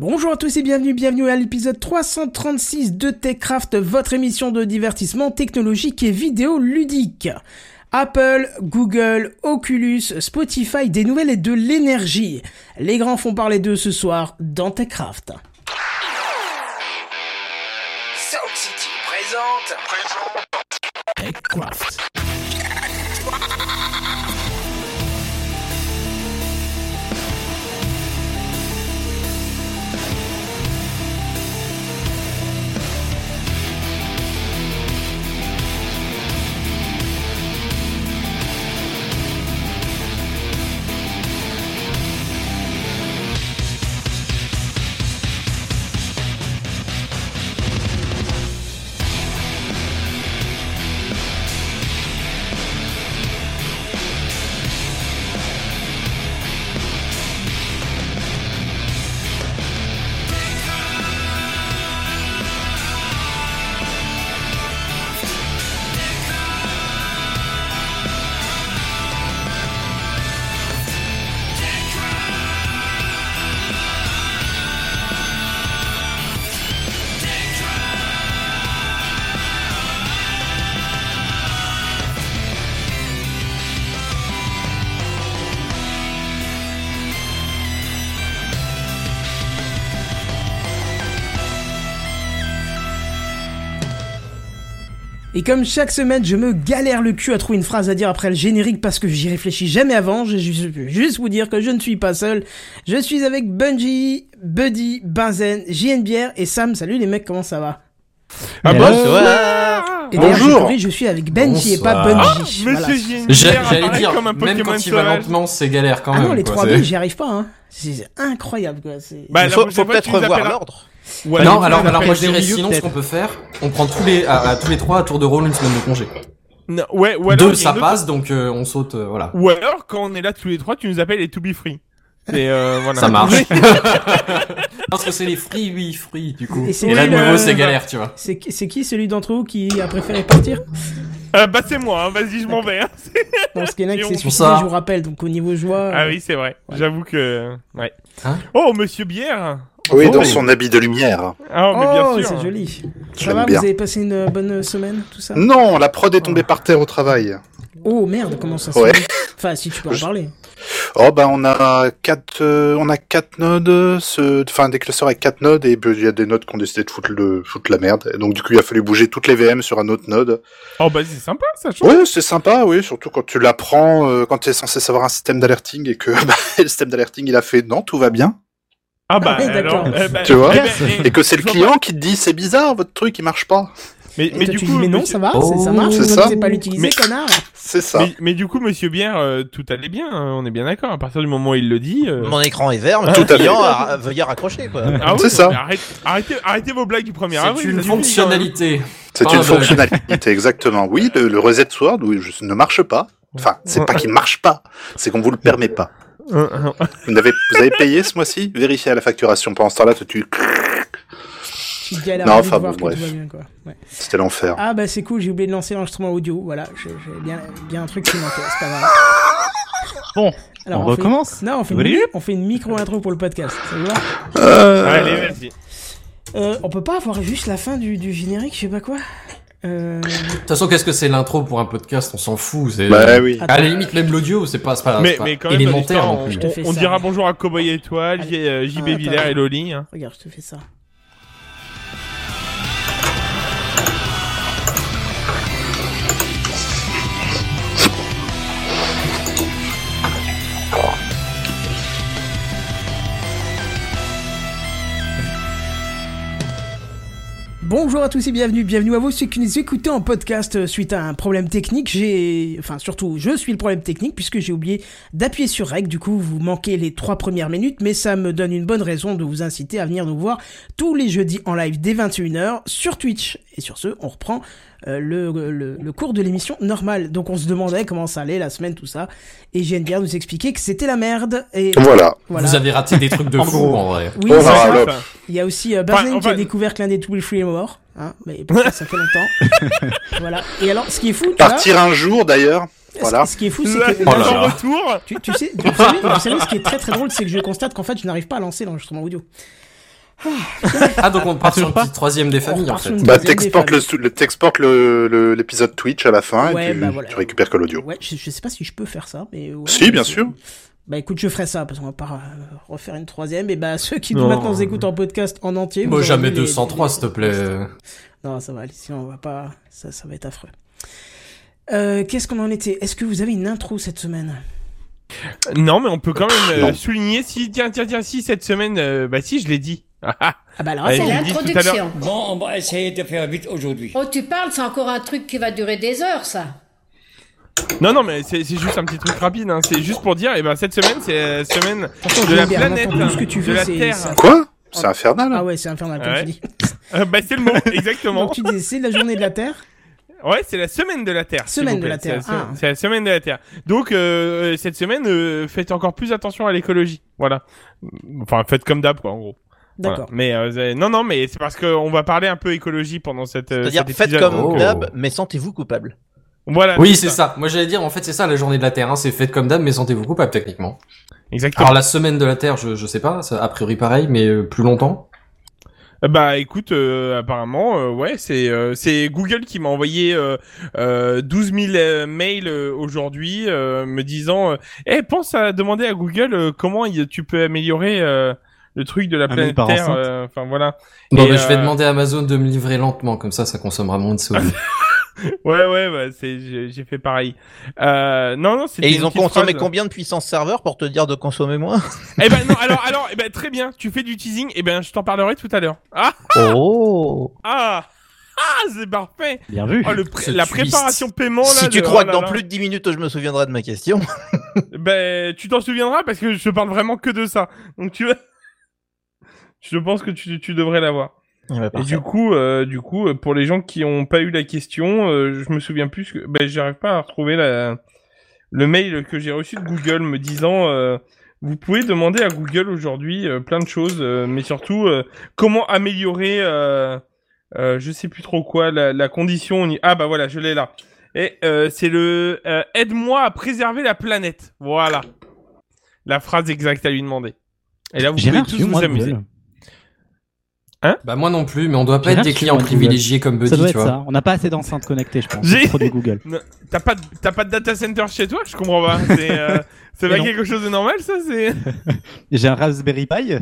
Bonjour à tous et bienvenue, bienvenue à l'épisode 336 de TechCraft, votre émission de divertissement technologique et vidéo ludique. Apple, Google, Oculus, Spotify, des nouvelles et de l'énergie. Les grands font parler d'eux ce soir dans TechCraft. Sound City présente. TechCraft. Et comme chaque semaine, je me galère le cul à trouver une phrase à dire après le générique parce que j'y réfléchis jamais avant, je vais juste vous dire que je ne suis pas seul. Je suis avec Bungie, Buddy, Benzen, JNBR et Sam. Salut les mecs, comment ça va? Ah. Et d'ailleurs, compris, je suis avec Benji et pas. Bungie. Monsieur Voilà. J'allais dire, comme un même quand il va lentement, c'est galère quand Ah même. non, les 3B, c'est- j'y arrive pas. Hein. C'est incroyable quoi. c'est- Bah, Il faut, faut peut-être revoir l'ordre. Ou alors, non, alors, alors moi je dirais des sinon ce qu'on peut faire, on prend tous les, à, à tous les trois à tour de rôle une semaine de congé. Non, ouais, ou alors, Deux ça autre- passe donc euh, on saute, euh, voilà. Ou alors, quand on est là tous les trois, tu nous appelles les to be free. Et euh, voilà. Ça marche. Parce que c'est les free, oui, free du coup. Et c'est Et là de nouveau le- c'est galère, tu vois. C'est qui, c'est qui celui d'entre vous qui a préféré partir? Euh, bah, c'est moi, hein, vas-y, je m'en vais. hein. Bon, ce qu'il y en a qui Pour s'est suicidé, ça. je vous rappelle. Donc au niveau joie. Ah oui, c'est vrai. J'avoue que. Ouais. Hein? Oh, monsieur Bière Oui, Oh. dans son habit de lumière. Ah, mais Oh, bien sûr. c'est joli. Ça J'aime va, bien. vous avez passé une bonne semaine, tout ça? Non, la prod est tombée par terre au travail. Oh merde, comment ça se Ouais. fait? Enfin, si tu peux en Je- parler. Oh ben on a quatre, euh, on a quatre nodes, ce- enfin des clusters avec quatre nodes et puis, il y a des nodes qui ont décidé de foutre le, foutre la merde. Et donc du coup il a fallu bouger toutes les VM sur un autre node. Oh, bah, c'est sympa, ça change. Ouais, c'est sympa, oui, surtout quand tu l'apprends, euh, quand tu es censé savoir un système d'alerting et que bah, le système d'alerting il a fait non tout va bien Ah, bah, Ah alors. d'accord. eh ben, Tu vois eh ben, et que c'est le je client qui te dit c'est bizarre votre truc il marche pas. Mais, Et mais toi, du tu coup. dis, mais non, monsieur- ça va, Oh. c'est- ça marche, C'est vous ça. ne pas l'utiliser, Mais- connard. C'est ça. Mais, mais du coup, monsieur Bière, euh, tout allait bien, hein, on est bien d'accord. À partir du moment où il le dit. euh. Mon écran est vert, mais Tout à client a- veuillez raccrocher quoi. Ah oui, C'est ça. Arrête, arrêtez, arrêtez vos blagues du 1er C'est avril. une quand même. fonctionnalité. C'est une fonctionnalité, exactement. Oui, le, le reset sword oui, je- ne marche pas. Enfin, c'est pas qu'il marche pas, c'est qu'on vous le permet pas. Vous avez, vous avez payé ce mois-ci Vérifiez à la facturation. Pendant ce temps-là, tu... Tu Non, à enfin, voir bon, que bref. tout va bien, quoi. Ouais. c'était l'enfer. Ah bah c'est cool, j'ai oublié de lancer l'enregistrement audio, voilà, j'ai bien, bien un truc qui manquait, c'est pas grave. Bon, Alors, on recommence? Non, on fait, une, on fait une micro-intro pour le podcast, ça vous va? Euh, Allez, vas-y. euh, On peut pas avoir juste la fin du, du générique, je sais pas quoi? Euh... De toute façon, qu'est-ce que c'est l'intro pour un podcast? On s'en fout. C'est Bah oui. Attends, à la limite même l'audio, c'est pas, c'est pas, Mais, c'est pas mais quand même, élémentaire non on, on dira bonjour à Cowboy Étoile, J, euh, JB Ah, Villers et Loli. hein. regarde, je te fais ça. Bonjour à tous et bienvenue, bienvenue à vous ceux qui nous écoutez en podcast euh, suite à un problème technique. J'ai, enfin surtout, je suis le problème technique puisque j'ai oublié d'appuyer sur rec. Du coup, vous manquez les trois premières minutes, mais ça me donne une bonne raison de vous inciter à venir nous voir tous les jeudis en live dès 21h sur Twitch. Et sur ce, on reprend euh, le, le, le cours de l'émission normale. Donc on se demandait comment ça allait la semaine, tout ça. Et JNBR nous expliquait que c'était la merde. Et Voilà. voilà. Vous avez raté des trucs de fou en vrai. Oui, Oh, ça. Il y a aussi euh, Enfin, qui a découvert que l'un des Double Free est mort. Hein, mais ça fait longtemps. voilà. Et alors, ce qui est fou, tu vois, Partir un jour, d'ailleurs. Voilà. ce, ce qui est fou, c'est que Oh là là. retour. tu, tu sais, vous savez, vous savez, ce qui est très très drôle, c'est que je constate qu'en fait, je n'arrive pas à lancer l'enregistrement audio. Ah, donc on part sur une pas petite troisième des familles, en fait. sur Bah, t'exportes le, le, t'exportes le, le- l'épisode Twitch à la fin Ouais, et tu, bah voilà. tu récupères que l'audio. Ouais, je, je sais pas si je peux faire ça, mais. ouais, Si, bien sûr. Bah écoute, je ferai ça parce qu'on va pas euh, refaire une troisième. Et bah ceux qui maintenant nous écoutent en podcast en entier. aurez jamais vu les- 203, les- s'il te plaît. Non, ça va aller. Sinon, on va pas. Ça, ça va être affreux. Euh, Qu'est-ce qu'on en était? Est-ce que vous avez une intro cette semaine? Non, mais on peut quand même euh, souligner si tiens tiens tiens si cette semaine euh, bah si je l'ai dit. Ah, ah. Ah bah alors, j'ai C'est l'introduction. Bon, on va essayer de faire vite aujourd'hui. Oh, tu parles, c'est encore un truc qui va durer des heures, ça. Non non mais c'est juste un petit truc rapide hein. c'est juste pour dire et ben cette semaine c'est la semaine Attention, de la planète ce que tu de la c'est- Terre. Quoi? C'est infernal. Ah ouais, c'est infernal comme Ouais. tu dis. Euh, bah c'est le mot exactement. Donc tu dis c'est la journée de la Terre? Ouais, c'est la semaine de la Terre. Semaine de la. Terre, C'est la, ah. c'est la semaine de la Terre. Donc euh, cette semaine, euh, faites encore plus attention à l'écologie. Voilà. Enfin, faites comme d'hab, quoi, en gros. Voilà. D'accord. Mais euh, avez- non, non, mais c'est parce qu'on va parler un peu écologie pendant cette. euh, C'est-à-dire, cet faites comme Oh. d'hab, mais sentez-vous coupable. Voilà. Oui, c'est ça. Moi, j'allais dire, en fait, c'est ça, la journée de la Terre, hein. C'est faites comme d'hab, mais sentez-vous coupable, techniquement. Exactement. Alors, la semaine de la Terre, je, je sais pas, ça, a priori pareil, mais euh, plus longtemps. Euh, Bah écoute, euh, apparemment, euh, ouais, c'est euh, c'est Google qui m'a envoyé euh, euh, 12 000 euh, mails euh, aujourd'hui euh, me disant, euh, eh pense à demander à Google euh, comment il- tu peux améliorer euh, le truc de la Un mail planète par Terre. euh, Enfin voilà. Bon, Et, bah, je vais euh, demander à Amazon de me livrer lentement, comme ça, ça consommera moins de CO2. Ouais ouais, bah, c'est j'ai fait pareil. Euh, non non, Et ils ont consommé phrase. combien de puissance serveur pour te dire de consommer moins? Eh ben non, alors alors, eh ben très bien. Tu fais du teasing. Eh ben je t'en parlerai tout à l'heure. Ah Oh ah ah, c'est parfait. Bien vu. Oh, le pré- la twist. préparation paiement là. Si tu de- crois oh que là dans là. plus de 10 minutes je me souviendrai de ma question. Ben, tu t'en souviendras parce que je parle vraiment que de ça. Donc tu vois, je pense que tu, tu devrais l'avoir. Ouais, Et parfait. du coup, euh, du coup, euh, pour les gens qui ont pas eu la question, euh, je me souviens plus que, ben, j'arrive pas à retrouver la, le mail que j'ai reçu de Google me disant, euh, vous pouvez demander à Google aujourd'hui plein de choses, mais surtout comment améliorer, je sais plus trop quoi, la, la condition. Ah bah voilà, je l'ai là. Et c'est le aide-moi à préserver la planète. Voilà, la phrase exacte à lui demander. Et là, vous pouvez tous vous amuser. Google? Bah, moi non plus, mais on doit pas être des clients Google. privilégiés comme Buddy, Ça doit tu être vois. ça. On n'a pas assez d'enceintes connectées, je pense. J'ai- produit Google. T'as pas, de- t'as pas de data center chez toi Je comprends pas. C'est, euh, pas non. quelque chose de normal, ça C'est. J'ai un Raspberry Pi,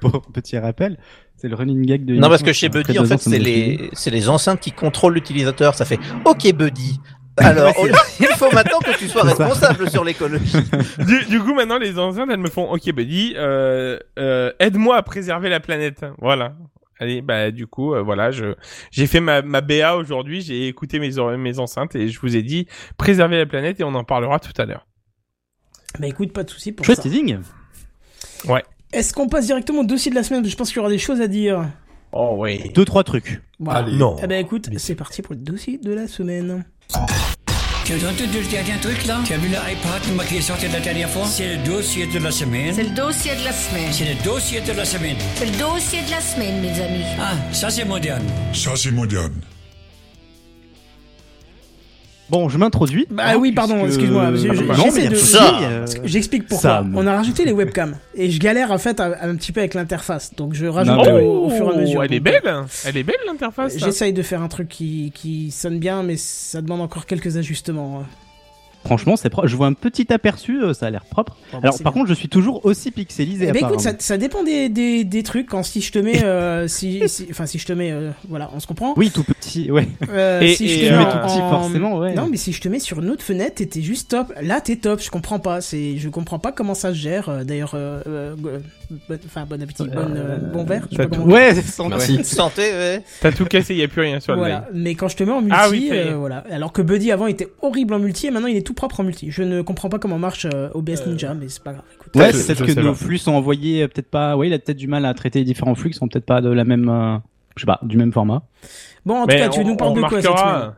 pour petit rappel. C'est le running gag de. Non, parce que chez après Buddy, en fait, c'est les, c'est les enceintes qui contrôlent l'utilisateur. Ça fait OK Buddy. Alors, Ouais, il faut maintenant que tu sois responsable sur l'écologie. du, du coup, maintenant, les enceintes, elles me font Ok, Buddy, euh, euh, aide-moi à préserver la planète. Voilà. Allez, bah, du coup, euh, voilà, je, j'ai fait ma, ma BA aujourd'hui, j'ai écouté mes, mes enceintes et je vous ai dit préserver la planète et on en parlera tout à l'heure. Bah écoute, pas de soucis pour Chouette ça. teasing. Est-ce qu'on passe directement au dossier de la semaine? Je pense qu'il y aura des choses à dire. Oh, oui. Deux, trois trucs. Voilà. Non. Eh ben écoute, c'est parti pour le dossier de la semaine. Tu as entendu le dernier truc là Tu as vu l'iPad qui est sorti la dernière fois C'est le dossier de la semaine. C'est le dossier de la semaine. C'est le dossier de la semaine. C'est le dossier de la semaine, mes amis. Ah, ça c'est moderne. Ça, c'est moderne. Bon, je m'introduis. Bah oui, pardon, puisque- excuse-moi, je- je- mais de- ça, J'explique pourquoi. Sam. On a rajouté les webcams et je galère en fait un petit peu avec l'interface, donc je rajoute au, au fur et à mesure. Oh, elle est belle Elle est belle l'interface là. J'essaye de faire un truc qui, qui sonne bien, mais ça demande encore quelques ajustements. Franchement, c'est propre. Je vois un petit aperçu, euh, ça a l'air propre. Bon, bah, Alors, par bien. contre, je suis toujours aussi pixelisé. Eh ben écoute, ça, dépend des, des, des trucs. Quand si je te mets, euh, si, si- enfin si je te mets, euh, voilà, on se comprend. Oui, tout petit, ouais. Euh, Et- si et, je te mets tout petit, en- forcément, ouais. Non, mais si je te mets sur une autre fenêtre, t'es juste top. Là, t'es top. Je comprends pas. C'est, je comprends pas comment ça se gère. Euh, D'ailleurs, enfin bon appétit, bonne, euh, bon verre. je sais pas tout- comment- Ouais, c'est sans Merci. Santé, ouais. T'as tout cassé, y a plus rien sur le Voilà, mais quand je te mets en multi, Ah oui, ça y est. euh, voilà. Alors que Buddy avant était horrible en multi et maintenant il est tout propre en multi. Je ne comprends pas comment marche euh, OBS Ninja, mais c'est pas grave. Écoute. Ouais, Je- c'est peut-être je que sais nos pas. flux sont envoyés euh, peut-être pas. Oui, il a peut-être du mal à traiter les différents flux qui sont peut-être pas de la même. euh, Je sais pas, du même format. Bon, en tout Mais cas, tu on- nous parles on de quoi cette remarquera- semaine?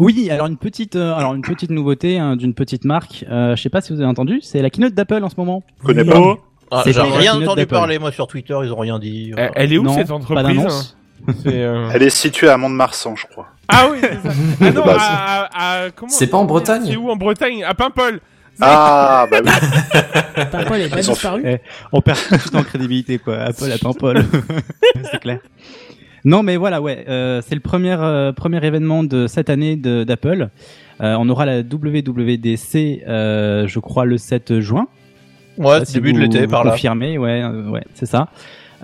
Oui, alors une petite, euh, alors une petite nouveauté hein, d'une petite marque. Euh, je sais pas si vous avez entendu, c'est la keynote d'Apple en ce moment. Je connais Oui. pas. Oh, Ah, C'est J'ai pas la rien entendu parler, moi, sur Twitter, ils ont rien dit. elle, elle est où non, cette entreprise hein euh, Elle est située à Mont-de-Marsan, je crois. Ah oui, c'est ça. Ah non, à, à- à- comment C'est pas en Bretagne C'est où en Bretagne À Paimpol. Ah, bah oui. Paimpol, Apple est pas disparu. Eh, on perd tout en crédibilité, quoi. Apple attend Paul. c'est clair. Non, mais voilà, ouais, euh, c'est le premier euh, premier événement de cette année d'Apple. Euh, on aura la WWDC, euh, je crois, le 7 juin. Ouais, Si début de vous- l'été, vous par là. Confirmé, ouais, euh, ouais, c'est ça.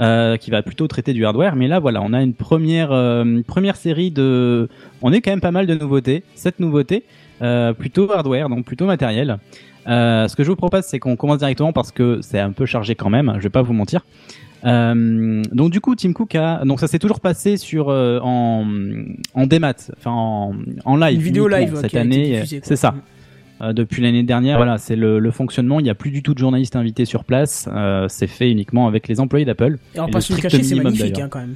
Euh, qui va plutôt traiter du hardware, mais là voilà, on a une première euh, une première série de, on est quand même pas mal de nouveautés, sept nouveautés, euh, plutôt hardware, donc plutôt matériel. Euh, ce que je vous propose, c'est qu'on commence directement parce que c'est un peu chargé quand même. Je vais pas vous mentir. Euh, donc du coup, Tim Cook a, donc ça s'est toujours passé sur euh, en en démat, enfin en, en live. Une vidéo live, cette année. C'est ça. Euh, depuis l'année dernière, voilà, c'est le, le fonctionnement. Il n'y a plus du tout de journalistes invités sur place. Euh, c'est fait uniquement avec les employés d'Apple. Et on le c'est magnifique hein, quand même.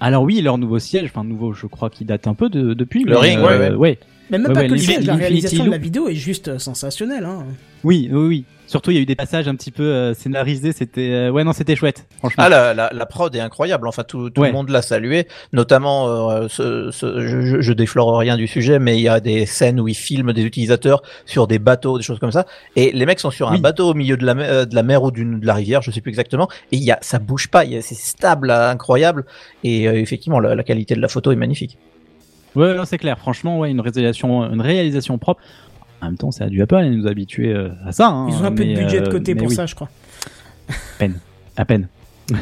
Alors oui, leur nouveau siège, enfin nouveau, je crois qu'il date un peu de, depuis. Le mais, ring, ouais, euh, ouais. Mais même Ouais, pas ouais, que le siège, la réalisation de la vidéo est juste sensationnelle. Hein. Oui, oui, oui. Surtout, il y a eu des passages un petit peu euh, scénarisés. C'était, euh, ouais, non, c'était chouette. Franchement. Ah, la, la, la prod est incroyable. Enfin, tout, tout Ouais. le monde l'a salué. Notamment, euh, ce, ce- je, je, déflore rien du sujet, mais il y a des scènes où ils filment des utilisateurs sur des bateaux, des choses comme ça. Et les mecs sont sur un bateau au milieu de la, mer- de la mer ou d'une de la rivière, je sais plus exactement. Et il y a, ça bouge pas. C'est stable, incroyable. Et effectivement, la, la qualité de la photo est magnifique. Ouais, c'est clair. Franchement, ouais, une réalisation, une réalisation propre. En même temps, c'est à du Apple, ils nous habituer euh, à ça. hein, Ils ont un peu de budget de euh, côté pour oui, ça, je crois. À peine.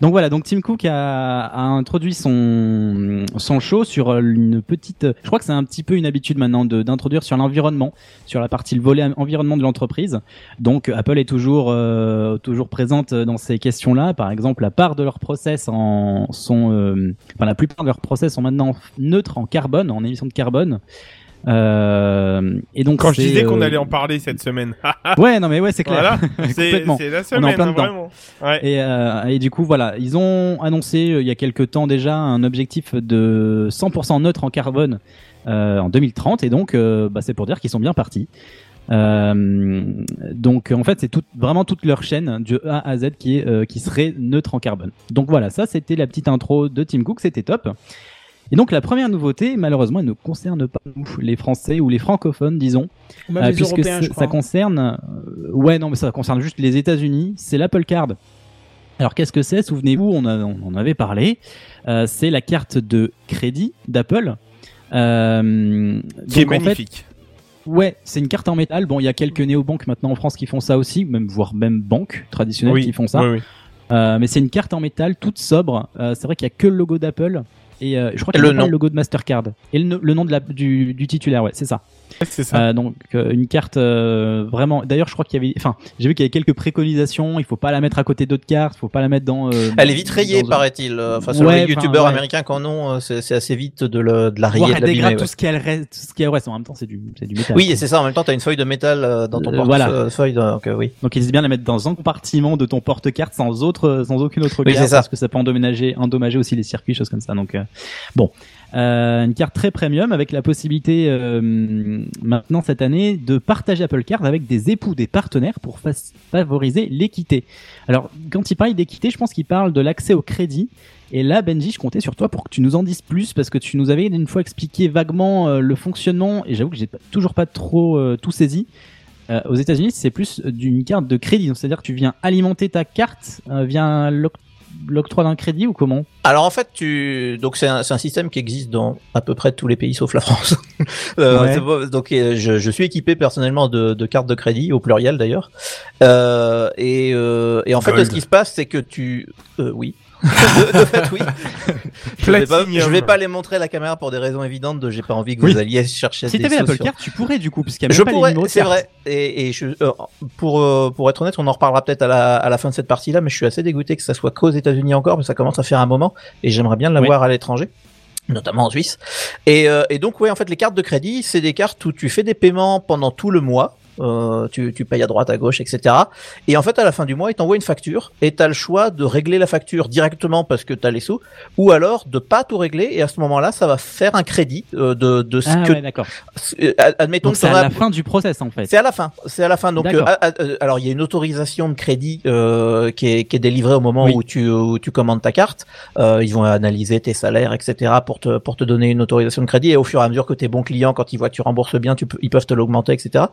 donc voilà, donc Tim Cook a, a introduit son, son show sur une petite. Je crois que c'est un petit peu une habitude maintenant d'introduire sur l'environnement, sur la partie le volet environnement de l'entreprise. Donc Apple est toujours euh, toujours présente dans ces questions-là. Par exemple, la part de leurs process en sont, euh, enfin la plupart de leurs process sont maintenant neutres en carbone, en émissions de carbone. Euh, et donc Quand je disais qu'on euh, allait en parler cette semaine. Ouais, non mais ouais, c'est clair. voilà, c'est Complètement. la On est en semaine, plein dedans. vraiment. Ouais. Et, euh, et du coup, voilà, ils ont annoncé euh, il y a quelques temps déjà un objectif de 100% neutre en carbone euh, en 2030, et donc bah, c'est pour dire qu'ils sont bien partis. Euh, donc en fait, c'est tout, vraiment toute leur chaîne du A à Z qui est euh, qui serait neutre en carbone. Donc voilà, ça c'était la petite intro de Tim Cook, c'était top. Et donc la première nouveauté, malheureusement, elle ne concerne pas nous, les Français ou les francophones, disons. Ou même Euh, les puisque Européens, c'est- je crois. ça concerne, euh, ouais, non, mais ça concerne juste les États-Unis. C'est l'Apple Card. Alors qu'est-ce que c'est? Souvenez-vous, on, en avait parlé. Euh, c'est la carte de crédit d'Apple. Euh, Qui est donc, en fait, magnifique. ouais, c'est une carte en métal. Bon, il y a quelques néobanques maintenant en France qui font ça aussi, même voire même banques traditionnelles Oui, qui font ça. oui, oui. Euh, mais c'est une carte en métal toute sobre. Euh, c'est vrai qu'il y a que le logo d'Apple et euh, je crois qu'il le nom. le logo de Mastercard et le nom de la, du, du titulaire. Ouais, c'est ça. C'est ça. Euh, donc euh, une carte euh, vraiment. D'ailleurs, je crois qu'il y avait. Enfin, j'ai vu qu'il y avait quelques préconisations. Il faut pas la mettre à côté d'autres cartes. Il faut pas la mettre dans. euh, Elle est vite rayée, paraît-il. Euh, Enfin, sur Ouais, les youtubeurs ouais. américains qu'on ont, euh, c'est assez vite de, le, de la rayer, elle dégrade ouais. tout ce qui est le reste, tout ce qui est reste. En même temps, c'est du, c'est du métal. Oui, c'est ça. En même temps, t'as une feuille de métal euh, dans ton Euh, voilà. portefeuille, donc euh, oui. Donc, il bien la mettre dans un compartiment de ton porte-carte sans autre, sans aucune autre Oui, carte, c'est ça. parce que ça peut endommager, endommager aussi les circuits, choses comme ça. Donc, euh, bon, Euh, une carte très premium avec la possibilité euh, maintenant cette année de partager Apple Card avec des époux, des partenaires pour fa- favoriser l'équité. Alors, quand il parle d'équité, je pense qu'il parle de l'accès au crédit. Et là, Benji, je comptais sur toi pour que tu nous en dises plus parce que tu nous avais une fois expliqué vaguement euh, le fonctionnement et j'avoue que j'ai toujours pas trop euh, tout saisi. Euh, aux États-Unis, c'est plus d'une carte de crédit, c'est-à-dire que tu viens alimenter ta carte via l'octroi d'un crédit ou comment? Alors en fait, tu donc c'est un, c'est un système qui existe dans à peu près tous les pays sauf la France. Euh, Ouais. donc euh, je, je suis équipé personnellement de, de cartes de crédit au pluriel d'ailleurs. Euh, et, euh, et en fait, ce qui se passe, c'est que tu euh, oui. De, de fait, oui. Je vais, pas, je vais pas les montrer à la caméra pour des raisons évidentes. De, j'ai pas envie que Oui. vous alliez chercher Si des t'avais l'Apple Card, tu pourrais du coup, puisqu'il y a même je pas pourrais, c'est vrai. Et, et je, euh, pour euh, pour être honnête, on en reparlera peut-être à la, à la fin de cette partie-là, mais je suis assez dégoûté que ça soit qu'aux États-Unis encore, parce que ça commence à faire un moment, et j'aimerais bien l'avoir à l'étranger notamment en Suisse. Et, euh, et donc ouais, en fait, les cartes de crédit, c'est des cartes où tu fais des paiements pendant tout le mois. Euh, tu, tu payes à droite, à gauche, etc. Et en fait, à la fin du mois, ils t'envoient une facture et tu as le choix de régler la facture directement parce que tu as les sous, ou alors de pas tout régler et à ce moment-là, ça va faire un crédit euh, de, de ce Ah que... ouais, d'accord. euh, admettons Donc que c'est à la fin du process en fait. c'est à la fin. C'est à la fin. Donc, euh, euh, alors il y a une autorisation de crédit euh, qui, est, qui est délivrée au moment Oui. où tu où tu commandes ta carte. Euh, ils vont analyser tes salaires, etc. pour te pour te donner une autorisation de crédit. Et au fur et à mesure que t'es bon client, quand ils voient que tu rembourses bien, tu peux, ils peuvent te l'augmenter, etc.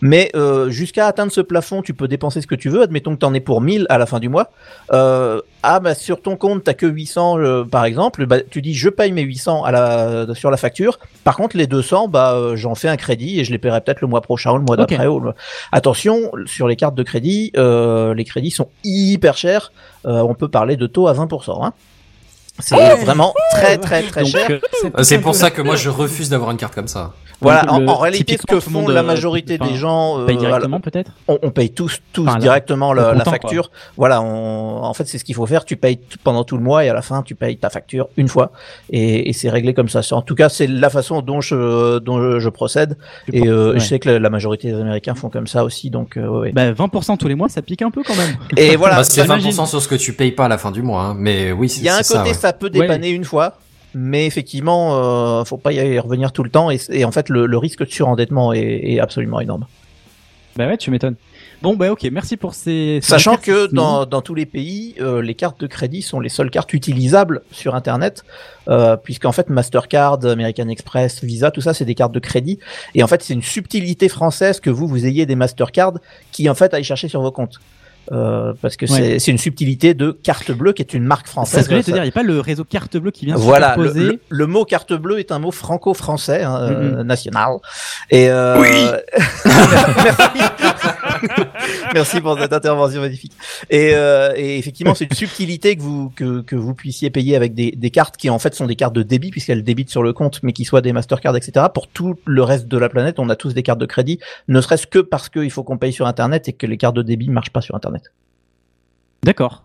Mais Mais euh, jusqu'à atteindre ce plafond, tu peux dépenser ce que tu veux. Admettons que tu en es pour 1000 à la fin du mois. Euh, ah bah sur ton compte, t'as que 800 euh, par exemple. Bah, tu dis je paye mes 800 à la, sur la facture. Par contre, les 200, bah euh, j'en fais un crédit et je les paierai peut-être le mois prochain ou le mois d'après. Attention, sur les cartes de crédit, euh, les crédits sont hyper chers. Euh, on peut parler de taux à 20%. Hein. C'est Ouais. vraiment très très très Donc, cher. C'est pour ça que moi je refuse d'avoir une carte comme ça. Voilà, en, le- en réalité, ce que font monde, la majorité des gens, euh, paye voilà, directement peut-être on, on paye tous, tous Enfin, directement la, facture. Voilà, on, en fait, c'est ce qu'il faut faire. Tu payes pendant tout le mois et à la fin, tu payes ta facture une fois et, et c'est réglé comme ça. C'est- En tout cas, c'est la façon dont je, dont je, je procède. Tu Et penses- euh, ouais. je sais que la, la majorité des Américains font comme ça aussi. Donc, euh, ouais. Bah 20% tous les mois, ça pique un peu quand même. Et voilà, Bah, c'est j'imagine. 20% sur ce que tu payes pas à la fin du mois, hein. mais oui, c'est il y a un côté, ça. peut dépanner une fois. Mais effectivement, euh, faut pas y revenir tout le temps et, et en fait le, le risque de surendettement est, est absolument énorme. Bah ouais, tu m'étonnes. Bon bah ok, merci pour ces. Sachant que dans, dans tous les pays, euh, les cartes de crédit sont les seules cartes utilisables sur Internet, euh, puisqu'en fait Mastercard, American Express, Visa, tout ça c'est des cartes de crédit. Et en fait c'est une subtilité française que vous vous ayez des Mastercard qui en fait aillent chercher sur vos comptes. Euh, parce que c'est Ouais. c'est une subtilité de carte bleue qui est une marque C'est française. ce que je voulais te Ça- dire, il n'y a pas le réseau carte bleue qui vient voilà, le, superposer. le- le mot carte bleue est un mot franco-français, hein, euh, Mhm. national. Et euh, merci. merci pour cette intervention magnifique. Et, euh, et effectivement, c'est une subtilité que vous que, que vous puissiez payer avec des, des cartes qui en fait sont des cartes de débit puisqu'elles débitent sur le compte, mais qui soient des Mastercard, etc. Pour tout le reste de la planète, on a tous des cartes de crédit, ne serait-ce que parce qu'il faut qu'on paye sur Internet et que les cartes de débit marchent pas sur Internet. D'accord.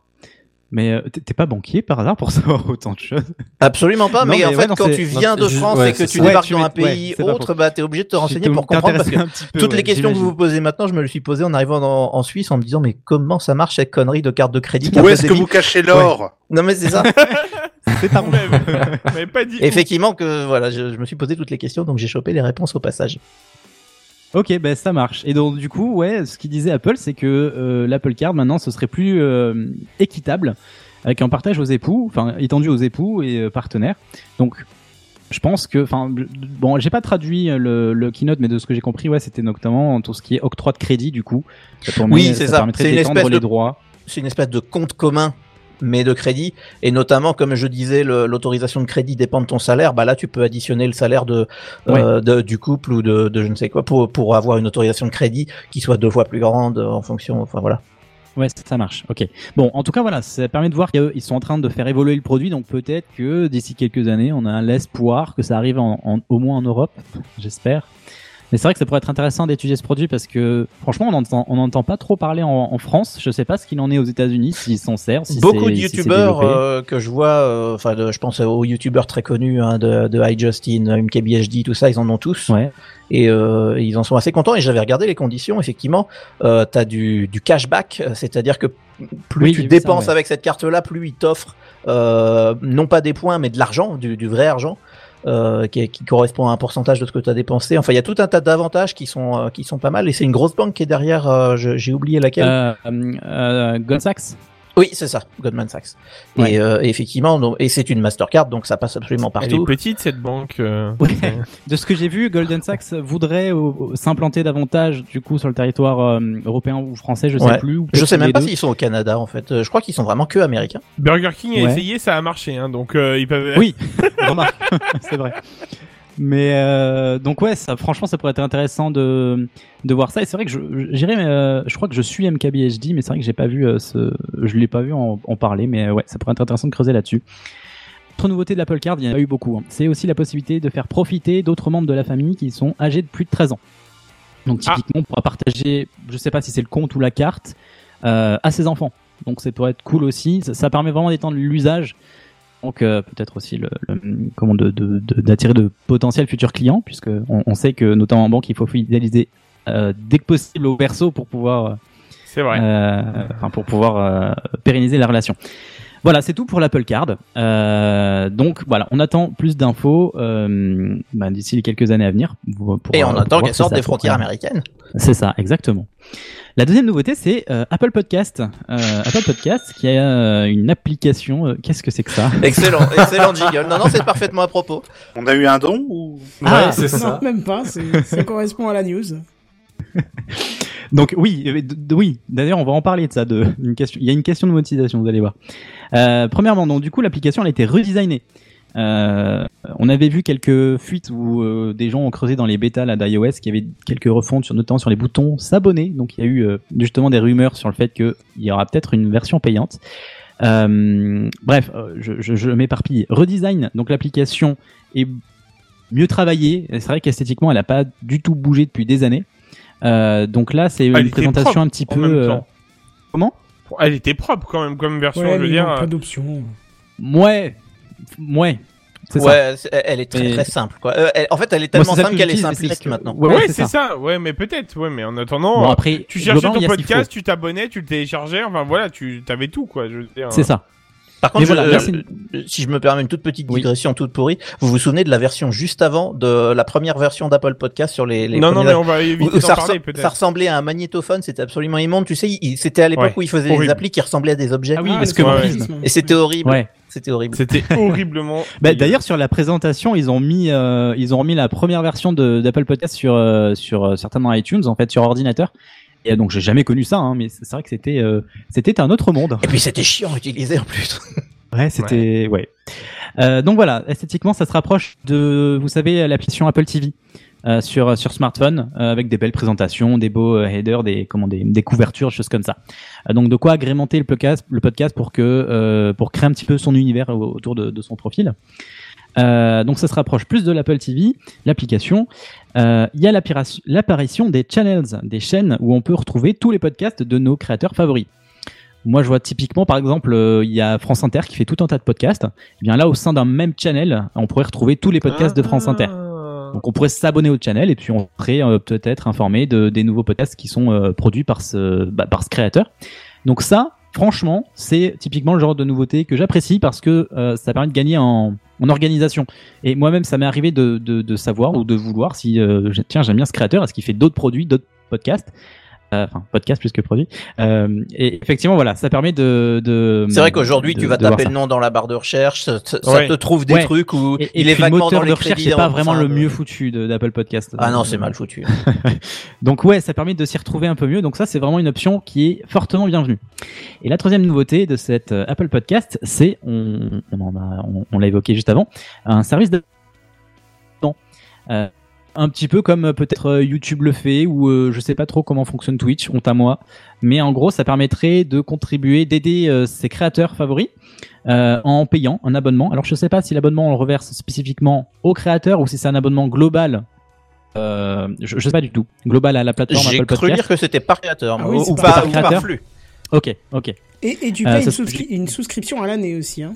Mais euh, t'es pas banquier par hasard pour savoir autant de choses? Absolument pas, Non, mais, mais en ouais, fait, non, quand tu viens non, de France ouais, et que tu débarques Ouais, tu dans un pays autre, bah, t'es obligé de te renseigner pour comprendre parce que peu, toutes ouais, les questions que vous vous posez maintenant, je me le suis posé en arrivant dans- en Suisse en me disant mais comment ça marche cette connerie de carte de crédit Où est-ce que vous cachez l'or? Non mais c'est ça. C'est pas Vous m'avez pas dit. Effectivement que voilà, je, je me suis posé toutes les questions donc j'ai chopé les réponses au passage. Ok, ben ça marche. Et donc du coup, ouais, ce qu'il disait Apple, c'est que euh, l'Apple Card maintenant, ce serait plus euh, équitable avec un partage aux époux, enfin étendu aux époux et euh, partenaires. Donc je pense que, enfin, bon, j'ai pas traduit euh, le, le keynote, mais de ce que j'ai compris, ouais, c'était notamment tout ce qui est octroi de crédit du coup. Ça Oui, c'est ça. C'est une d'étendre espèce les de- droits. C'est une espèce de compte commun mais de crédit et notamment comme je disais l'autorisation de crédit dépend de ton salaire bah là tu peux additionner le salaire de, euh, de- du couple ou de, de je ne sais quoi pour pour avoir une autorisation de crédit qui soit deux fois plus grande en fonction enfin voilà Ouais, ça- ça marche. Ok. Bon, en tout cas, voilà, ça permet de voir qu'ils sont en train de faire évoluer le produit, donc peut-être que d'ici quelques années, on a l'espoir que ça arrive en, en- au moins en Europe, j'espère. Mais c'est vrai que ça pourrait être intéressant d'étudier ce produit parce que franchement, on n'entend on n'entend pas trop parler en, en France. Je sais pas ce qu'il en est aux États-Unis, s'ils s'en servent. Si beaucoup de youtubeurs euh, que je vois euh, enfin je pense aux youtubeurs très connus hein, de, de iJustin MKBHD tout ça ils en ont tous Ouais. et euh, ils en sont assez contents et j'avais regardé les conditions effectivement euh, t'as du, du cashback c'est-à-dire que plus Oui, tu ça, dépenses ouais. avec cette carte là plus ils t'offrent non pas des points mais de l'argent du, du vrai argent euh, qui, qui correspond à un pourcentage de ce que tu as dépensé. Enfin, il y a tout un tas d'avantages qui sont euh, qui sont pas mal et c'est une grosse banque qui est derrière. euh, J'ai oublié laquelle. Euh, Goldman Sachs. Oui, c'est ça, Goldman Sachs. Ouais. Et, euh, effectivement, donc, et c'est une Mastercard, donc ça passe absolument Elle est partout. petite cette banque. euh. Ouais. De ce que j'ai vu, Golden Sachs voudrait euh, s'implanter davantage du coup sur le territoire euh, européen ou français, je sais Ouais. plus. ou Je sais même pas s'ils sont au Canada en fait. Je crois qu'ils sont vraiment que américains. Burger King a Ouais. essayé, ça a marché, hein, donc euh, ils peuvent. Oui, remarque, c'est vrai. Mais euh, donc ouais, ça, franchement, ça pourrait être intéressant de de voir ça. Et c'est vrai que je j'irais, euh, je crois que je suis MKBHD, mais c'est vrai que j'ai pas vu euh, ce, je l'ai pas vu en, en parler, mais euh, ouais, ça pourrait être intéressant de creuser là-dessus. Autre nouveauté de l'Apple Card, il y en a eu beaucoup. hein. C'est aussi la possibilité de faire profiter d'autres membres de la famille qui sont âgés de plus de 13 ans. Donc Ah. typiquement, on pourra partager, je sais pas si c'est le compte ou la carte, euh, à ses enfants. Donc ça pourrait être cool aussi. Ça, ça permet vraiment d'étendre l'usage. Donc euh, peut-être aussi le, le- comment de de- de- d'attirer de, potentiels futurs clients, puisque on, on sait que notamment en banque, il faut fidéliser euh, dès que possible au perso pour pouvoir euh, C'est vrai. euh, enfin, pour pouvoir euh, pérenniser la relation. Voilà, c'est tout pour l'Apple Card. Euh, donc voilà, on attend plus d'infos euh, bah, d'ici les quelques années à venir. pour- pour, Et euh, on pour attend qu'elles sortent des frontières américaines. C'est ça, exactement. La deuxième nouveauté, c'est euh, Apple Podcast. Euh, Apple Podcast qui a euh, une application. euh, Qu'est-ce que c'est que ça? Excellent, excellent jingle. Non, non, c'est parfaitement à propos. On a eu un don ou? Ah, Ouais, c'est Non, ça. même pas, c'est- ça correspond à la news. Donc oui, euh, oui. D'ailleurs, on va en parler de ça. Il y a une question de monétisation, vous allez voir. Euh, premièrement, donc du coup, l'application a été redesignée. Euh, on avait vu quelques fuites où des gens ont creusé dans les bêtas d'iOS, qui avait quelques refontes, sur, notamment sur les boutons s'abonner. Donc il y a eu justement des rumeurs sur le fait qu'il y aura peut-être une version payante. Bref, je, m'éparpille. Redesign, donc l'application est mieux travaillée. C'est vrai qu'esthétiquement, elle n'a pas du tout bougé depuis des années. Euh, donc là, c'est Elle une présentation propre un petit peu. euh. Comment? Elle était propre quand même comme version, Ouais, je veux dire. euh, pas d'options. Ouais, ouais. C'est ça. Ouais, c'est- elle est très Et- très simple quoi. Euh, elle- en fait, elle est tellement simple que qu'elle est simpliste que- maintenant. Ouais, Ouais, c'est c'est ça. ça. Ouais, mais peut-être. Ouais, mais en attendant, Bon après, tu cherchais ton podcast, tu t'abonnais, tu le téléchargeais. Enfin voilà, tu avais tout quoi. Je veux dire. C'est ça. Par contre, je- voilà, euh, là, si je me permets une toute petite Oui. digression toute pourrie, vous vous souvenez de la version juste avant de la première version d'Apple Podcast sur les, les Non, non, mais on va éviter où ça, parler peut-être. ça ressemblait à un magnétophone, c'était absolument immonde. Tu sais, c'était à l'époque Ouais, où ils faisaient des applis qui ressemblaient à des objets. Ah oui, Ah, parce que. Et c'était horrible. Ouais. C'était horrible. C'était horriblement. Bah, D'ailleurs, sur la présentation, ils ont mis, euh, ils ont remis la première version de- d'Apple Podcast sur, euh, sur euh, certainement iTunes, en fait, sur ordinateur. Et donc, j'ai jamais connu ça, hein, mais c'est vrai que c'était, euh, c'était un autre monde. Et puis c'était chiant à utiliser en plus. Ouais, c'était, ouais. Euh, donc voilà, esthétiquement, ça se rapproche de, vous savez, l'application Apple TV. euh, sur sur smartphone euh, avec des belles présentations, des beaux euh, headers, des comment des, des couvertures, choses comme ça. Euh, donc de quoi agrémenter le podcast, le podcast pour que euh, pour créer un petit peu son univers au- autour de, de son profil. Euh, donc ça se rapproche plus de l'Apple TV, l'application. Euh, Il y a l'apparition- des channels, des chaînes où on peut retrouver tous les podcasts de nos créateurs favoris. Moi, je vois typiquement, par exemple, euh, il y a France Inter qui fait tout un tas de podcasts. Eh bien là, au sein d'un même channel, on pourrait retrouver tous les podcasts de France Inter. Ah. Donc on pourrait s'abonner au channel et puis on serait peut-être informé de, des nouveaux podcasts qui sont produits par ce, bah, par ce créateur. Donc ça, franchement, c'est typiquement le genre de nouveauté que j'apprécie parce que euh, ça permet de gagner en, organisation. Et moi-même, ça m'est arrivé de, savoir ou de vouloir si, euh, tiens, j'aime bien ce créateur, est-ce qu'il fait d'autres produits, d'autres podcasts? Enfin, podcast plus que produit. Euh, et effectivement, voilà, ça permet de... de C'est vrai qu'aujourd'hui, tu vas taper le nom dans la barre de recherche, ça, ça- ça Ouais. te trouve des Ouais. trucs où Et, et il est le vaguement moteur dans de recherche, c'est pas en vraiment le de- mieux foutu de- d'Apple Podcast. Ah non, Euh, c'est mal foutu. Donc ouais, ça permet de s'y retrouver un peu mieux. Donc ça, c'est vraiment une option qui est fortement bienvenue. Et la troisième nouveauté de cette euh, Apple Podcast, c'est, on, on en a, on, on l'a évoqué juste avant, un service de euh, un petit peu comme euh, peut-être euh, YouTube le fait ou euh, je sais pas trop comment fonctionne Twitch, honte à moi. Mais en gros, ça permettrait de contribuer, d'aider euh, ses créateurs favoris euh, en payant un abonnement. Alors je sais pas si l'abonnement on le reverse spécifiquement aux créateurs ou si c'est un abonnement global. Euh, je, je sais pas du tout. Global à la plateforme J'ai Apple cru Podcast. lire que c'était par créateur, Ah oui, ou, par- pas, par ou par créateur. flux. Ok, ok. Et, et tu payes souscri- une souscription à l'année aussi. Hein.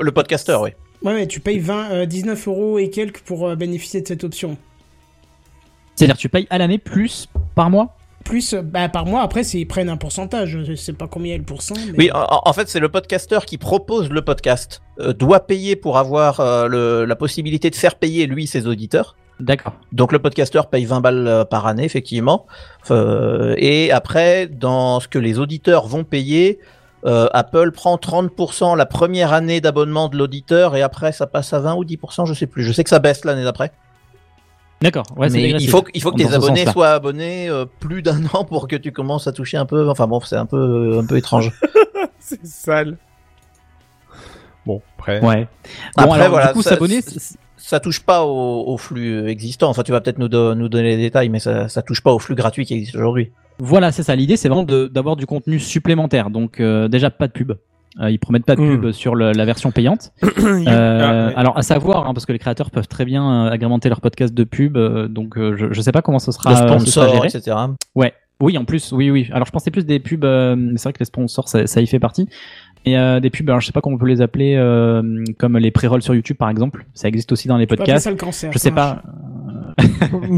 Le podcasteur, oui. Ouais, ouais, tu payes 20, euh, 19 euros et quelques pour euh, bénéficier de cette option. C'est-à-dire tu payes à l'année plus par mois? Plus, euh, bah, par mois, après, c'est- ils prennent un pourcentage. Je sais pas combien est le pourcent. Mais... Oui, en, en fait, c'est le podcasteur qui propose le podcast, euh, doit payer pour avoir euh, le- la possibilité de faire payer, lui, ses auditeurs. D'accord. Donc le podcasteur paye 20 balles euh, par année, effectivement. Euh, et après, dans ce que les auditeurs vont payer, euh, Apple prend 30% la première année d'abonnement de l'auditeur et après ça passe à 20 ou 10%, je sais plus. Je sais que ça baisse l'année d'après. D'accord. Ouais, c'est Mais il faut, que- il faut que tes abonnés soient abonnés euh, plus d'un an pour que tu commences à toucher un peu. Enfin bon, c'est un peu, un peu étrange. C'est sale. Bon, après. Ouais. Bon, Après, alors, voilà, du coup, s'abonner, ça- touche pas au, au flux existant. Enfin, tu vas peut-être nous, do- nous donner les détails, mais ça, ça touche pas au flux gratuit qui existe aujourd'hui. Voilà, c'est ça. L'idée, c'est vraiment d'avoir du contenu supplémentaire. Donc, euh, déjà, pas de pub. Euh, ils promettent pas de pub sur le- la version payante. Euh, ah, ouais. Alors, à savoir, hein, parce que les créateurs peuvent très bien euh, agrémenter leur podcast de pub. euh, donc, euh, je, je sais pas comment ce sera, Le ce sera sponsor, géré. etc. Ouais. Oui, en plus, oui, oui. Alors, je pensais plus des pubs. euh, mais c'est vrai que les sponsors, ça, ça y fait partie. Et euh, des pubs, alors je sais pas comment on peut les appeler, euh, comme les pré-rolls sur YouTube, par exemple. Ça existe aussi dans les podcasts. ça le cancer. Je sais pas.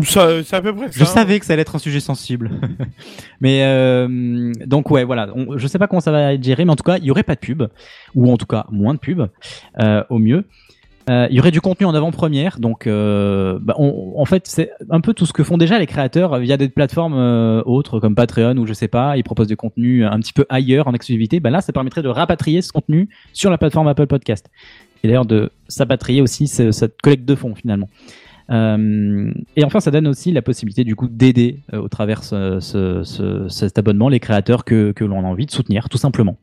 Ça- c'est à peu près ça. Je savais que ça allait être un sujet sensible. mais euh, donc ouais, voilà. On, je sais pas comment ça va être géré, mais en tout cas, il y aurait pas de pub, ou en tout cas moins de pub, euh, au mieux. Euh, il y aurait du contenu en avant-première, donc euh, bah, on- en fait c'est un peu tout ce que font déjà les créateurs via des plateformes euh, autres comme Patreon ou je sais pas, ils proposent du contenu un petit peu ailleurs en exclusivité. Bah là, ça permettrait de rapatrier ce contenu sur la plateforme Apple Podcast et d'ailleurs de s'apatrier aussi ce- cette collecte de fonds finalement. Euh, et enfin, ça donne aussi la possibilité du coup d'aider au travers ce- ce- cet abonnement les créateurs que, que l'on a envie de soutenir, tout simplement.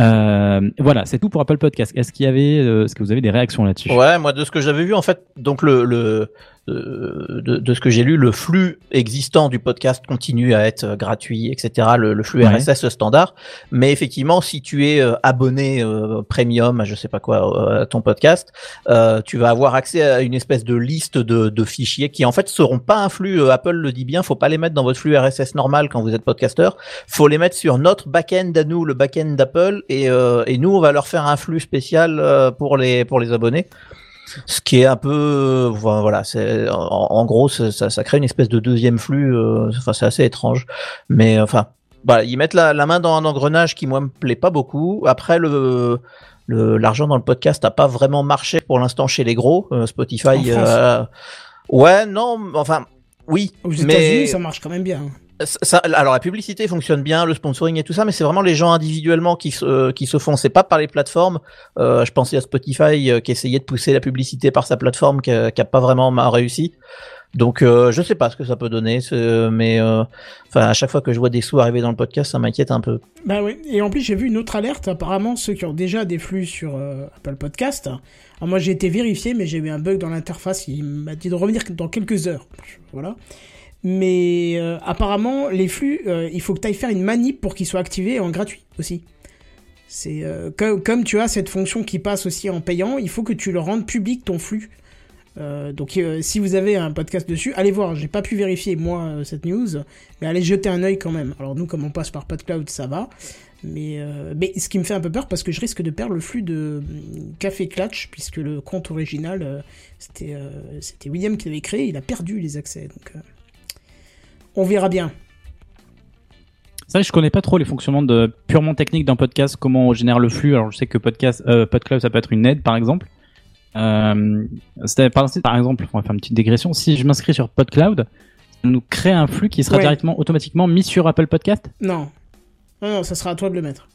Euh, voilà, c'est tout pour Apple Podcast. Est-ce qu'il y avait, euh, est-ce que vous avez des réactions là-dessus? Ouais, moi de ce que j'avais vu en fait, donc le, le de, de ce que j'ai lu, le flux existant du podcast continue à être euh, gratuit, etc. Le, le flux Ouais. RSS standard, mais effectivement, si tu es euh, abonné euh, premium, à je sais pas quoi, euh, à ton podcast, euh, tu vas avoir accès à une espèce de liste de, de fichiers qui en fait seront pas un flux. euh, Apple le dit bien, faut pas les mettre dans votre flux RSS normal quand vous êtes podcasteur. Faut les mettre sur notre back-end à nous, le back-end d'Apple, et, euh, et nous on va leur faire un flux spécial euh, pour les pour les abonnés. Ce qui est un peu, euh, voilà, c'est en, en gros ça, ça, crée une espèce de deuxième flux. euh, Enfin, c'est assez étrange, mais euh, enfin, voilà, ils mettent la, la main dans un engrenage qui moi me plaît pas beaucoup. Après le l'argent dans le podcast n'a pas vraiment marché pour l'instant chez les gros. Euh, Spotify, euh, ouais, non, enfin, oui, Aux mais États-Unis, ça marche quand même bien. Alors la publicité fonctionne bien, le sponsoring et tout ça, mais c'est vraiment les gens individuellement qui se, euh, qui se font. C'est pas par les plateformes. Euh, je pensais à Spotify euh, qui essayait de pousser la publicité par sa plateforme, qui a, pas vraiment réussi. Donc euh, je sais pas ce que ça peut donner, mais euh, enfin à chaque fois que je vois des sous arriver dans le podcast, ça m'inquiète un peu. Bah oui, et en plus j'ai vu une autre alerte, apparemment ceux qui ont déjà des flux sur Apple Podcast. Alors moi j'ai été vérifié mais j'ai eu un bug dans l'interface, il m'a dit de revenir dans quelques heures. Voilà. Mais euh, apparemment les flux, euh, il faut que tu ailles faire une manip pour qu'ils soient activés en gratuit aussi. C'est euh, comme, tu as cette fonction qui passe aussi en payant, il faut que tu le rendes public ton flux. Donc si vous avez un podcast dessus, allez voir, j'ai pas pu vérifier moi cette news, mais allez jeter un œil quand même. Alors nous comme on passe par PodCloud, ça va. Mais, mais ce qui me fait un peu peur parce que je risque de perdre le flux de hum, Café Clutch puisque le compte original c'était William qui l'avait créé, il a perdu les accès. Donc on verra bien. C'est vrai que je connais pas trop les fonctionnements de purement techniques d'un podcast, comment on génère le flux. Alors je sais que podcast, euh, PodCloud ça peut être une aide par exemple. Euh, par, exemple, on va faire une petite dégression. Si je m'inscris sur PodCloud, ça nous crée un flux qui sera Ouais. directement automatiquement mis sur Apple Podcast? Non. non, non, ça sera à toi de le mettre.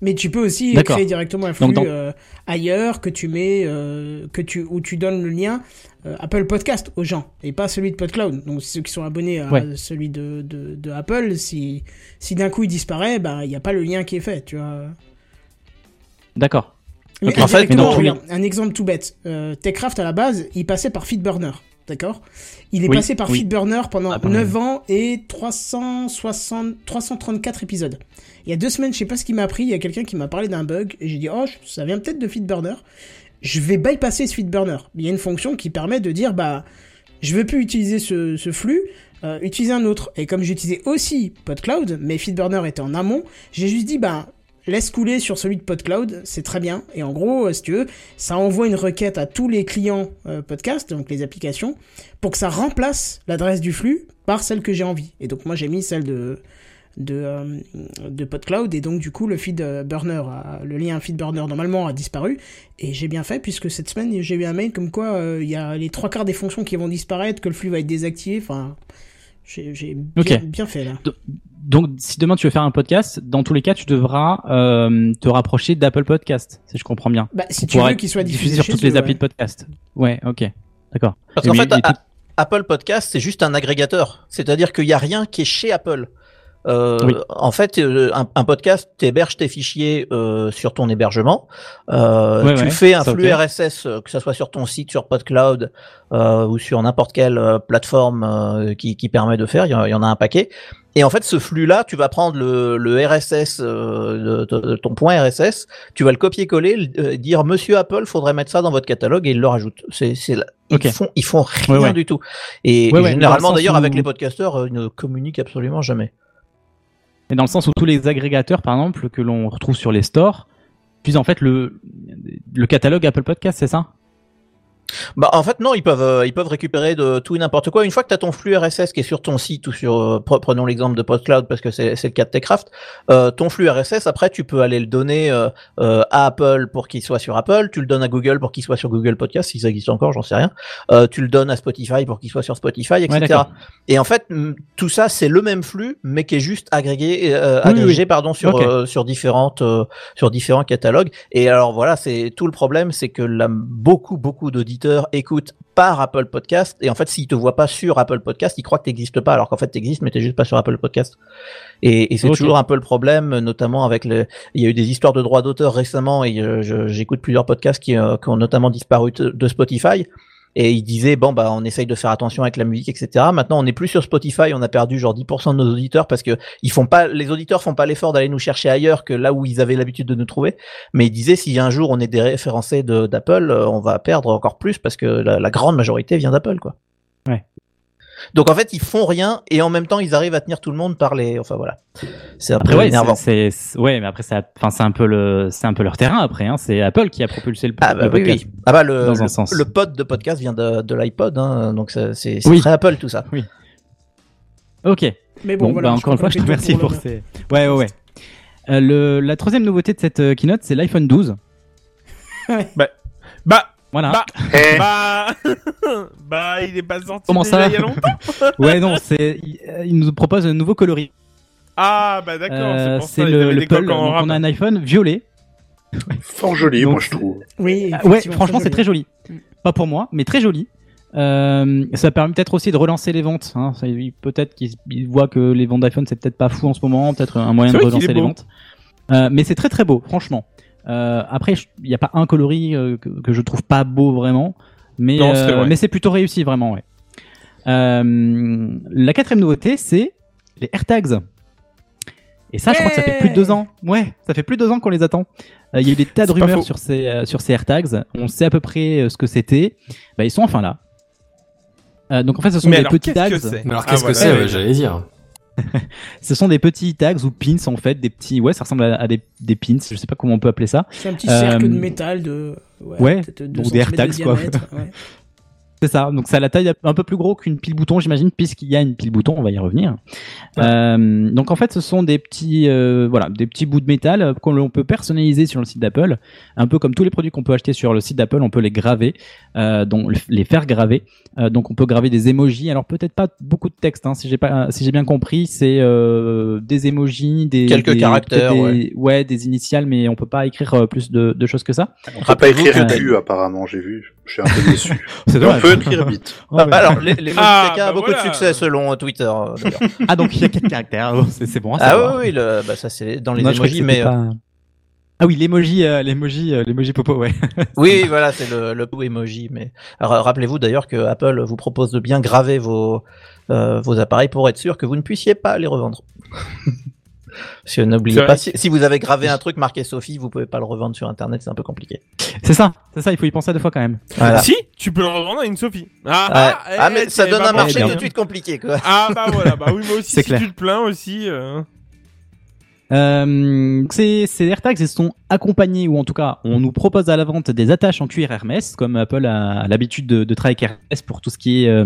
Mais tu peux aussi créer directement un flux Donc, dans- euh, ailleurs que tu mets, euh, que tu, où tu donnes le lien euh, Apple Podcast aux gens et pas celui de PodCloud. Donc ceux qui sont abonnés à Ouais. celui de, de, de Apple, si, si d'un coup il disparaît, bah il n'y a pas le lien qui est fait, tu vois. D'accord. En fait, mais regarde, un exemple tout bête. Techcraft à la base, il passait par Feedburner, d'accord? Il est Oui, passé par oui. Feedburner pendant Ah, pareil. 9 ans et 360, 334 épisodes. Il y a deux semaines, je sais pas ce qui m'a appris, il y a quelqu'un qui m'a parlé d'un bug et j'ai dit oh ça vient peut-être de Feedburner. Je vais bypasser ce Feedburner. Il y a une fonction qui permet de dire bah je veux plus utiliser ce, ce flux, euh, utiliser un autre. Et comme j'utilisais aussi PodCloud, mais Feedburner était en amont, j'ai juste dit bah laisse couler sur celui de PodCloud, c'est très bien. Et en gros, euh, si tu veux, ça envoie une requête à tous les clients euh, podcast, donc les applications, pour que ça remplace l'adresse du flux par celle que j'ai envie. Et donc moi j'ai mis celle de de, euh, de PodCloud et donc du coup le feed burner, a- le lien feed burner normalement a disparu et j'ai bien fait puisque cette semaine j'ai eu un mail comme quoi euh, il y a les trois quarts des fonctions qui vont disparaître, que le flux va être désactivé. Enfin, j'ai bien fait là. Donc si demain tu veux faire un podcast, dans tous les cas tu devras euh, te rapprocher d'Apple Podcast, si je comprends bien. Bah, si tu veux qu'il soit diffusé sur toutes eux, les applis ouais. de podcast. Ouais, ok, d'accord. Parce qu'en fait, Apple Podcast, c'est juste un agrégateur. C'est-à-dire qu'il n'y a rien qui est chez Apple. Euh, Oui. En fait, euh, un, un podcast, tu héberges tes fichiers euh, sur ton hébergement. Euh, Ouais, tu ouais, fais un flux. RSS, euh, que ce soit sur ton site, sur PodCloud euh, ou sur n'importe quelle euh, plateforme euh, qui, qui permet de faire. Il y, en- il y en a un paquet. Et en fait, ce flux-là, tu vas prendre le, le RSS, euh, de, de- de ton point RSS, tu vas le copier-coller, le- euh, dire Monsieur Apple, faudrait mettre ça dans votre catalogue et il le rajoute. C'est, c'est, ils font, ils font rien Ouais, ouais. du tout. Et, Ouais, et généralement d'ailleurs avec les podcasteurs, euh, ils ne communiquent absolument jamais. Mais dans le sens où tous les agrégateurs, par exemple, que l'on retrouve sur les stores, puisent en fait le, le catalogue Apple Podcast, c'est ça? Bah en fait non, ils peuvent euh, ils peuvent récupérer de tout et n'importe quoi. Une fois que tu as ton flux RSS qui est sur ton site ou sur euh, pre- prenons l'exemple de PodCloud parce que c'est c'est le cas de Techcraft, euh, ton flux RSS après tu peux aller le donner euh, euh, à Apple pour qu'il soit sur Apple, tu le donnes à Google pour qu'il soit sur Google Podcast si ça existe encore, j'en sais rien. Euh, tu le donnes à Spotify pour qu'il soit sur Spotify, etc. et en fait tout ça c'est le même flux mais qui est juste agrégé euh, Oui, agrégé oui. pardon sur Ok. euh, sur différentes euh, sur différents catalogues. Et alors voilà, c'est tout le problème, c'est que la, beaucoup beaucoup d'auditeurs auditeurs écoutent par Apple Podcast et en fait s'ils te voient pas sur Apple Podcast, ils croient que t'existes pas alors qu'en fait t'existes mais t'es juste pas sur Apple Podcast. Et, et c'est toujours un peu le problème, notamment avec le. Il y a eu des histoires de droits d'auteur récemment et euh, j'écoute plusieurs podcasts qui, euh, qui ont notamment disparu de Spotify. Et ils disaient bon bah on essaye de faire attention avec la musique etc. Maintenant on n'est plus sur Spotify, on a perdu genre 10% de nos auditeurs parce que ils font pas, les auditeurs font pas l'effort d'aller nous chercher ailleurs que là où ils avaient l'habitude de nous trouver. Mais ils disaient si un jour on est déréférencé d'Apple, euh, on va perdre encore plus parce que la, la grande majorité vient d'Apple quoi. Ouais. Donc en fait ils font rien et en même temps ils arrivent à tenir tout le monde par les, enfin voilà. C'est un Après, peu ouais, énervant. c'est, ouais, mais après, c'est, enfin, c'est un peu le, c'est un peu leur terrain après. Hein. C'est Apple qui a propulsé le, Ah bah le oui, podcast. oui. Ah bah le, Dans un le, sens. le pod de podcast vient de, de l'iPod, hein, donc c'est c'est Oui. très Apple tout ça. Ok. Mais bon, Bon, voilà. bah, encore une fois, je te remercie pour, le- ces. Ouais, ouais, ouais. Euh, le, la troisième nouveauté de cette euh, keynote, c'est l'iPhone 12. Bah, Voilà. bah, Eh, bah, bah, il est pas sorti Comment déjà ça il y a longtemps. ouais, non, c'est, il, euh, nous propose un nouveau coloris. Ah, bah d'accord, Euh, c'est pour c'est ça. il le, le Pearl. Donc, on a un iPhone violet. fort joli, Donc, moi je trouve. Oui. Ah, ouais, franchement, c'est très joli. Mm. Pas pour moi, mais très joli. Euh, ça permet peut-être aussi de relancer les ventes. Hein. Peut-être qu'ils ils voient que les ventes d'iPhone c'est peut-être pas fou en ce moment, peut-être un moyen de relancer les ventes. Euh, mais c'est très très beau, franchement. Euh, après, il n'y a pas un coloris euh, que, que je trouve pas beau vraiment, mais Non, euh, vrai. mais c'est plutôt réussi vraiment. Ouais. Euh, la quatrième nouveauté, c'est les AirTags. Et ça, je crois que ça fait plus de deux ans. Ouais, ça fait plus de deux ans qu'on les attend. Euh, Il y a eu des tas de rumeurs sur ces, euh, sur ces AirTags. On sait à peu près euh, ce que c'était. Bah, ils sont enfin là. Euh, donc en fait, ce sont Mais des alors, petits qu'est-ce tags. que alors Ah, qu'est-ce que voilà. c'est? Ouais, ouais, J'allais dire. Ce sont des petits tags ou pins en fait, des petits. Ouais, ça ressemble à, à des, des pins. Je sais pas comment on peut appeler ça. C'est un petit cercle Euh, de métal de. ouais, deux donc des centimètres de AirTags, quoi. ouais. C'est ça. Donc ça a la taille un peu plus gros qu'une pile bouton, j'imagine, puisqu'il y a une pile bouton. On va y revenir. Euh, donc en fait, ce sont des petits, euh, voilà, des petits bouts de métal qu'on l'on peut personnaliser sur le site d'Apple, un peu comme tous les produits qu'on peut acheter sur le site d'Apple, on peut les graver, euh, donc les faire graver. Euh, donc on peut graver des emojis. Alors peut-être pas beaucoup de texte, hein, si j'ai pas, si j'ai bien compris, c'est euh, des emojis, des Quelques des- caractères, des- ouais, des initiales, mais on peut pas écrire euh, plus de, de choses que ça. On peut pas écrire que- Q apparemment, j'ai vu. Je suis un peu déçu. C'est on peut écrire. Ah, bah, alors les, les Ah, a bah beaucoup voilà. de succès selon Twitter. euh. Ah donc il y a quatre caractères, Oh, c'est c'est bon. à ah oui, oui, le, bah, ça c'est dans les Non, emojis, mais euh, pas- Ah oui, l'emoji, euh, l'emoji, euh, l'emoji popo, ouais. oui, voilà, c'est le, le pot emoji. Mais alors, rappelez-vous d'ailleurs que Apple vous propose de bien graver vos euh, vos appareils pour être sûr que vous ne puissiez pas les revendre. Parce que n'oubliez pas, si, si vous avez gravé un truc marqué Sophie, vous pouvez pas le revendre sur Internet, c'est un peu compliqué. C'est ça, c'est ça, il faut y penser deux fois quand même. Voilà. Si, tu peux le revendre à une Sophie. Ah, Ouais. Ah, eh, mais ça donne un marché tout de suite compliqué, quoi. Ah bah voilà, bah oui, moi aussi, C'est si clair. tu te plains aussi. euh, Euh, ces, ces AirTags, ils sont accompagnés, ou en tout cas, on nous propose à la vente des attaches en cuir Hermès, comme Apple a l'habitude de, de travailler avec Hermès pour tout ce qui est euh,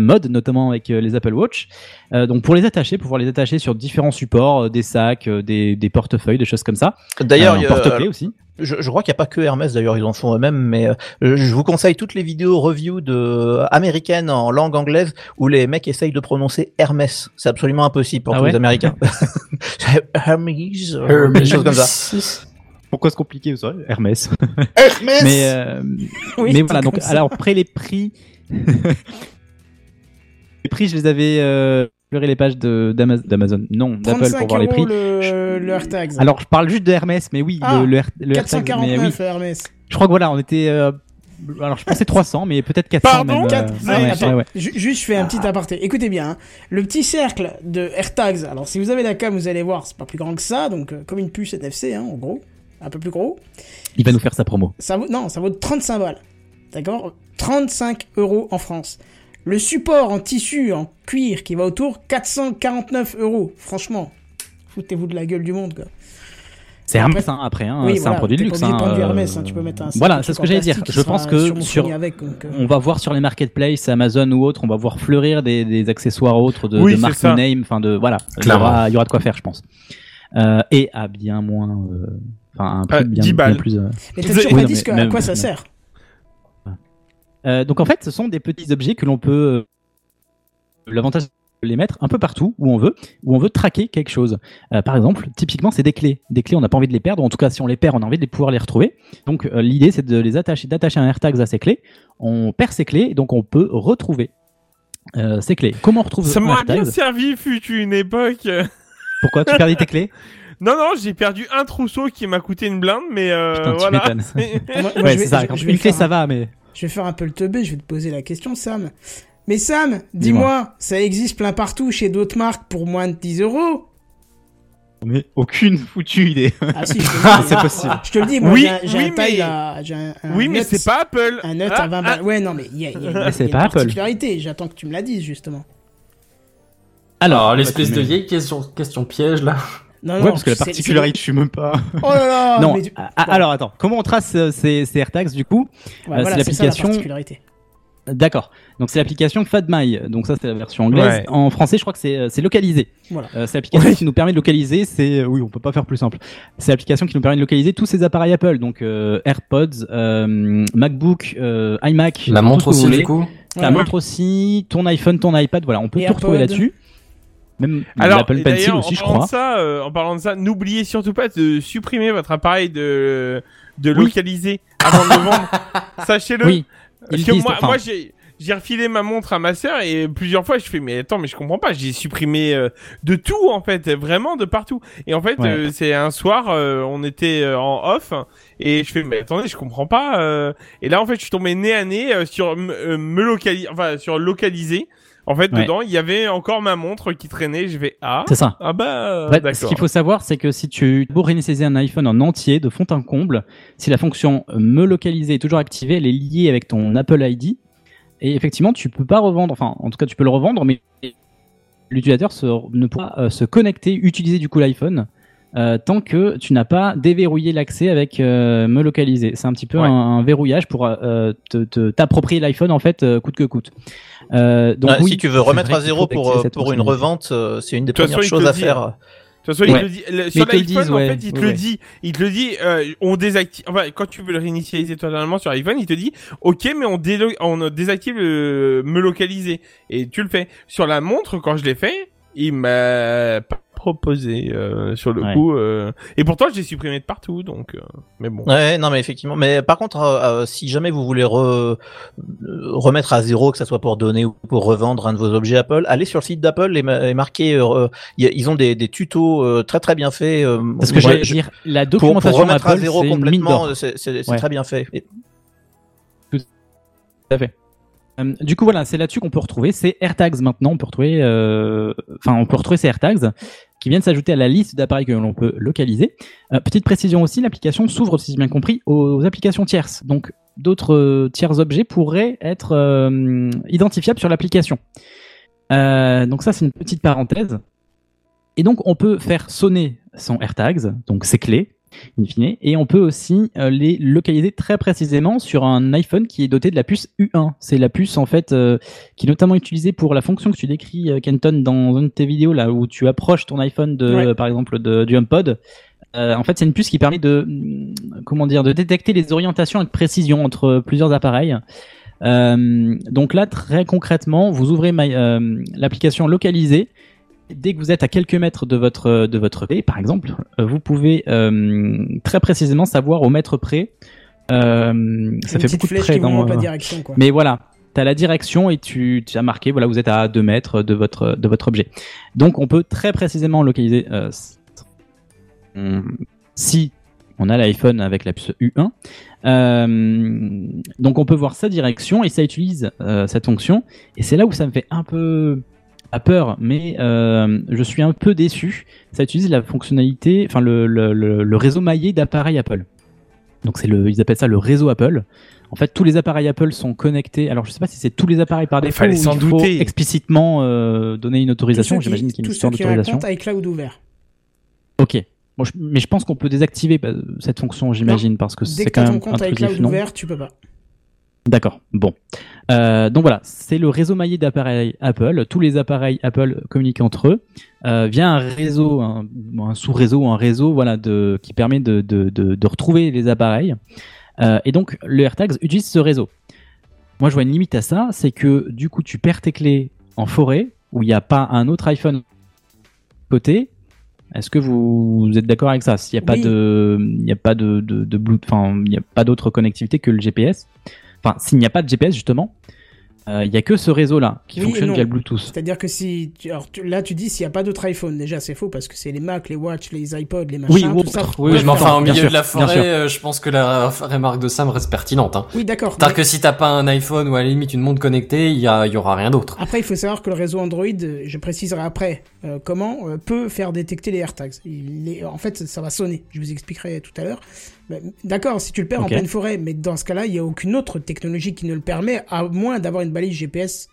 mode, notamment avec euh, les Apple Watch. Euh, donc pour les attacher, pouvoir les attacher sur différents supports, euh, des sacs, euh, des, des portefeuilles, des choses comme ça. D'ailleurs, Euh, il y a- porte-clés aussi. Je, je crois qu'il n'y a pas que Hermès d'ailleurs, ils en font eux-mêmes, mais euh, je vous conseille toutes les vidéos review de euh, américaines en langue anglaise où les mecs essayent de prononcer Hermès. C'est absolument impossible pour Ah tous ouais les Américains. Hermès, euh, des choses comme ça. Pourquoi c'est compliqué ça Hermès. Hermès Mais, euh, Oui, mais voilà, donc ça. alors après les prix, les prix, je les avais euh, pleuré les pages d'Amazon, non, d'Apple 35 pour voir les prix. le, le AirTags. Alors je parle juste de Hermès, mais oui, Ah, le, le, le AirTag, mais oui. 449 Hermès. Je crois que voilà, on était. euh, alors je pensais 300, mais peut-être 400 Pardon même. euh, Quatre- ouais, non, ouais, attends, ouais. ju- Juste, je fais un petit aparté. Écoutez bien, hein. le petit cercle de AirTags. Alors, si vous avez la cam, vous allez voir, c'est pas plus grand que ça, donc euh, comme une puce NFC, hein, en gros, un peu plus gros. Il va nous faire sa promo. Ça vaut, non, ça vaut 35 balles. D'accord? 35 euros en France. Le support en tissu, en cuir, qui va autour, 449 euros. Franchement, foutez-vous de la gueule du monde, quoi. C'est Hermès hein, après, hein, oui, c'est voilà, un produit de luxe. de hein, euh, hein, tu peux mettre un Voilà, c'est ce que j'allais dire. Je pense que sûrement sur, fourni avec, donc, euh, on va voir sur les marketplaces, Amazon ou autres, on va voir fleurir des, des accessoires autres de, Oui, de c'est marque name, enfin de voilà, il y, aura, il y aura de quoi faire, je pense. Euh, et à bien moins, euh, enfin un prix bien, 10 bien balles. plus. euh, Mais t'as toujours pas dit à quoi ça sert Euh, donc en fait, ce sont des petits objets que l'on peut. euh, L'avantage les mettre un peu partout où on veut, où on veut traquer quelque chose. Euh, par exemple, typiquement, c'est des clés. Des clés, on n'a pas envie de les perdre. En tout cas, si on les perd, on a envie de les pouvoir les retrouver. Donc, euh, l'idée, c'est de les attacher, d'attacher un AirTags à ces clés. On perd ces clés, donc on peut retrouver euh, ces clés. Comment on retrouve Ça m'aurait bien servi, fut une époque. Pourquoi tu perdis tes clés? Non, non, j'ai perdu un trousseau qui m'a coûté une blinde, mais euh, Putain, tu voilà. m'étonnes. Moi- moi, Ouais, c'est ça. Quand une clé, faire ça va, mais Je vais faire un peu le teubé, je vais te poser la question, Sam. Mais Sam, Dis-moi. ça existe plein partout chez d'autres marques pour moins de 10 euros mais aucune foutue idée. Ah si, je te le Ah, dis. c'est possible. Je te le dis, moi Oui, j'ai un, j'ai oui, un taille mais- à- un, un Oui, mais c'est pas Apple. Un nut Ah, à 20 balles. Ouais, non, mais il y a, y a- il y a- Mais c'est il y a pas une Apple. particularité. J'attends que tu me la dises, justement. Alors, l'espèce de vieille question, question piège, là. Non, Ouais, non, parce que la particularité, je suis même pas. Oh là là non. mais tu- ah, ah, Alors attends, comment on trace euh, ces, ces AirTags du coup? Ouais, euh, voilà, c'est la l'application- particularité. D'accord. Donc c'est l'application FadMy. Donc ça c'est la version anglaise. Ouais. En français, je crois que c'est euh, c'est localisé. Voilà. Euh, c'est l'application qui nous permet de localiser. C'est oui, on peut pas faire plus simple. C'est l'application qui nous permet de localiser tous ces appareils Apple. Donc euh, AirPods, euh, MacBook, euh, iMac. La montre aussi, du coup. La Ouais. montre aussi, ton iPhone, ton iPad. Voilà, on peut Et tout retrouver là-dessus. Même Alors, l'Apple Pencil aussi, en je parlant crois. de ça, euh, en parlant de ça, n'oubliez surtout pas de supprimer votre appareil de de Oui. localiser avant de le vendre. Sachez-le. Oui. Parce que moi, enfin, moi j'ai j'ai refilé ma montre à ma sœur et plusieurs fois je fais mais attends mais je comprends pas j'ai supprimé euh, de tout en fait vraiment de partout et en fait Ouais. euh, c'est un soir euh, on était euh, en off et je fais mais attendez je comprends pas euh, et là en fait je suis tombé nez à nez euh, sur me localiser enfin sur localiser en fait Ouais. dedans il y avait encore ma montre qui traînait je vais ah c'est ça. ah bah ce qu'il faut savoir, c'est que si tu pour réinitialiser un iPhone en entier de fond en comble, si la fonction euh, me localiser est toujours activée, elle est liée avec ton Apple ID. Et effectivement, tu peux pas revendre, enfin, en tout cas, tu peux le revendre, mais l'utilisateur ne pourra euh, se connecter, utiliser du coup l'iPhone. euh, tant que tu n'as pas déverrouillé l'accès avec euh, me localiser. C'est un petit peu Ouais. un, un verrouillage pour euh, te- te- t'approprier l'iPhone en fait coûte que coûte. Euh, donc oui, si tu veux remettre à zéro pour, euh, pour une revente, euh, c'est une des De premières façon, choses à dit, faire. De toute façon, il te le dit, le- sur l'iPhone, en fait, il te Ouais, le dit, il te le dit, euh, on désactive, enfin, quand tu veux le réinitialiser totalement sur iPhone, il te dit, ok, mais on, délo- on désactive le me localiser. Et tu le fais. Sur la montre, quand je l'ai fait, il m'a proposé, euh, sur le Ouais. coup, euh, et pourtant, je l'ai supprimé de partout, donc, euh, mais bon. Ouais, non, mais effectivement. Mais par contre, euh, euh, si jamais vous voulez re- remettre à zéro, que ça soit pour donner ou pour revendre un de vos objets Apple, allez sur le site d'Apple et, ma- et marquez. euh, ils ont des, des tutos euh, très très bien faits. euh, Parce que ouais, j'allais je- dire, la pour, pour documentation remettre à zéro complètement, c'est c'est- c'est Ouais. très bien fait. Et- Tout à fait. Euh, du coup, voilà, c'est là-dessus qu'on peut retrouver ces AirTags maintenant. On peut retrouver, euh, on peut retrouver ces AirTags qui viennent s'ajouter à la liste d'appareils que l'on peut localiser. Euh, petite précision aussi, l'application s'ouvre, si j'ai bien compris, aux applications tierces. Donc, d'autres tiers objets pourraient être identifiables sur l'application. Donc ça, c'est une petite parenthèse. Et donc, on peut faire sonner son AirTags, donc ses clés, in fine, et on peut aussi euh, les localiser très précisément sur un iPhone qui est doté de la puce U1. C'est la puce en fait euh, qui est notamment utilisée pour la fonction que tu décris, euh, Kenton, dans une de tes vidéos là où tu approches ton iPhone de, Ouais. par exemple, de, du HomePod. En fait, c'est une puce qui permet de, hum, comment dire, de détecter les orientations avec précision entre plusieurs appareils. Donc là, très concrètement, vous ouvrez l'application localisée. Dès que vous êtes à quelques mètres de votre de votre clé, par exemple, euh, vous pouvez euh, très précisément savoir au mètre près. Euh, ça Une fait beaucoup de près dans. montre la direction, quoi. mais voilà, tu as la direction et tu, tu as marqué, voilà, vous êtes à 2 mètres de votre, de votre objet. Donc on peut très précisément localiser euh, hum, si on a l'iPhone avec la puce U1. Euh, donc on peut voir sa direction et ça utilise euh, cette fonction. Et c'est là où ça me fait un peu pas peur, mais euh, je suis un peu déçu. Ça utilise la fonctionnalité, enfin le, le, le, le réseau maillé d'appareils Apple. Donc c'est le, ils appellent ça le réseau Apple. En fait, tous les appareils Apple sont connectés. Alors, je sais pas si c'est tous les appareils par défaut fallait ou s'en douter. explicitement euh, donner une autorisation. J'imagine qu'il y a une histoire un d'autorisation. compte iCloud ouvert. Ok. Bon, je- mais je pense qu'on peut désactiver bah, cette fonction, j'imagine, parce que c'est quand t'as ton même compte iCloud non ouvert, tu peux pas. D'accord. Bon. Euh, donc voilà, c'est le réseau maillé d'appareils Apple. Tous les appareils Apple communiquent entre eux euh, via un réseau, un, un sous-réseau, un réseau, voilà, de, qui permet de, de, de, de retrouver les appareils. Euh, et donc le AirTags utilise ce réseau. Moi, je vois une limite à ça, c'est que du coup, tu perds tes clés en forêt où il n'y a pas un autre iPhone côté, est-ce que vous, vous êtes d'accord avec ça? S'il n'y a pas de, il n'y a pas de, de, de Bluetooth, enfin, il n'y a pas d'autre connectivité que le GPS. Enfin, s'il n'y a pas de GPS justement, euh, il n'y a que ce réseau-là qui Oui fonctionne via le Bluetooth. C'est-à-dire que si. tu- Alors, tu- là, tu dis s'il n'y a pas d'autres iPhones. Déjà, c'est faux parce que c'est les Mac, les Watch, les iPods, les machins, Oui, tout oui, ça. oui, Oui, mais enfin, au milieu sûr, de la forêt, euh, je pense que la remarque de Sam reste pertinente. Hein. Oui, d'accord. C'est-à-dire mais- que si t'as pas un iPhone ou à la limite une montre connectée, il y, a- y aura rien d'autre. Après, il faut savoir que le réseau Android, euh, je préciserai après euh, comment, euh, peut faire détecter les AirTags. Il est- en fait, ça va sonner. Je vous expliquerai tout à l'heure. Mais, D'accord, si tu le perds en pleine forêt, mais dans ce cas-là, il n'y a aucune autre technologie qui ne le permet, à moins d'avoir une balise GPS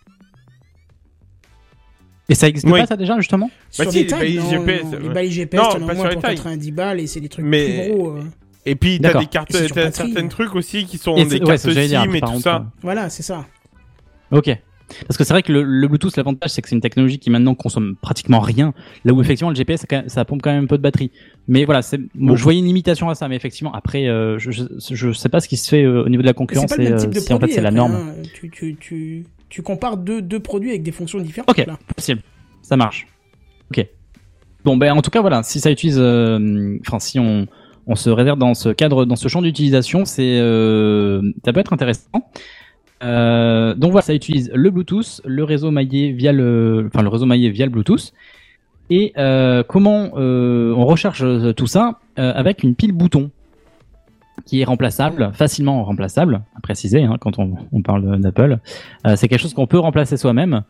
Et ça existe Oui. pas ça déjà justement? Sur Bah si, des les tags. balises non, GPS, non, ouais. Les balises GPS, Non, as pas sur moins les pour tags. 90 balles et c'est des trucs Mais- plus gros. euh. Et puis t'as des cartes, sur t'as certains trucs aussi qui sont Et des ouais, cartes dire, SIM et tout ça. Voilà, c'est ça. Ok. Parce que c'est vrai que le, le Bluetooth, l'avantage, c'est que c'est une technologie qui maintenant consomme pratiquement rien. Là où effectivement le GPS, ça, pompe quand même un peu de batterie. Mais voilà, c'est, bon, je voyais une limitation à ça. Mais effectivement, après, euh, je, je, je sais pas ce qui se fait euh, au niveau de la concurrence c'est pas le même euh, type de si en fait produit. c'est la norme. hein. Tu, tu, tu, tu compares deux, deux produits avec des fonctions différentes. Ok, là. possible. Ça marche. Ok. Bon, ben en tout cas, voilà, si ça utilise, euh, enfin, si on, on se réserve dans ce cadre, dans ce champ d'utilisation, c'est, euh, ça peut être intéressant. Euh, donc voilà, ça utilise le Bluetooth, le réseau maillé via le, enfin, le réseau maillé via le Bluetooth. Et euh, comment euh, on recharge tout ça Euh, avec une pile bouton qui est remplaçable, facilement remplaçable, à préciser hein, quand on, on parle d'Apple. Euh, c'est quelque chose qu'on peut remplacer soi-même.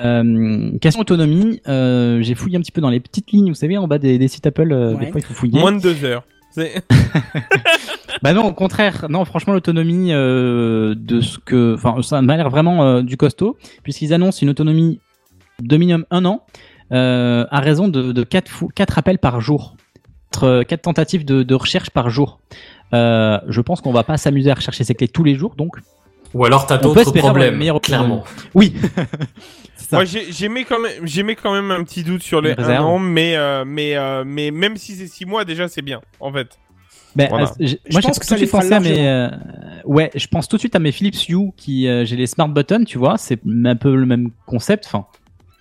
Euh, question autonomie, euh, j'ai fouillé un petit peu dans les petites lignes, vous savez, en bas des, des sites Apple, euh, Ouais. des fois il faut fouiller. Moins de deux heures. C'est- Bah non, au contraire, non, franchement l'autonomie euh, de ce que, enfin ça m'a l'air vraiment euh, du costaud, puisqu'ils annoncent une autonomie de minimum un an, euh, à raison de, de 4, fou- quatre appels par jour, 4, quatre tentatives de, de recherche par jour. Euh, je pense qu'on va pas s'amuser à rechercher ces clés tous les jours, donc Ou alors t'as d'autres problèmes, clairement. oui. Ça. Moi, j'ai j'ai mis quand même, j'ai mis quand même un petit doute sur les an, mais euh, mais euh, mais même si c'est six mois, déjà c'est bien, en fait. Ben, Voilà. euh, Je moi, j'ai pense tout que ça de suite pensé à mes, euh, ouais, je pense tout de suite à mes Philips Hue qui, euh, j'ai les smart buttons, tu vois, c'est un peu le même concept, enfin,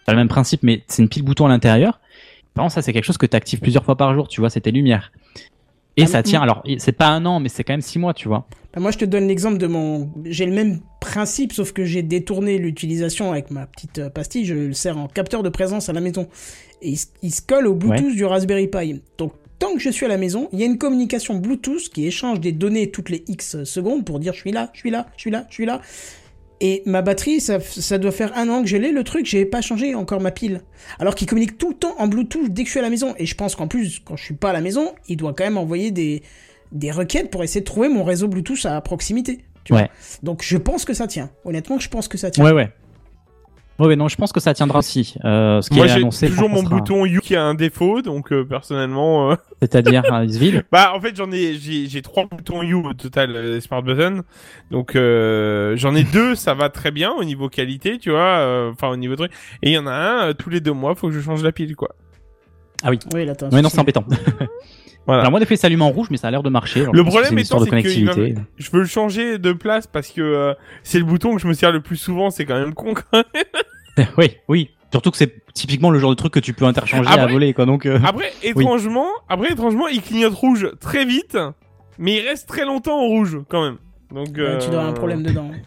pas le même principe, mais c'est une pile bouton à l'intérieur. Par contre, ça, c'est quelque chose que tu actives plusieurs fois par jour, tu vois, c'est tes lumières. Et Ah, ça tient, alors, c'est pas un an, mais c'est quand même six mois, tu vois. Bah, moi, je te donne l'exemple de mon. J'ai le même principe, sauf que j'ai détourné l'utilisation avec ma petite euh, pastille. Je le sers en capteur de présence à la maison. Et il se colle au Bluetooth du Raspberry Pi. Donc, tant que je suis à la maison, il y a une communication Bluetooth qui échange des données toutes les X secondes pour dire je suis là, je suis là, je suis là, je suis là. Et ma batterie, ça, ça doit faire un an que je l'ai. Le truc, j'ai pas changé encore ma pile. Alors qu'il communique tout le temps en Bluetooth dès que je suis à la maison. Et je pense qu'en plus, quand je suis pas à la maison, il doit quand même envoyer des, des requêtes pour essayer de trouver mon réseau Bluetooth à proximité. tu vois. Ouais. Donc je pense que ça tient. Honnêtement, je pense que ça tient. Ouais, ouais. Ouais, ouais, non, je pense que ça tiendra aussi. Euh, ce qui Moi, est j'ai annoncé. toujours mon sera- bouton U qui a un défaut, donc euh, personnellement. euh, C'est-à-dire, il se vide. Bah, en fait, j'en ai, j'ai, j'ai trois boutons U au total, euh, Smart Button. Donc, euh, j'en ai deux, ça va très bien au niveau qualité, tu vois, euh, enfin au niveau truc. Et il y en a un, euh, tous les deux mois, faut que je change la pile, quoi. Ah oui. Oui, là, t'as un Ouais, non, c'est embêtant. Voilà. Alors moi, des fois, il s'allume en rouge, mais ça a l'air de marcher. Alors, Le que problème étant, c'est va connectivité. Je veux le changer de place parce que euh, c'est le bouton que je me sers le plus souvent, c'est quand même con. quand même. oui, oui. Surtout que c'est typiquement le genre de truc que tu peux interchanger Après- à voler, quoi. Donc, euh, Après, étrangement, après, étrangement, il clignote rouge très vite, mais il reste très longtemps en rouge, quand même. Donc, Ouais, euh... Tu dois avoir un problème dedans.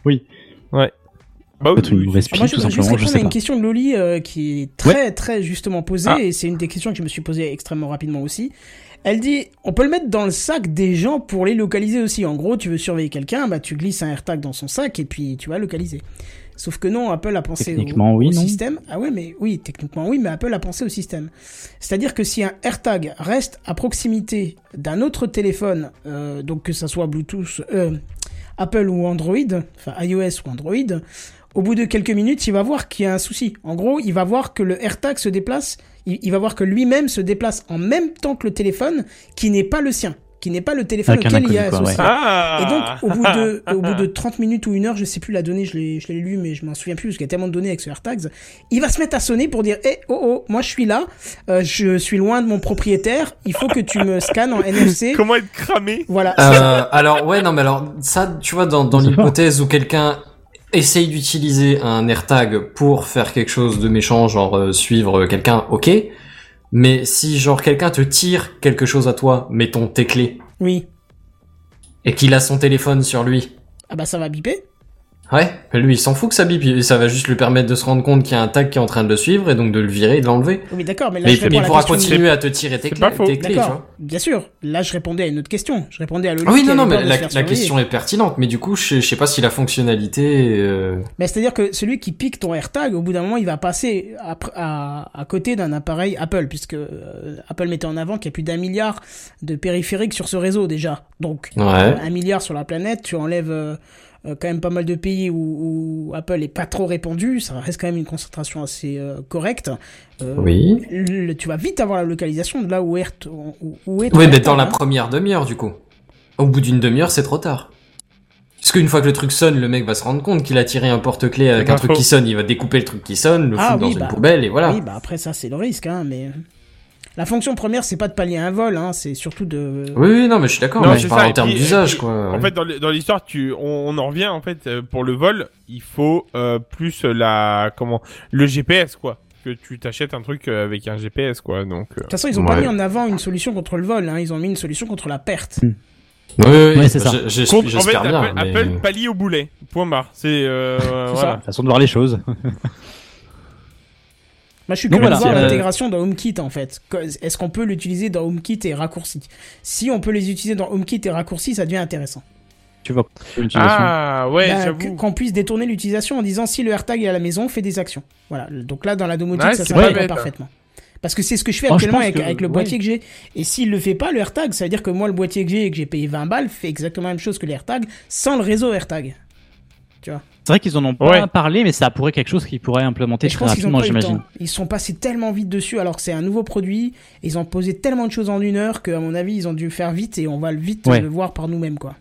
Bah oui, peut-être une oui, mauvaise c'est- pile, Moi, je tout simplement. Je sais à une question de Loli euh, qui est très, très justement posée, Ah. et c'est une des questions que je me suis posée extrêmement rapidement aussi. Elle dit, on peut le mettre dans le sac des gens pour les localiser aussi. En gros, tu veux surveiller quelqu'un, bah tu glisses un AirTag dans son sac et puis tu vas localiser. Sauf que non, Apple a pensé au, oui, système. Ah ouais, mais oui, techniquement oui, mais Apple a pensé au système. C'est-à-dire que si un AirTag reste à proximité d'un autre téléphone, euh, donc que ça soit Bluetooth, euh, Apple ou Android, enfin iOS ou Android, au bout de quelques minutes, il va voir qu'il y a un souci. En gros, il va voir que le AirTag se déplace, il, il va voir que lui-même se déplace en même temps que le téléphone, qui n'est pas le sien, qui n'est pas le téléphone Avec un auquel il y a associé. Ah Et donc, au bout de, au bout de 30 minutes ou une heure, je sais plus la donnée, je l'ai, je l'ai lu, mais je m'en souviens plus parce qu'il y a tellement de données avec ce AirTags. Il va se mettre à sonner pour dire, eh, oh, oh, moi je suis là, euh, je suis loin de mon propriétaire, il faut que tu me scannes en NFC. Comment être cramé? Voilà. Euh, alors ouais non mais alors ça tu vois dans, dans l'hypothèse où quelqu'un essaye d'utiliser un AirTag pour faire quelque chose de méchant, genre euh, suivre quelqu'un, ok. Mais si genre quelqu'un te tire quelque chose à toi, mettons tes clés, Oui. et qu'il a son téléphone sur lui, Ah bah ça va biper. Ouais, mais lui il s'en fout que ça bip, et ça va juste lui permettre de se rendre compte qu'il y a un tag qui est en train de le suivre et donc de le virer et de l'enlever. Oui, d'accord, mais là Mais, je réponds mais à il la pourra continuer à te tirer tes C'est clés, pas faux. tes clés, tu D'accord, vois. bien sûr. Là, je répondais à une autre question. Je répondais à Loli. Ah oui, non, non, mais la, question est pertinente, mais du coup, je, je sais pas si la fonctionnalité. euh, Mais c'est-à-dire que celui qui pique ton AirTag, au bout d'un moment, il va passer à, à, à côté d'un appareil Apple, puisque euh, Apple mettait en avant qu'il y a plus d'un milliard de périphériques sur ce réseau déjà. Donc, Ouais. un milliard sur la planète, tu enlèves euh, euh, quand même pas mal de pays où, où Apple est pas trop répandu, ça reste quand même une concentration assez euh, correcte. Euh, Oui. le- tu vas vite avoir la localisation de là où est, où, où est ton Oui, mais dans la hein. première demi-heure, du coup. Au bout d'une demi-heure, c'est trop tard. Parce qu'une fois que le truc sonne, le mec va se rendre compte qu'il a tiré un porte-clés avec un truc faux. qui sonne, il va découper le truc qui sonne, le Ah foutre dans une bah, poubelle et voilà. Oui, bah après ça c'est le risque, hein, mais la fonction première c'est pas de pallier un vol, hein, c'est surtout de. Oui, oui, non, mais je suis d'accord, Non, mais je parle en termes d'usage, quoi. En ouais. fait, dans l'histoire, tu, on, on en revient en fait euh, pour le vol, il faut euh, plus la comment le GPS quoi. Que tu t'achètes un truc euh, avec un GPS quoi. Donc De toute façon, ils ont pas mis en avant une solution contre le vol, hein, ils ont mis une solution contre la perte. Oui, oui, oui, c'est ça. contre- en fait, J'espère bien. Apple, mais- Apple pallie au boulet. Point barre. C'est euh, C'est voilà. ça. Façon de voir les choses. Moi, je suis curieux de voir euh, l'intégration dans HomeKit en fait. Est-ce qu'on peut l'utiliser dans HomeKit et raccourci? Si on peut les utiliser dans HomeKit et raccourci, ça devient intéressant. Tu vois. Ah ouais, Bah, j'avoue. qu'on puisse détourner l'utilisation en disant si le AirTag est à la maison, fait des actions. Voilà. Donc là, dans la domotique, Ouais, ça s'intègre bête. parfaitement. Parce que c'est ce que je fais Oh, je actuellement avec, que- avec le ouais. boîtier que j'ai. Et s'il le fait pas, le AirTag, ça veut dire que moi, le boîtier que j'ai et que j'ai payé 20 balles fait exactement la même chose que l'AirTag sans le réseau AirTag. Tu vois? C'est vrai qu'ils en ont pas Ouais. parlé, mais ça pourrait quelque chose qu'ils pourraient implémenter très pense qu'ils ont rapidement, j'imagine. Ils sont passés tellement vite dessus alors que c'est un nouveau produit. Ils ont posé tellement de choses en une heure qu'à mon avis, ils ont dû faire vite et on va le vite Ouais. le voir par nous-mêmes, quoi.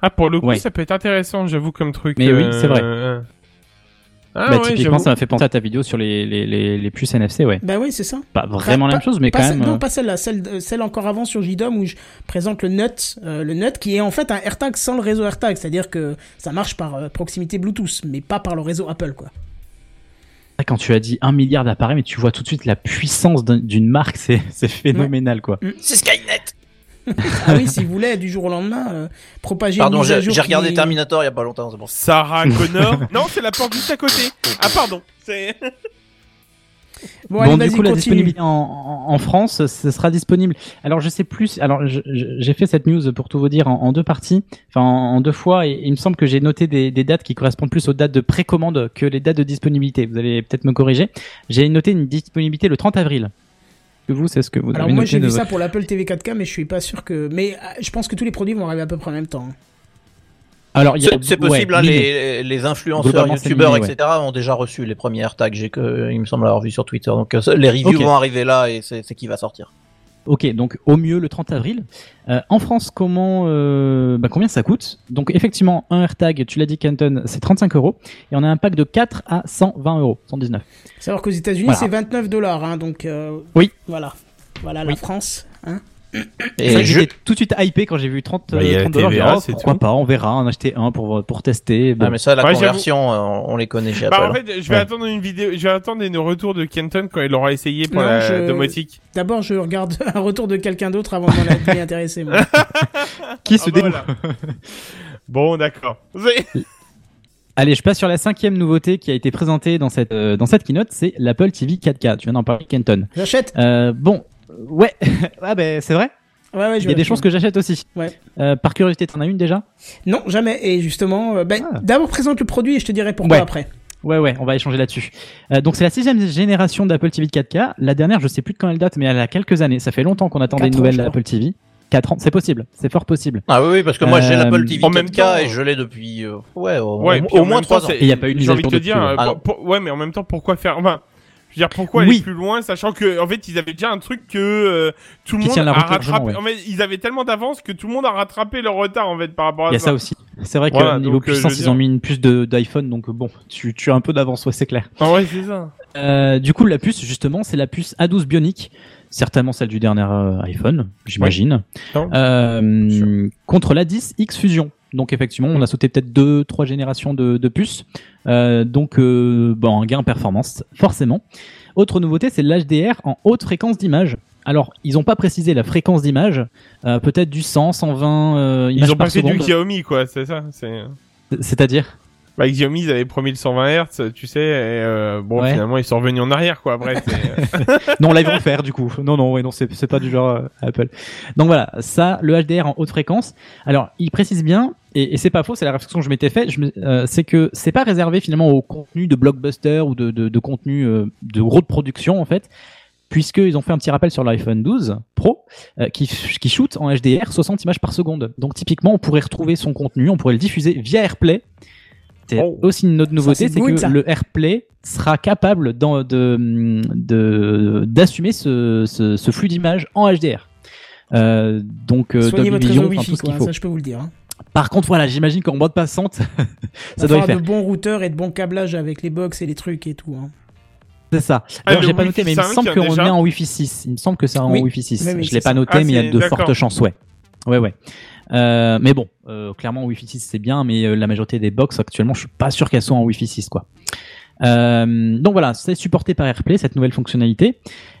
Ah pour le coup, Ouais. ça peut être intéressant, j'avoue comme truc. Mais oui, euh, c'est vrai. Ah bah, ouais, typiquement, ça m'a fait penser à ta vidéo sur les, les, les, les puces NFC, ouais. Bah oui, c'est ça. Pas vraiment la même chose, mais quand celle- même. Non, euh, pas celle-là, celle, celle encore avant sur JDOM où je présente le NUT, euh, le NUT qui est en fait un AirTag sans le réseau AirTag, c'est-à-dire que ça marche par euh, proximité Bluetooth, mais pas par le réseau Apple, quoi. Quand tu as dit un milliard d'appareils, mais tu vois tout de suite la puissance d'un- d'une marque, c'est c'est phénoménal, quoi. C'est Skynet. ah oui, s'ils voulaient du jour au lendemain euh, propager Pardon, j'ai regardé Terminator il y a pas longtemps, c'est bon. Sarah Connor. non, c'est la porte juste à côté. Ah pardon. C'est. Bon, du coup, la disponibilité en, en, en France, ce sera disponible. Alors, je sais plus. Alors, j'ai fait cette news pour tout vous dire en, en deux parties, enfin en, en deux fois, et, il me semble que j'ai noté des, des dates qui correspondent plus aux dates de précommande que les dates de disponibilité. Vous allez peut-être me corriger. J'ai noté une disponibilité le 30 avril. Que vous, c'est ce que vous Alors avez moi j'ai de vu ça pour l'Apple TV 4K, mais je suis pas sûr que. Mais euh, je pense que tous les produits vont arriver à peu près en même temps. hein. Alors, il y a- C'est ouais, possible, hein, les, les influenceurs, youtubeurs, ouais. etc. ont déjà reçu les premiers AirTags. J'ai que, il me semble avoir vu sur Twitter. Donc euh, les reviews vont arriver là et c'est qui va sortir. Ok, donc au mieux le 30 avril. Euh, en France, comment, euh, bah, combien ça coûte? Donc effectivement, un AirTag, tu l'as dit, Canton, c'est 35 euros, et on a un pack de 4 à 120 euros, 119. Savoir qu'aux États-Unis Voilà. c'est 29 dollars, hein, donc. euh, Oui. Voilà. Voilà la France. Hein. Et Et je, j'étais tout de suite hypé quand j'ai vu 30, Bah, il y a euh, la 30 dollars. TVA, oh, pourquoi tout. pas On verra, en acheter un pour pour tester. Bon. Ah, mais ça, la Ouais, conversion, euh, on les connaît chez Bah Apple. en fait, je vais Ouais. attendre une vidéo, je vais attendre une retour de Kenton quand il aura essayé pour Non, la je- domotique. D'abord je regarde un retour de quelqu'un d'autre avant de m'en m'y intéresser. moi. Qui Ah se bah dénoue voilà. Bon, d'accord. Allez, je passe sur la cinquième nouveauté qui a été présentée dans cette euh, dans cette keynote, c'est l'Apple TV 4K. Tu viens d'en parler, Kenton. J'achète. Euh, bon, ouais, ah ben c'est vrai. Ouais, ouais, je Il y a des choses que j'achète aussi. Ouais. Euh, par curiosité, t'en as une déjà? Non, jamais. Et justement, euh, ben, Ah. d'abord présente le produit et je te dirai pourquoi Ouais. après. Ouais, ouais, on va échanger là-dessus. Euh, donc c'est la sixième génération d'Apple TV 4K. La dernière, je sais plus de quand elle date, mais elle a quelques années. Ça fait longtemps qu'on attendait une nouvelle je crois. Apple TV. 4 ans, c'est possible, c'est fort possible. Ah oui, oui, parce que moi j'ai Euh, l'Apple TV en même 4K temps- et je l'ai depuis, euh, ouais, au, Ouais, au- puis au en moins même 3 temps, ans. il y a pas eu de mise J'ai à envie de jour te depuis, dire, ouais. euh, Ah pour- non. pour- ouais, mais en même temps, pourquoi faire, enfin, je veux dire, pourquoi Oui. aller plus loin, sachant que, en fait, ils avaient déjà un truc que euh, tout le monde a rattrapé. ouais. En fait, ils avaient tellement d'avance que tout le monde a rattrapé leur retard, en fait, par rapport à Il y a ça. ça aussi. C'est vrai que Voilà, niveau donc, euh, puissance, ils dire- ont mis une puce de- d'iPhone, donc euh, bon, tu, tu as un peu d'avance, ouais, c'est clair. Ah ouais, c'est ça. Euh, du coup, la puce, justement, c'est la puce A12 Bionic, certainement celle du dernier euh, iPhone, j'imagine, euh, contre la 10 X Fusion. Donc effectivement, on a sauté peut-être deux, trois générations de, de puces. Euh, donc euh, bon, un gain en performance, forcément. Autre nouveauté, c'est l'HDR en haute fréquence d'image. Alors, ils n'ont pas précisé la fréquence d'image, euh, peut-être du 100, 120 euh, images Ils ont par pas fait du. Xiaomi, quoi, c'est ça. C'est. C'est-à-dire? Bah, Xiaomi, ils avaient promis le 120 Hz, tu sais, et euh, bon, Ouais. finalement, ils sont revenus en arrière, quoi. Après, non, là ils vont le faire du coup. Non, non, ouais, non, c'est pas du genre euh, Apple. Donc voilà, ça, le HDR en haute fréquence. Alors, il précise bien, et, et c'est pas faux, c'est la réflexion que je m'étais faite. euh, c'est que c'est pas réservé finalement au contenu de blockbuster ou de, de, de contenu euh, de gros de production en fait, puisqu'ils ont fait un petit rappel sur l'iPhone 12 Pro euh, qui, qui shoot en HDR 60 images par seconde. Donc typiquement, on pourrait retrouver son contenu, on pourrait le diffuser via AirPlay. C'est Oh. aussi une autre nouveauté, c'est que ça. le AirPlay sera capable d'en- de d'assumer ce, ce, ce flux d'images en HDR. Euh, donc euh, Dolby votre Vision, Wi-Fi, tout ce qu'il faut. ça je peux vous le dire. Hein. Par contre, voilà, j'imagine qu'en bande passante, ça doit y faire. de bons routeurs et de bons câblages avec les box et les trucs et tout. Hein. C'est ça. Ah, Alors, j'ai pas noté, mais il me 5, semble qu'on déjà est en Wi-Fi 6. Il me semble que c'est en Oui. Wi-Fi 6. Oui, oui, je l'ai pas noté, Ah, mais il y a de fortes chances, ouais. Ouais, ouais. Euh, mais bon, euh, clairement, Wi-Fi 6 c'est bien, mais euh, la majorité des box actuellement, je suis pas sûr qu'elles soient en Wi-Fi 6, quoi. Euh, donc voilà, c'est supporté par AirPlay, cette nouvelle fonctionnalité.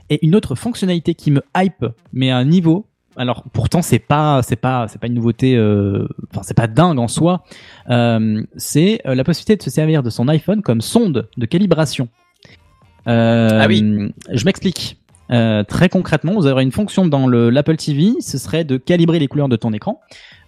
Et une autre fonctionnalité qui me hype, mais à un niveau. Alors pourtant c'est pas c'est pas c'est pas une nouveauté euh, enfin c'est pas dingue en soi. Euh, c'est euh, la possibilité de se servir de son iPhone comme sonde de calibration. Ah oui. je m'explique. Très concrètement vous aurez une fonction dans le l'Apple TV ce serait de calibrer les couleurs de ton écran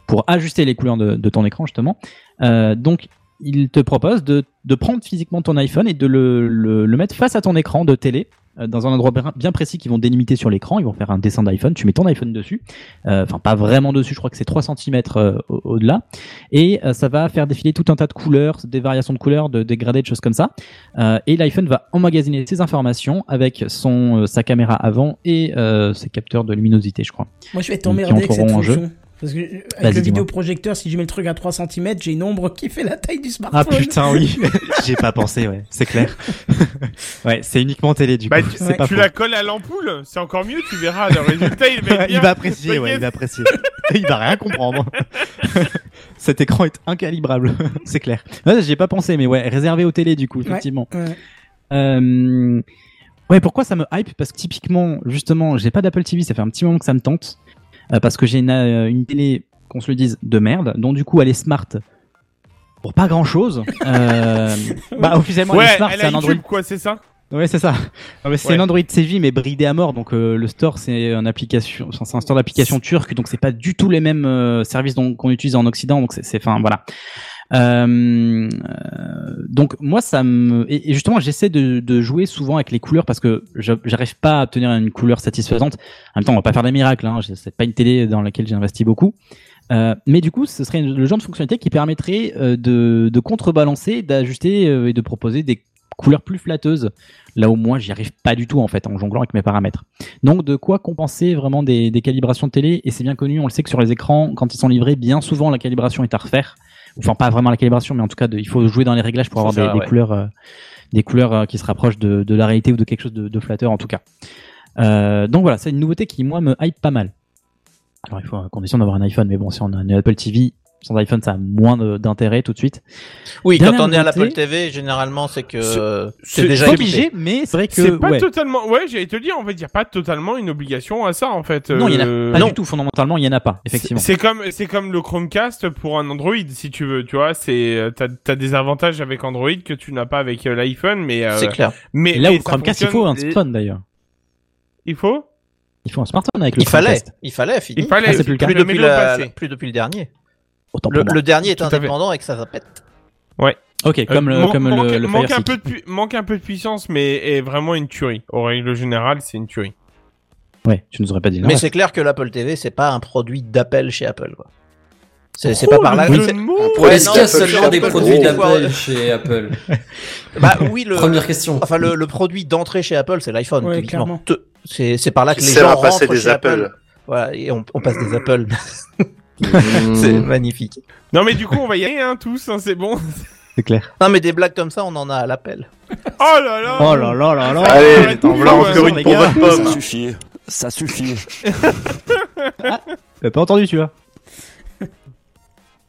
pour ajuster les couleurs de, de ton écran justement. Donc il te propose de, de prendre physiquement ton iPhone et de le, le, le mettre face à ton écran de télé dans un endroit bien- précis qu'ils vont délimiter sur l'écran. Ils vont faire un dessin d'iPhone. Tu mets ton iPhone dessus. Euh, Enfin, pas vraiment dessus. Je crois que c'est 3 cm au-delà. Et euh, ça va faire défiler tout un tas de couleurs, des variations de couleurs, de dégradés, de choses comme ça. Euh, et l'iPhone va emmagasiner ces informations avec son euh, sa caméra avant et euh, ses capteurs de luminosité, je crois. Moi je vais t'emmerder avec cette fonction. Parce que euh, avec le vidéoprojecteur, si je mets le truc à 3 cm, j'ai une ombre qui fait la taille du smartphone. Ah putain, oui. J'ai pas pensé, ouais. C'est clair. ouais, c'est uniquement télé du coup. bah, tu, pas tu la colles à l'ampoule, c'est encore mieux, tu verras le résultat, il va il va apprécier, ouais, il va apprécier. il va rien comprendre. Cet écran est incalibrable, c'est clair. Ouais, J'y ai pas pensé, mais ouais, réservé aux télé du coup, effectivement. Ouais. Euh... Ouais, pourquoi ça me hype? Parce que typiquement, justement, j'ai pas d'Apple TV, ça fait un petit moment que ça me tente. Euh, parce que j'ai une, euh, une télé, qu'on se le dise, de merde, dont du coup elle est smart pour pas grand chose. Euh... bah, officiellement, elle Ouais, est smart, c'est un Android quoi, c'est ça? Ouais, c'est ça. C'est Ouais. un Android CJ mais bridé à mort. Donc euh, le store c'est application, enfin, c'est un store d'application turc, donc c'est pas du tout les mêmes euh, services qu'on utilise en Occident. Donc c'est, c'est, enfin voilà. Euh, donc moi ça me et, justement j'essaie de, de jouer souvent avec les couleurs parce que j'arrive pas à obtenir une couleur satisfaisante. En même temps on va pas faire des miracles. Hein. C'est pas une télé dans laquelle j'ai investi beaucoup. Euh, mais du coup, ce serait le genre de fonctionnalité qui permettrait euh, de, de contrebalancer, d'ajuster euh, et de proposer des couleurs plus flatteuses. Là où moi, j'y arrive pas du tout en fait en jonglant avec mes paramètres. Donc, de quoi compenser vraiment des, des calibrations de télé? Et c'est bien connu, on le sait que sur les écrans, quand ils sont livrés, bien souvent la calibration est à refaire. Enfin, pas vraiment la calibration, mais en tout cas, de- il faut jouer dans les réglages pour avoir des, faire, des ouais. couleurs, euh, des couleurs euh, qui se rapprochent de, de la réalité ou de quelque chose de, de flatteur en tout cas. Euh, donc voilà, c'est une nouveauté qui moi me hype pas mal. Alors il faut à condition d'avoir un iPhone, mais bon, si on a un Apple TV sans iPhone, ça a moins d'intérêt tout de suite. Oui, Dernière quand on est à l'Apple TV, généralement, c'est que C'est- euh, déjà obligé, mais c'est vrai que C'est pas ouais. totalement. Ouais, j'allais te dire, en fait, il y a pas totalement une obligation à ça, en fait. non, il y en a Euh, pas non. du tout. Fondamentalement, il y en a pas. C'est Effectivement. c'est comme c'est comme le Chromecast pour un Android, si tu veux. Tu vois, c'est euh, t'as as des avantages avec Android que tu n'as pas avec euh, l'iPhone, mais euh, C'est clair. mais Et là où Chromecast, il faut un smartphone d'ailleurs. Il faut? Il faut un smartphone avec le Il fallait, il fallait, fini. Il fallait. Ah, c'est plus le cas. Plus depuis, le la- passé. plus depuis le dernier. Autant Le, pour moi. le dernier est Tout indépendant et que ça répète. Ok, comme Euh, le, man- comme manque, le, le manque un peu de pu- manque un peu de puissance, mais est vraiment une tuerie. Au règle générale, c'est une tuerie. Ouais, tu nous aurais pas dit. Mais c'est clair que l'Apple TV, c'est pas un produit d'Apple chez Apple. quoi. C'est c'est Oh, pas par là. Ouais, Est-ce qu'il y a Apple seulement chez des Apple, produits d'Apple chez Apple Bah oui, le. Première question. Enfin, le, le produit d'entrée chez Apple, c'est l'iPhone. Ouais, C'est c'est par là que les gens à passer rentrent des chez Apple. appels. Voilà, et on, on passe des Apple. Hmm. c'est magnifique. Non, mais du coup, on va y aller, hein, tous, hein, c'est bon. C'est clair. Non, mais des blagues comme ça, on en a à l'appel. Oh là là. Oh là là là là. Allez, en voilà encore une pour votre Ça pomme. suffit. Ça suffit. T'as pas entendu, tu vois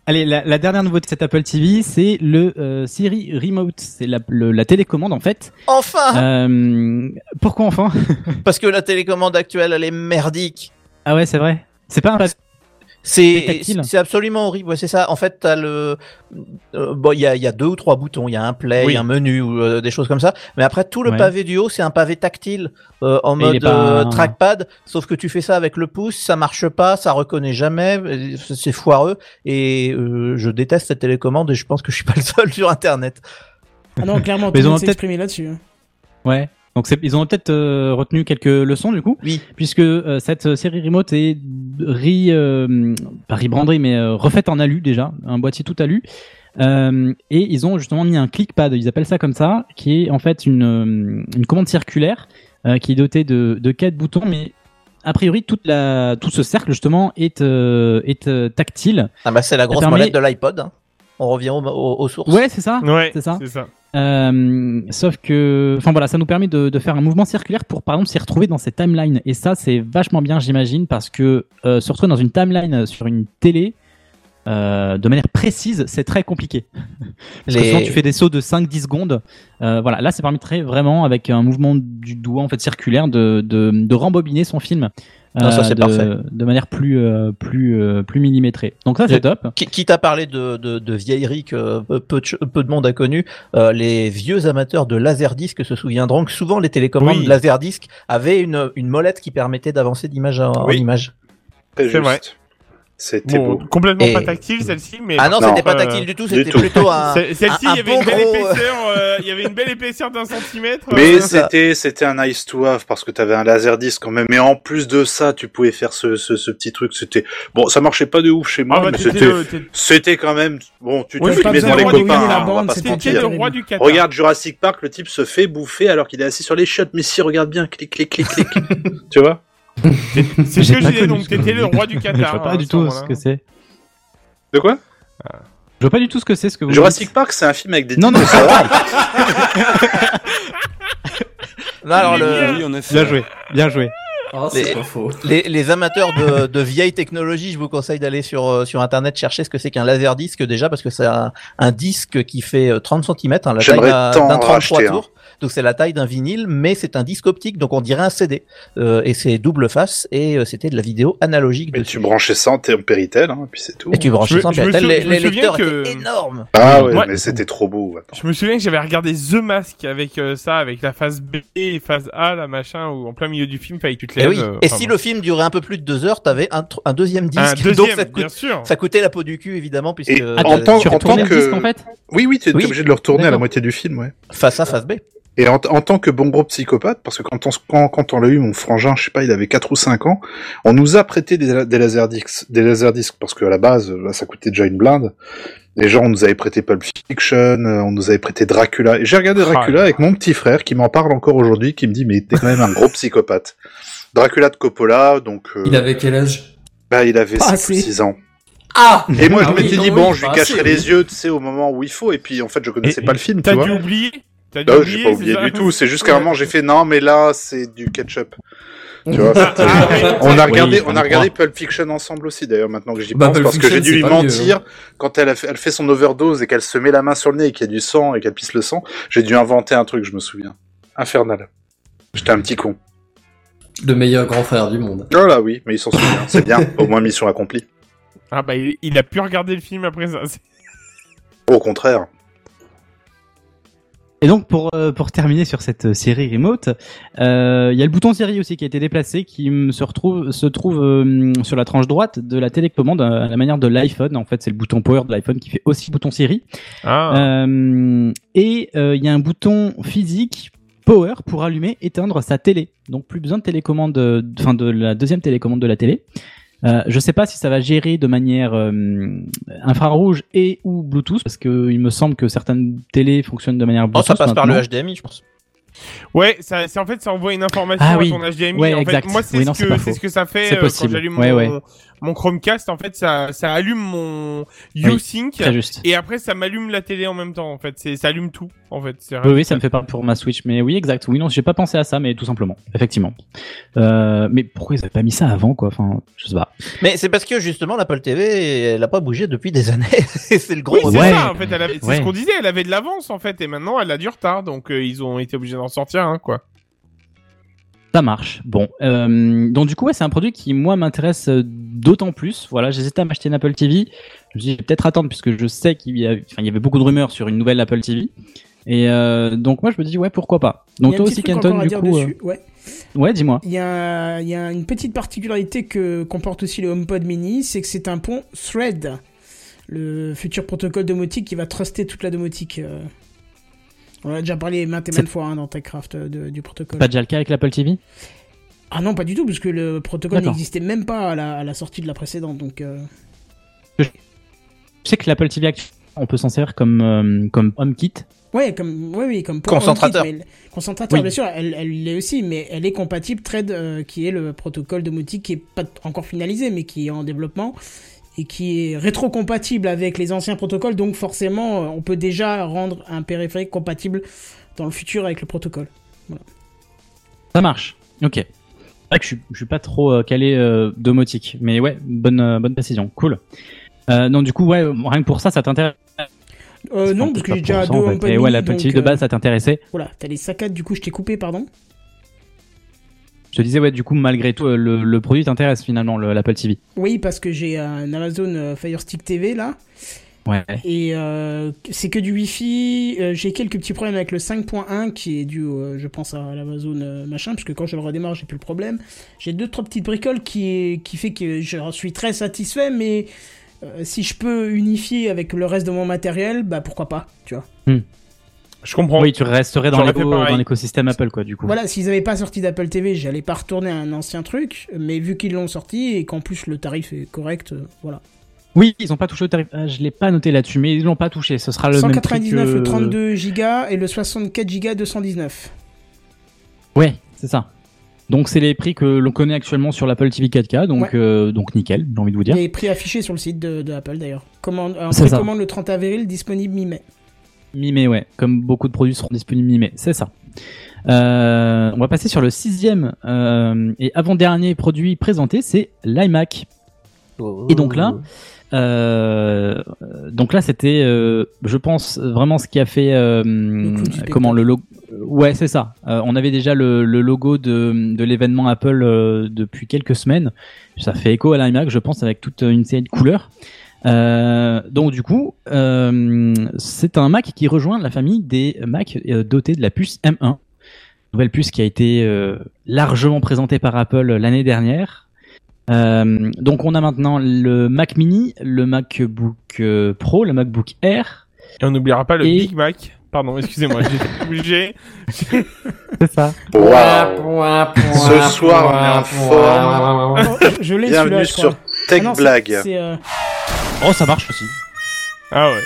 Allez, la, la dernière nouveauté de cette Apple TV, c'est le euh, Siri Remote. C'est la, télécommande en fait. Enfin Euh, pourquoi enfin? Parce que la télécommande actuelle, elle est merdique. Ah ouais, c'est vrai. C'est pas un papier C'est c'est absolument horrible, ouais, c'est ça. En fait, t'as le euh, bon, il y a, il y a deux ou trois boutons, il y a un play, Oui. un menu ou euh, des choses comme ça. Mais après, tout le Ouais. pavé du haut, c'est un pavé tactile euh, en Et mode pas- euh, trackpad. Sauf que tu fais ça avec le pouce, ça marche pas, ça reconnaît jamais, c'est foireux. Et euh, je déteste cette télécommande et je pense que je suis pas le seul sur Internet. Ah non, clairement, tout Mais le ils ont monde s'est peut-être- exprimé là-dessus. hein. Ouais. Donc ils ont peut-être euh, retenu quelques leçons du coup, Oui. puisque euh, cette série remote est re, euh, pas rebrandée mais euh, refaite en alu déjà, un boîtier tout alu. Euh, et ils ont justement mis un clickpad, ils appellent ça comme ça, qui est en fait une, euh, une commande circulaire euh, qui est dotée de, de quatre boutons, mais a priori toute la, tout ce cercle justement est, euh, est euh, tactile. Ah bah c'est la grosse permet- molette de l'iPod. hein. On revient au- au- aux sources. Ouais, c'est ça. Ouais, C'est ça. C'est ça. Euh, sauf que, enfin voilà, ça nous permet de, de faire un mouvement circulaire pour par exemple s'y retrouver dans cette timeline. Et ça, c'est vachement bien, j'imagine, parce que euh, se retrouver dans une timeline sur une télé euh, de manière précise, c'est très compliqué. Parce que souvent, tu fais des sauts de 5-10 secondes. Euh, voilà, là, ça permettrait vraiment, avec un mouvement du doigt en fait circulaire, de, de, de rembobiner son film. Non, ça, c'est de, parfait. de manière plus euh, plus euh, plus millimétrée. Donc ça c'est top. Qui- Quitte à parler de, de, de vieillerie que peu de, peu de monde a connu, euh, les vieux amateurs de laserdisc se souviendront que souvent les télécommandes Oui. laserdisc avaient une, une molette qui permettait d'avancer d'image en, image. C'est vrai. C'était Bon, beau. complètement Et- pas tactile celle-ci, mais Ah non, Non, c'était pas euh, tactile du tout, c'était plutôt un. Ce- Celle-ci, il y avait un une belle gros, épaisseur, euh, il y avait une belle épaisseur d'un centimètre. Mais euh, ça. c'était c'était un nice to have parce que t'avais un laserdisc quand même. Mais en plus de ça, tu pouvais faire ce, ce, ce petit truc. C'était bon, ça marchait pas de ouf chez moi, ah bah, mais c'était c'était quand même bon. Tu te Oui, mais filmais dans les de copains. hein, c'était le roi du Qatar. Regarde Jurassic Park, le type se fait bouffer alors qu'il est assis sur les chiottes. Mais si, regarde bien, clic, clic, clic, clic. tu vois? C'est ce J'ai que je connu donc t'étais le roi du Je Qatar. vois pas hein, du tout ce que c'est. De quoi Je vois pas du tout ce que c'est ce que vous Jurassic Park, c'est un film avec des Non, non. Non, alors le, Oui. Bien joué, bien joué. C'est Les- pas faux. les, les amateurs de, de vieilles technologies, je vous conseille d'aller sur, euh, sur internet chercher ce que c'est qu'un laserdisc déjà, parce que c'est un, un disque qui fait euh, 30 cm, hein, la taille d'un tant d'un en 33 racheter un. Donc c'est la taille d'un vinyle, mais c'est un disque optique, donc on dirait un CD. Euh, et c'est double face, et euh, c'était de la vidéo analogique Mais dessus. tu branchais ça en Péritel, hein, et puis c'est tout. Et tu me- ça en Péritel. Les, je me les souviens lecteurs que- étaient énormes. Ah ouais, Ouais. mais c'était trop beau. attends. Je me souviens que j'avais regardé The Mask avec euh, ça, avec la phase B et phase A, la machin, où en plein milieu du film, fallait que tu te Et lèves. oui. euh, Et enfin si bon. le film durait un peu plus de deux heures, t'avais un, deuxième disque. Un donc deuxième, ça, coûte- bien sûr. ça coûtait la peau du cul évidemment, puisque Et euh, en tant- Tu que- disque en fait Oui, oui, t'es Oui. obligé de le retourner à la moitié du film, ouais. face A, face B. Et en, en tant que bon gros psychopathe, parce que quand on, quand, quand on l'a eu, mon frangin, je sais pas, il avait 4 ou 5 ans, on nous a prêté des, des laserdiscs, des laserdiscs, parce qu'à la base, là, ça coûtait déjà une blinde. Les gens, on nous avait prêté Pulp Fiction, euh, on nous avait prêté Dracula. Et j'ai regardé Dracula Ah. avec mon petit frère, qui m'en parle encore aujourd'hui, qui me dit, mais t'es quand même un gros psychopathe. Dracula de Coppola, donc, euh, Il avait quel âge? bah, il avait Pas 6 assez. 6 ans. Ah Et moi, Ah je oui, m'étais non, dit, oui, bon, je lui cacherai assez, les oui. yeux, tu sais, au moment où il faut. Et puis, en fait, je connaissais Et- pas le film, tu T'as vois. dû oublier T'as Non, oublier, j'ai pas oublié du tout. C'est juste qu'à un moment, j'ai fait non, mais là, c'est du ketchup. Tu vois, Ah, ah, oui. on a Oui, regardé, on on a regardé Pulp Fiction ensemble aussi, d'ailleurs, maintenant que j'y Bah, pense, Pulp parce que j'ai dû lui mieux, mentir hein. quand elle, a fait, elle fait son overdose et qu'elle se met la main sur le nez et qu'il y a du sang et qu'elle pisse le sang. J'ai dû inventer un truc, je me souviens. Infernal. J'étais un petit con. Le meilleur grand frère du monde. Oh là oui, mais il s'en souvient. C'est bien. Au moins mission accomplie. Ah bah il, il a pu regarder le film après ça. Au contraire. Et donc pour euh, pour terminer sur cette euh, série remote, euh, il y a le bouton série aussi qui a été déplacé, qui se retrouve se trouve euh, sur la tranche droite de la télécommande à la manière de l'iPhone. En fait, c'est le bouton power de l'iPhone qui fait aussi bouton série. Ah. Euh, et euh, il y a un bouton physique power pour allumer, éteindre sa télé. Donc plus besoin de télécommande, enfin de la deuxième télécommande de la télé. Euh, je sais pas si ça va gérer de manière euh, infrarouge et ou Bluetooth parce que il me semble que certaines télés fonctionnent de manière Oh, Bluetooth. ça passe par le. HDMI, je pense. Ouais, ça, c'est en fait, ça envoie une information Ah à ton HDMI. Ouais, en fait, exact. moi, c'est Oui, ce, ce que ça fait C'est euh, quand possible. j'allume Ouais, mon, ouais. Mon Chromecast. En fait, ça, ça allume mon YouSync Très juste. et après, ça m'allume la télé en même temps. En fait, c'est, ça allume tout. En fait, Oui, oui, ça me fait pas pour ma Switch, mais oui, exact. Oui, non, j'ai pas pensé à ça, mais tout simplement, effectivement. Euh, mais pourquoi ils avaient pas mis ça avant, quoi? Enfin, je sais pas. Mais c'est parce que justement l'Apple TV, elle a pas bougé depuis des années. C'est le gros. Oui, c'est Ouais. ça. En fait, avait- c'est Ouais. ce qu'on disait. Elle avait de l'avance en fait, et maintenant, elle a du retard. Donc, euh, ils ont été obligés d'en sortir un, quoi. Ça marche. Bon, euh, donc du coup, ouais, c'est un produit qui moi m'intéresse euh, d'autant plus. Voilà, j'hésitais à m'acheter une Apple TV. Je me vais peut-être attendre puisque je sais qu'il y, avait beaucoup de rumeurs sur une nouvelle Apple TV. Et euh, donc moi, je me dis ouais, pourquoi pas. Donc toi aussi, Kenton, du coup. Ouais. Ouais, dis-moi. Il y, y a une petite particularité que comporte aussi le HomePod mini, c'est que c'est un pont Thread, le futur protocole domotique qui va truster toute la domotique. On a déjà parlé maintes et maintes fois hein, dans TechCraft euh, de- du protocole. Pas déjà le cas avec l'Apple TV Ah non, pas du tout, parce que le protocole n'existait même pas à la, à la sortie de la précédente. Donc, euh, Je sais que l'Apple TV actuelle, on peut s'en servir comme euh, comme HomeKit. ouais, comme, ouais, oui, comme pour Concentrateur. HomeKit, mais le- concentrateur, Oui. bien sûr, elle, elle l'est aussi, mais elle est compatible Thread, euh, qui est le protocole domotique qui est pas encore finalisé, mais qui est en développement et qui est rétro-compatible avec les anciens protocoles. Donc forcément, euh, on peut déjà rendre un périphérique compatible dans le futur avec le protocole. Ça marche. Ok. Vrai que je je suis pas trop euh, calé euh, domotique, mais ouais, bonne euh, bonne précision. Cool. Euh, donc du coup, ouais, rien que pour ça, ça t'intéresse Euh, non, parce que j'ai déjà deux en fait. Et ouais, mini, l'Apple donc, de base, ça t'intéressait. Voilà, t'as les saccades, du coup je t'ai coupé, pardon. Je te disais, ouais, du coup, malgré tout, euh, le, le produit t'intéresse finalement, le- l'Apple TV. Oui, parce que j'ai un Amazon euh, Fire Stick TV là. Ouais. Et euh, c'est que du Wi-Fi. Euh, j'ai quelques petits problèmes avec le 5.1 qui est dû, euh, je pense, à l'Amazon euh, machin, parce que quand je le redémarre, j'ai plus le problème. J'ai deux trois petites bricoles qui qui fait que je suis très satisfait, mais euh, si je peux unifier avec le reste de mon matériel, bah pourquoi pas, tu vois. Je comprends. Oui, tu resterais dans l'écosystème Apple, quoi, du coup. Voilà, s'ils avaient pas sorti d'Apple TV, j'allais pas retourner à un ancien truc, mais vu qu'ils l'ont sorti et qu'en plus le tarif est correct, euh, voilà. Oui, ils ont pas touché au tarif. Ah, je l'ai pas noté là-dessus, mais ils l'ont pas touché. Ce sera le même prix 199 que- le 32 Go et le 64 Go 219. Ouais, c'est ça. Donc c'est les prix que l'on connaît actuellement sur l'Apple TV 4K, donc Ouais. euh, donc nickel, j'ai envie de vous dire. Les prix affichés sur le site de, de Apple d'ailleurs. Commande, ça. commande le 30 avril, disponible mi-mai. Mi-mai, ouais. Comme beaucoup de produits seront disponibles mi-mai, c'est ça. Euh, on va passer sur le sixième euh, et avant-dernier produit présenté, c'est l'iMac. Et donc là, euh, donc là, c'était, je pense, vraiment ce qui a fait, comment le logo. Ouais, c'est ça. On avait déjà le, le logo de, de l'événement Apple depuis quelques semaines. Ça fait écho à l'iMac, je pense, avec toute une série de couleurs. Euh, donc du coup, euh, c'est un Mac qui rejoint la famille des Mac euh, dotés de la puce M1. Nouvelle puce qui a été euh, largement présentée par Apple l'année dernière. Euh, donc on a maintenant le Mac Mini, le MacBook euh, Pro, le MacBook Air. Et on n'oubliera pas le Et- Big Mac. Pardon, excusez-moi, j'étais obligé. C'est ça. Waouh Ce soir, on est en forme. Je l'ai Bienvenue sur Tech Ah Blague. c'est, euh, Oh, ça marche aussi. Ah ouais.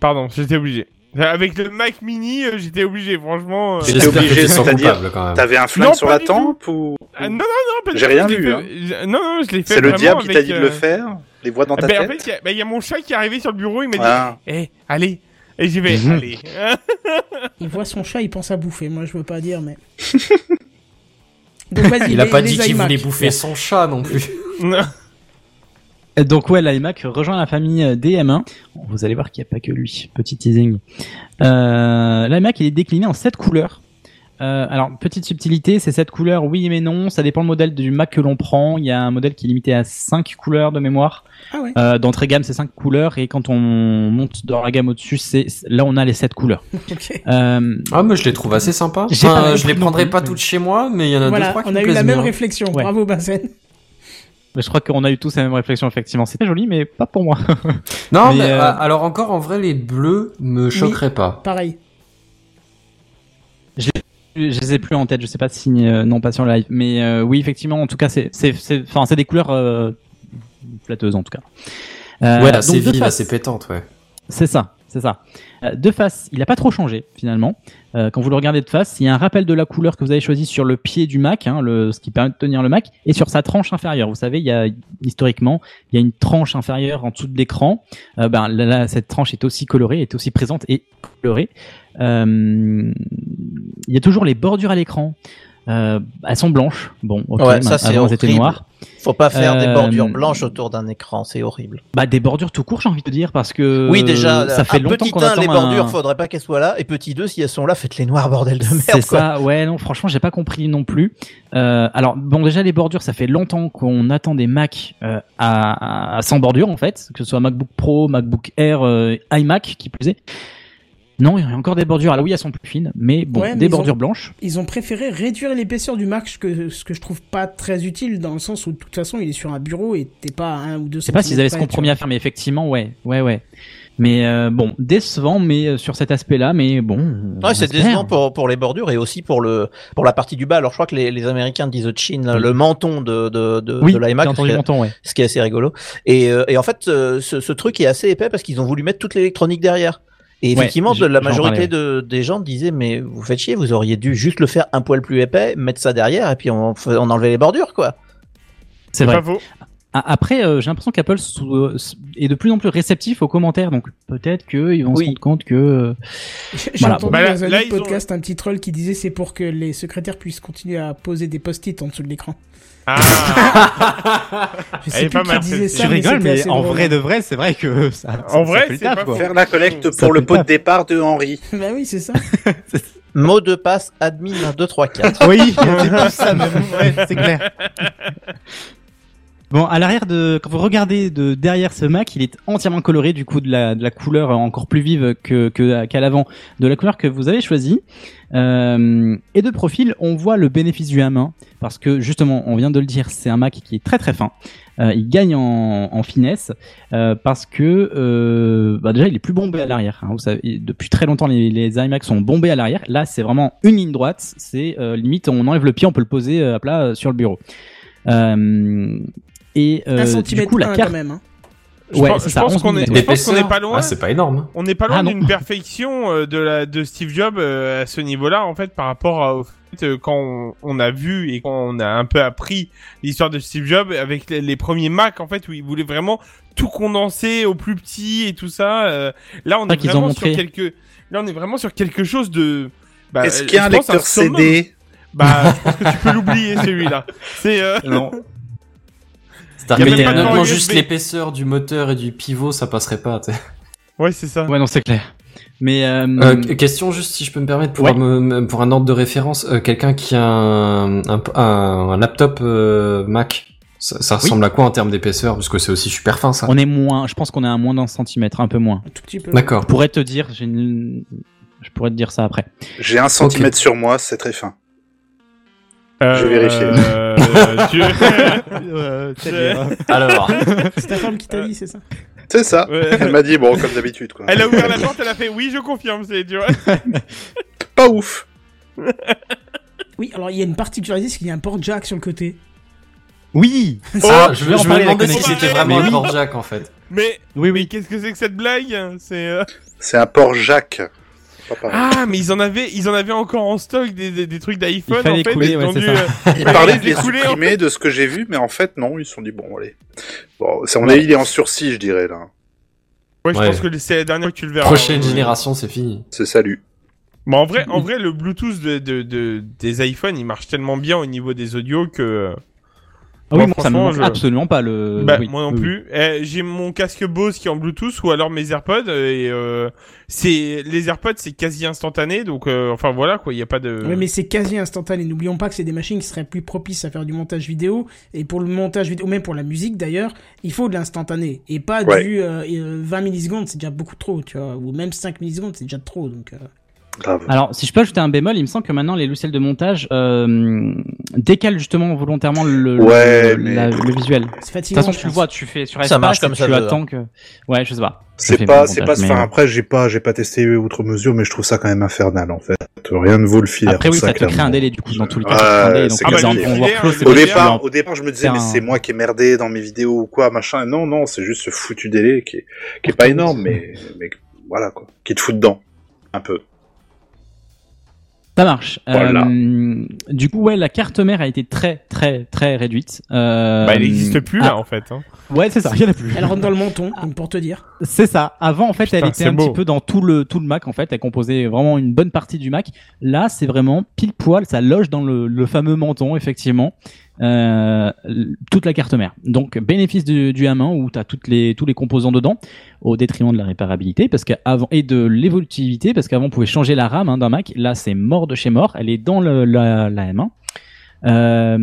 Pardon, j'étais obligé. Avec le Mac Mini, euh, j'étais obligé, franchement. euh. J'étais obligé, c'est-à-dire, coupable quand même. T'avais un flingue Non, sur la tempe ou Ah, non, non, non, pas du J'ai rien vu, hein. Non, non, je l'ai fait c'est le diable qui t'a dit de le faire Les voix dans ta ben, En tête fait, il y a- ben, il y, a mon chat qui est arrivé sur le bureau, il m'a dit Ah. Eh, allez Et j'y vais, Mhm. allez il voit son chat, il pense à bouffer. Moi, je veux pas dire, mais. Donc vas-y. Il a pas dit qu'il voulait bouffer son chat non plus. Donc ouais, l'iMac rejoint la famille euh, des M1. Bon, Vous allez voir qu'il n'y a pas que lui. Petit teasing. Euh, L'iMac il est décliné en sept couleurs. Euh, alors petite subtilité, c'est sept couleurs, oui mais non. Ça dépend le modèle du Mac que l'on prend. Il y a un modèle qui est limité à 5 couleurs de mémoire. Ah ouais. Euh, D'entrée gamme, c'est 5 couleurs et quand on monte dans la gamme au-dessus, c'est là on a les 7 couleurs. Ok. Euh, Ah, mais je les trouve assez sympas. Enfin, je les prendrai pas toutes chez moi, mais il y en a deux, Voilà, trois qui on a eu la même bien. réflexion. Ouais. Bravo, Bazen. Mais je crois qu'on a eu tous la même réflexion effectivement. C'était joli, mais pas pour moi. Non, Mais, mais, euh, euh, alors encore, en vrai, les bleus me choqueraient pas. Pareil. Je les ai plus en tête, je sais pas si euh, non pas sur live, mais euh, oui effectivement en tout cas c'est c'est c'est enfin c'est des couleurs euh, flatteuses en tout cas. Euh, ouais, assez vive, assez pétante, ouais. C'est ça, c'est ça. Euh, de face, il n'a pas trop changé finalement. Euh, quand vous le regardez de face, il y a un rappel de la couleur que vous avez choisi sur le pied du Mac, hein, le, ce qui permet de tenir le Mac, et sur sa tranche inférieure. Vous savez, il y a historiquement, il y a une tranche inférieure en dessous de l'écran. Euh, ben là, cette tranche est aussi colorée, est aussi présente et colorée. Euh, il y a toujours les bordures à l'écran. Elles sont blanches. Bon, ok. Ouais, ça, c'est avant, elles étaient noires. Faut pas faire des Euh, bordures blanches autour d'un écran, c'est horrible. Bah des bordures tout court, j'ai envie de dire, parce que oui, déjà, ça fait longtemps petit qu'on 1, attend les bordures, un- faudrait pas qu'elles soient là. Et petit 2, si elles sont là, faites-les noirs, bordel de merde. C'est quoi. ça, ouais, non, franchement, j'ai pas compris non plus. Euh, alors, bon, déjà, les bordures, ça fait longtemps qu'on attend des Mac euh, à, à, sans bordure, en fait, que ce soit MacBook Pro, MacBook Air, euh, iMac, qui plus est. Non, il y a encore des bordures. Alors oui, elles sont plus fines, mais bon, Ouais, mais des bordures ont- blanches. Ils ont préféré réduire l'épaisseur du Mac, ce que, ce que je trouve pas très utile dans le sens où de toute façon il est sur un bureau et t'es pas à un ou deux Je sais pas s'ils avaient ce compromis à faire, mais effectivement, ouais, ouais, ouais. Mais euh, bon, décevant, mais euh, sur cet aspect-là, mais bon. on Ouais, c'est décevant pour, pour les bordures et aussi pour le pour la partie du bas. Alors je crois que les, les Américains disent chin, le menton de de de, Oui, de ce est- menton, ouais. ce qui est assez rigolo. Et, euh, et en fait, euh, ce, ce truc est assez épais parce qu'ils ont voulu mettre toute l'électronique derrière. Et effectivement, la majorité de, des gens disaient mais vous faites chier, vous auriez dû juste le faire un poil plus épais, mettre ça derrière et puis on, on enlevait les bordures quoi. C'est vrai. Pas faux. A- Après, euh, j'ai l'impression qu'Apple euh, est de plus en plus réceptif aux commentaires, donc peut-être qu'ils vont Oui. se rendre compte que. euh, J'ai Voilà. entendu Bah là- dans un là, autre ils ont- podcast un petit troll qui disait c'est pour que les secrétaires puissent continuer à poser des post-it en dessous de l'écran. Ah, Je sais plus pas qui mal, disait ça, tu mais mais en drôle. vrai de vrai, c'est vrai que ça. ça- En vrai, ça le c'est taf, pas quoi. Faire la collecte Ça pour le pot de départ de Henri. Bah oui, c'est ça. Mot de passe admin 1 2 3 4. Oui, c'est ça même. Ouais, c'est clair. Bon, à l'arrière de, quand vous regardez de derrière ce Mac, il est entièrement coloré du coup de la, de la couleur encore plus vive que qu'à l'avant de la couleur que vous avez choisie. Euh, et de profil, on voit le bénéfice du M1 parce que justement, on vient de le dire, c'est un Mac qui est très très fin. Euh, il gagne en, en finesse euh, parce que euh, bah déjà il est plus bombé à l'arrière. hein. Vous savez, depuis très longtemps les, les iMac sont bombés à l'arrière. Là, c'est vraiment une ligne droite. C'est euh, limite, on enlève le pied, on peut le poser euh, à plat sur le bureau. Euh, et euh, un du centimètre coup, la carte. quand même. hein. Je Ouais, pense- je pense 11 qu'on est, je pense qu'on n'est pas loin. Ah, c'est pas énorme. On n'est pas loin Ah, d'une perfection euh, de la de Steve Jobs euh, à ce niveau-là en fait par rapport à, au fait euh, quand on, on a vu et quand on a un peu appris l'histoire de Steve Jobs avec les, les premiers Mac en fait où il voulait vraiment tout condenser au plus petit et tout ça. euh, là on vrai est vraiment sur quelque là on est vraiment sur quelque chose de bah, Est-ce qu'il y a un lecteur. CD Bah je pense que tu peux l'oublier celui-là. C'est euh, Non. Y a C'est-à-dire honnêtement, juste l'épaisseur du moteur et du pivot, ça passerait pas. tu sais. ouais c'est ça. Ouais, non, c'est clair. Mais euh, Euh, question juste si je peux me permettre pour, Ouais. un ordre de référence, euh, quelqu'un qui a un, un, un- un laptop euh, Mac, ça, ça ressemble à quoi en termes d'épaisseur? Parce que c'est aussi super fin ça. on est moins. Je pense qu'on est à moins d'un centimètre, un peu moins. Un tout petit peu. D'accord. Je pourrais te dire, j'ai une- je pourrais te dire ça après. J'ai un centimètre sur moi, c'est très fin. Euh, Je vais vérifier. euh, tu- Alors, C'est ta femme qui t'a dit, c'est ça C'est ça. Ouais. Elle m'a dit, bon, comme d'habitude, quoi. Elle a ouvert la porte, elle a fait oui, je confirme, c'est tu vois. Pas ouf. Oui, alors il y a une particularité, c'est qu'il y a un port jack sur le côté. Oui. ah, Oh, je, je vais en je me demandais si c'était vraiment Mais un oui. port jack en fait. Mais Oui, mais oui. qu'est-ce que c'est que cette blague? C'est euh, C'est un port Jacques. Ah, mais ils en avaient, ils en avaient encore en stock des, des, des trucs d'iPhone Il en fait. couler, ils ouais, ont dû, euh, Ils parlaient de les en supprimer de ce que j'ai vu, mais en fait, non, ils se sont dit, bon, allez. Bon, ça, on est, il est en sursis, je dirais, là. Ouais, je Ouais. pense que c'est la dernière fois que tu le verras. Prochaine Euh, génération, c'est fini. C'est salut. Mais en vrai, en vrai, le Bluetooth de, de, de- des iPhones, il marche tellement bien au niveau des audios que. Ah oui, moi, ça me franchement, manque je- absolument pas le. Bah, oui, moi non oui, oui. plus. Eh, j'ai mon casque Bose qui est en Bluetooth ou alors mes AirPods et euh, c'est les AirPods c'est quasi instantané donc euh, enfin voilà quoi, il y a pas de. Oui, mais c'est quasi instantané. N'oublions pas que c'est des machines qui seraient plus propices à faire du montage vidéo. Et pour le montage vidéo, ou même pour la musique d'ailleurs, il faut de l'instantané. Et pas Ouais. du euh, euh, 20 millisecondes, c'est déjà beaucoup trop, tu vois. Ou même 5 millisecondes, c'est déjà trop. Donc, Grave. Alors, si je peux ajouter un bémol, il me semble que maintenant les logiciels de montage euh, décalent justement volontairement le, Ouais, le, mais- la- le visuel. c'est De toute façon, tu le vois, tu fais sur Ça marche comme ça tu veut, attends que. Ouais, je sais pas. C'est pas, c'est pas, mais- enfin, après, j'ai pas, j'ai pas testé outre mesure, mais je trouve ça quand même infernal, en fait. Rien ne vaut le filaire. Après, oui, ça te crée un délai du coup dans tous les cas. Donc comme exemple, Au départ, au départ, je me disais, mais c'est moi qui ai merdé dans mes vidéos ou quoi, machin. Non, non, c'est juste ce foutu délai qui est, qui est pas énorme, mais, mais voilà quoi, qui te fout dedans, un peu. Ça marche. Voilà. Euh, du coup, ouais, la carte mère a été très, très, très réduite. Euh, Bah, elle n'existe plus ah, là en fait. Hein. Ouais, c'est ça. Il y en a plus. Elle rentre dans le menton, donc pour te dire. C'est ça. Avant, en fait, Putain, elle était un beau. petit peu dans tout le tout le Mac. En fait, elle composait vraiment une bonne partie du Mac. Là, c'est vraiment pile poil. Ça loge dans le, le fameux menton, effectivement. Euh, toute la carte mère. Donc, bénéfice du, du M1 où tu as toutes les tous les composants dedans, au détriment de la réparabilité, parce qu'avant et de l'évolutivité, parce qu'avant on pouvait changer la RAM hein, d'un Mac. Là, c'est mort de chez mort. Elle est dans le, la, la M1. Euh,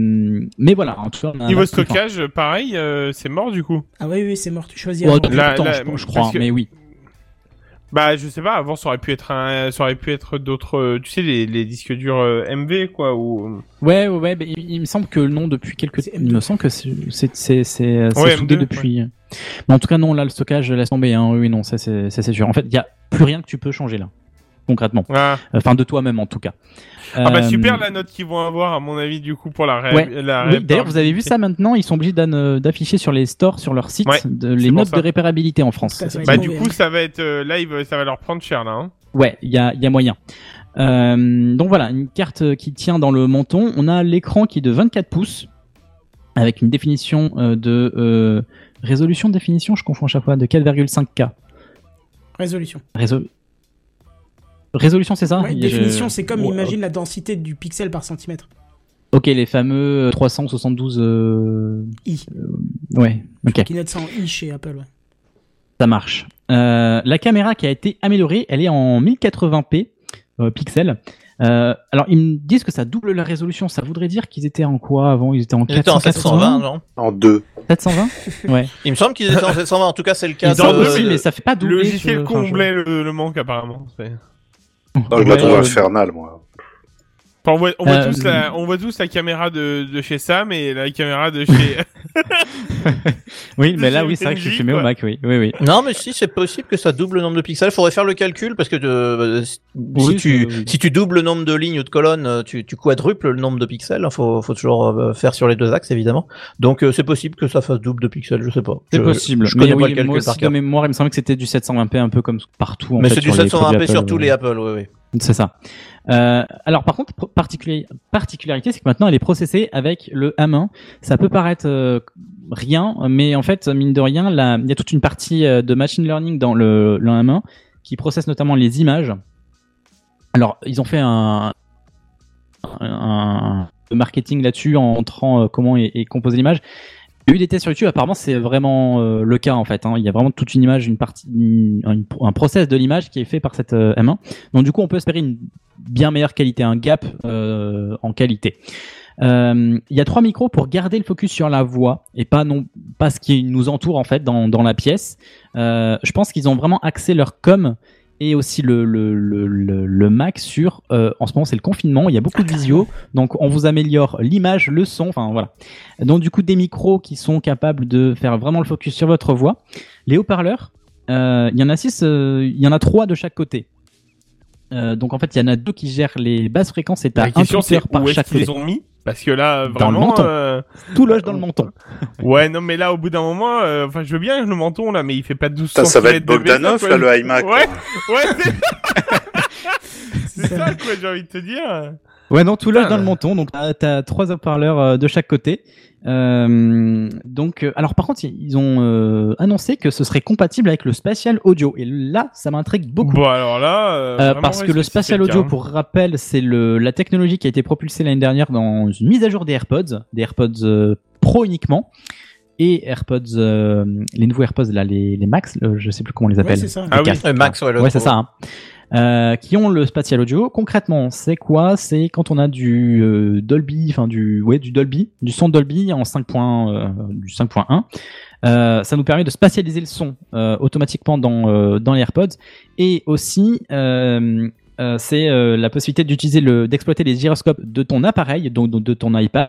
mais voilà, en tout cas, Niveau stockage, pareil, euh, c'est mort du coup. Ah oui, oui, c'est mort. Tu choisis. Depuis La- longtemps, la- je, je parce crois, que- mais oui. Bah, je sais pas. Avant, ça aurait pu être un, ça aurait pu être d'autres, euh, tu sais, les, les disques durs euh, MV quoi ou. Ouais, ouais, ouais. mais il, il me semble que le nom depuis quelques, il me semble que c'est c'est c'est c'est c'est Ouais, soudé M2, depuis. Mais en tout cas, non, là, le stockage laisse tomber. Hein. Oui, non, ça c'est ça, c'est sûr. En fait, il y a plus rien que tu peux changer là, concrètement. Ah, Enfin, de toi-même en tout cas. ah bah Euh, super la note qu'ils vont avoir à mon avis du coup pour la. Ouais. la Oui, d'ailleurs, vous avez vu ça maintenant, ils sont obligés d'an- d'afficher sur les stores, sur leur site, Ouais, de, c'est les notes ça. de réparabilité en France. Ça, ça va Bah du coup ça va être euh, live, ça va leur prendre cher là. Hein. Ouais, il y a, il y a moyen. Euh, donc voilà, une carte qui tient dans le menton. On a l'écran qui est de 24 pouces avec une définition euh, de euh, résolution définition, je confonds à chaque fois, de 4,5K. Résolution. Résol- Résolution, c'est ça Ouais, définition, c'est comme, Ouais, imagine la densité du pixel par centimètre. Ok, les fameux 372. euh, I. Ouais, ok. Qui naît sans I chez Apple, ouais. Ça marche. Euh, la caméra qui a été améliorée, elle est en 1080p euh, pixels. Euh, alors ils me disent que ça double la résolution. Ça voudrait dire qu'ils étaient en quoi avant? Ils étaient en Ils étaient en 720, 480 non? En deux. 720 Ouais. Il me semble qu'ils étaient en 720, en tout cas c'est le cas. Ils de- le- mais ça fait pas Le doubler. logiciel enfin, je- comblait le, le manque apparemment. Je la trouve infernale, moi. Enfin, on voit, on voit Euh, tous la, on voit tous la caméra de, de chez Sam et la caméra de chez. Oui, mais là, oui, c'est vrai que je suis filmé au quoi. Mac, oui. Oui, oui. Non, mais si, c'est possible que ça double le nombre de pixels. Faudrait faire le calcul parce que euh, si, Oui, tu, c'est- oui. si tu doubles le nombre de lignes ou de colonnes, euh, tu, tu quadruples le nombre de pixels. Faut, faut toujours faire sur les deux axes, évidemment. Donc, euh, c'est possible que ça fasse double de pixels, je sais pas. C'est possible. Je mais connais oui, pas le calcul moi par de cœur. mémoire, il me semblait que c'était du 720p un peu comme partout. En Mais c'est du sur les 720p produits sur Apple, tous ouais. les Apple, oui, oui. C'est ça. Euh, alors par contre, particularité, c'est que maintenant elle est processée avec le M1. Ça peut paraître euh, rien, mais en fait, mine de rien, là, il y a toute une partie euh, de machine learning dans le, le M1 qui processe notamment les images. Alors, ils ont fait un, un, un marketing là-dessus en montrant euh, comment est, est composée l'image. Il y a eu des tests sur YouTube, apparemment c'est vraiment euh, le cas en fait. hein. Il y a vraiment toute une image, une partie, un, process de l'image qui est fait par cette euh, M1. Donc du coup, on peut espérer une bien meilleure qualité, un gap euh, en qualité. Il y a trois micros pour garder le focus sur la voix et pas non pas ce qui nous entoure en fait dans, dans la pièce. Je pense qu'ils ont vraiment axé leur com et aussi le, le, le, le, le Mac sur euh, en ce moment c'est le confinement il y a beaucoup de visio donc on vous améliore l'image le son enfin voilà. Donc du coup des micros qui sont capables de faire vraiment le focus sur votre voix. Les haut-parleurs euh, il y en a six euh, il y en a trois de chaque côté euh, donc en fait il y en a deux qui gèrent les basses fréquences et t'as un tweeter par où chaque qu'ils ont mis Parce que là, Dans le vraiment. menton. euh, tout loge dans le menton Ouais, non, mais là, au bout d'un moment, euh, enfin, je veux bien le menton là, mais il fait pas 12 Ça, ça va être Bogdanov, là, le iMac. Ouais, ouais, c'est ça, quoi, j'ai envie de te dire. Ouais, non, tout loge dans le menton. Donc, t'as- t'as trois haut-parleurs euh, de chaque côté. Euh, donc, euh, alors par contre, ils ont euh, annoncé que ce serait compatible avec le spatial audio. Et là, ça m'intrigue beaucoup. Bon, alors là. euh, Euh, parce que le spatial audio, cas pour rappel, c'est le la technologie qui a été propulsée l'année dernière dans une mise à jour des AirPods, des AirPods euh, Pro uniquement, et AirPods, euh, les nouveaux AirPods là, les, les Max, euh, je sais plus comment on les appelle. c'est ça. Les Ah oui. Max, ouais, Ouais, c'est ça. hein. Euh, qui ont le spatial audio. Concrètement, c'est quoi? C'est quand on a du euh, Dolby, enfin du ouais du Dolby, du son Dolby en 5. euh, du 5.1. Euh, ça nous permet de spatialiser le son automatiquement dans dans les AirPods et aussi c'est la possibilité d'utiliser le d'exploiter les gyroscopes de ton appareil, donc de ton iPad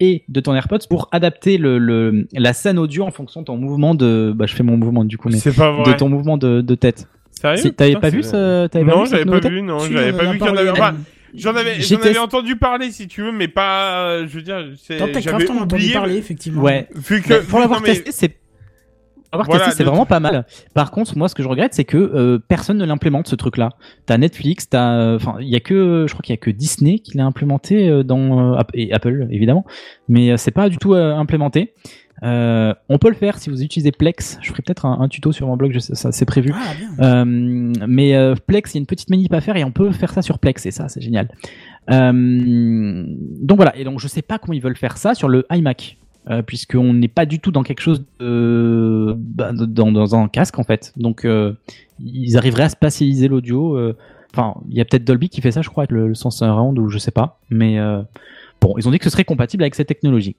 et de ton AirPods pour adapter le, le la scène audio en fonction de ton mouvement de bah je fais mon mouvement du coup mais de ton mouvement de, de tête. Sérieux Si, T'avais pas vu ce t'avais pas Non, j'avais pas vu, non, j'avais pas vu qu'il y en avait. euh, Enfin, J'en avais, j'en avais entendu parler si tu veux, mais pas, euh, je veux dire, c'est, Dans j'avais TechCraft, on a entendu oublié. parler, effectivement. Ouais. Vu que, Mais pour l'avoir mais- testé, c'est avoir Voilà, testé, c'est vraiment pas mal. Par contre, moi, ce que je regrette, c'est que euh, personne ne l'implémente ce truc-là. T'as Netflix, t'as, euh, enfin, il y a que, je crois qu'il y a que Disney qui l'a implémenté euh, dans euh, et Apple évidemment, mais euh, c'est pas du tout euh, implémenté. Euh, on peut le faire si vous utilisez Plex. Je ferai peut-être un, un tuto sur mon blog, je sais, ça c'est prévu. Ah. Euh, mais euh, Plex, il y a une petite manip à faire et on peut faire ça sur Plex et ça, c'est génial. Donc voilà, et donc je sais pas comment ils veulent faire ça sur le iMac, euh, puisqu'on n'est pas du tout dans quelque chose de, bah, dans, dans un casque en fait. Donc euh, ils arriveraient à spatialiser l'audio. euh, Enfin, il y a peut-être Dolby qui fait ça, je crois, avec le, le sens surround ou je sais pas. Mais bon, ils ont dit que ce serait compatible avec cette technologie.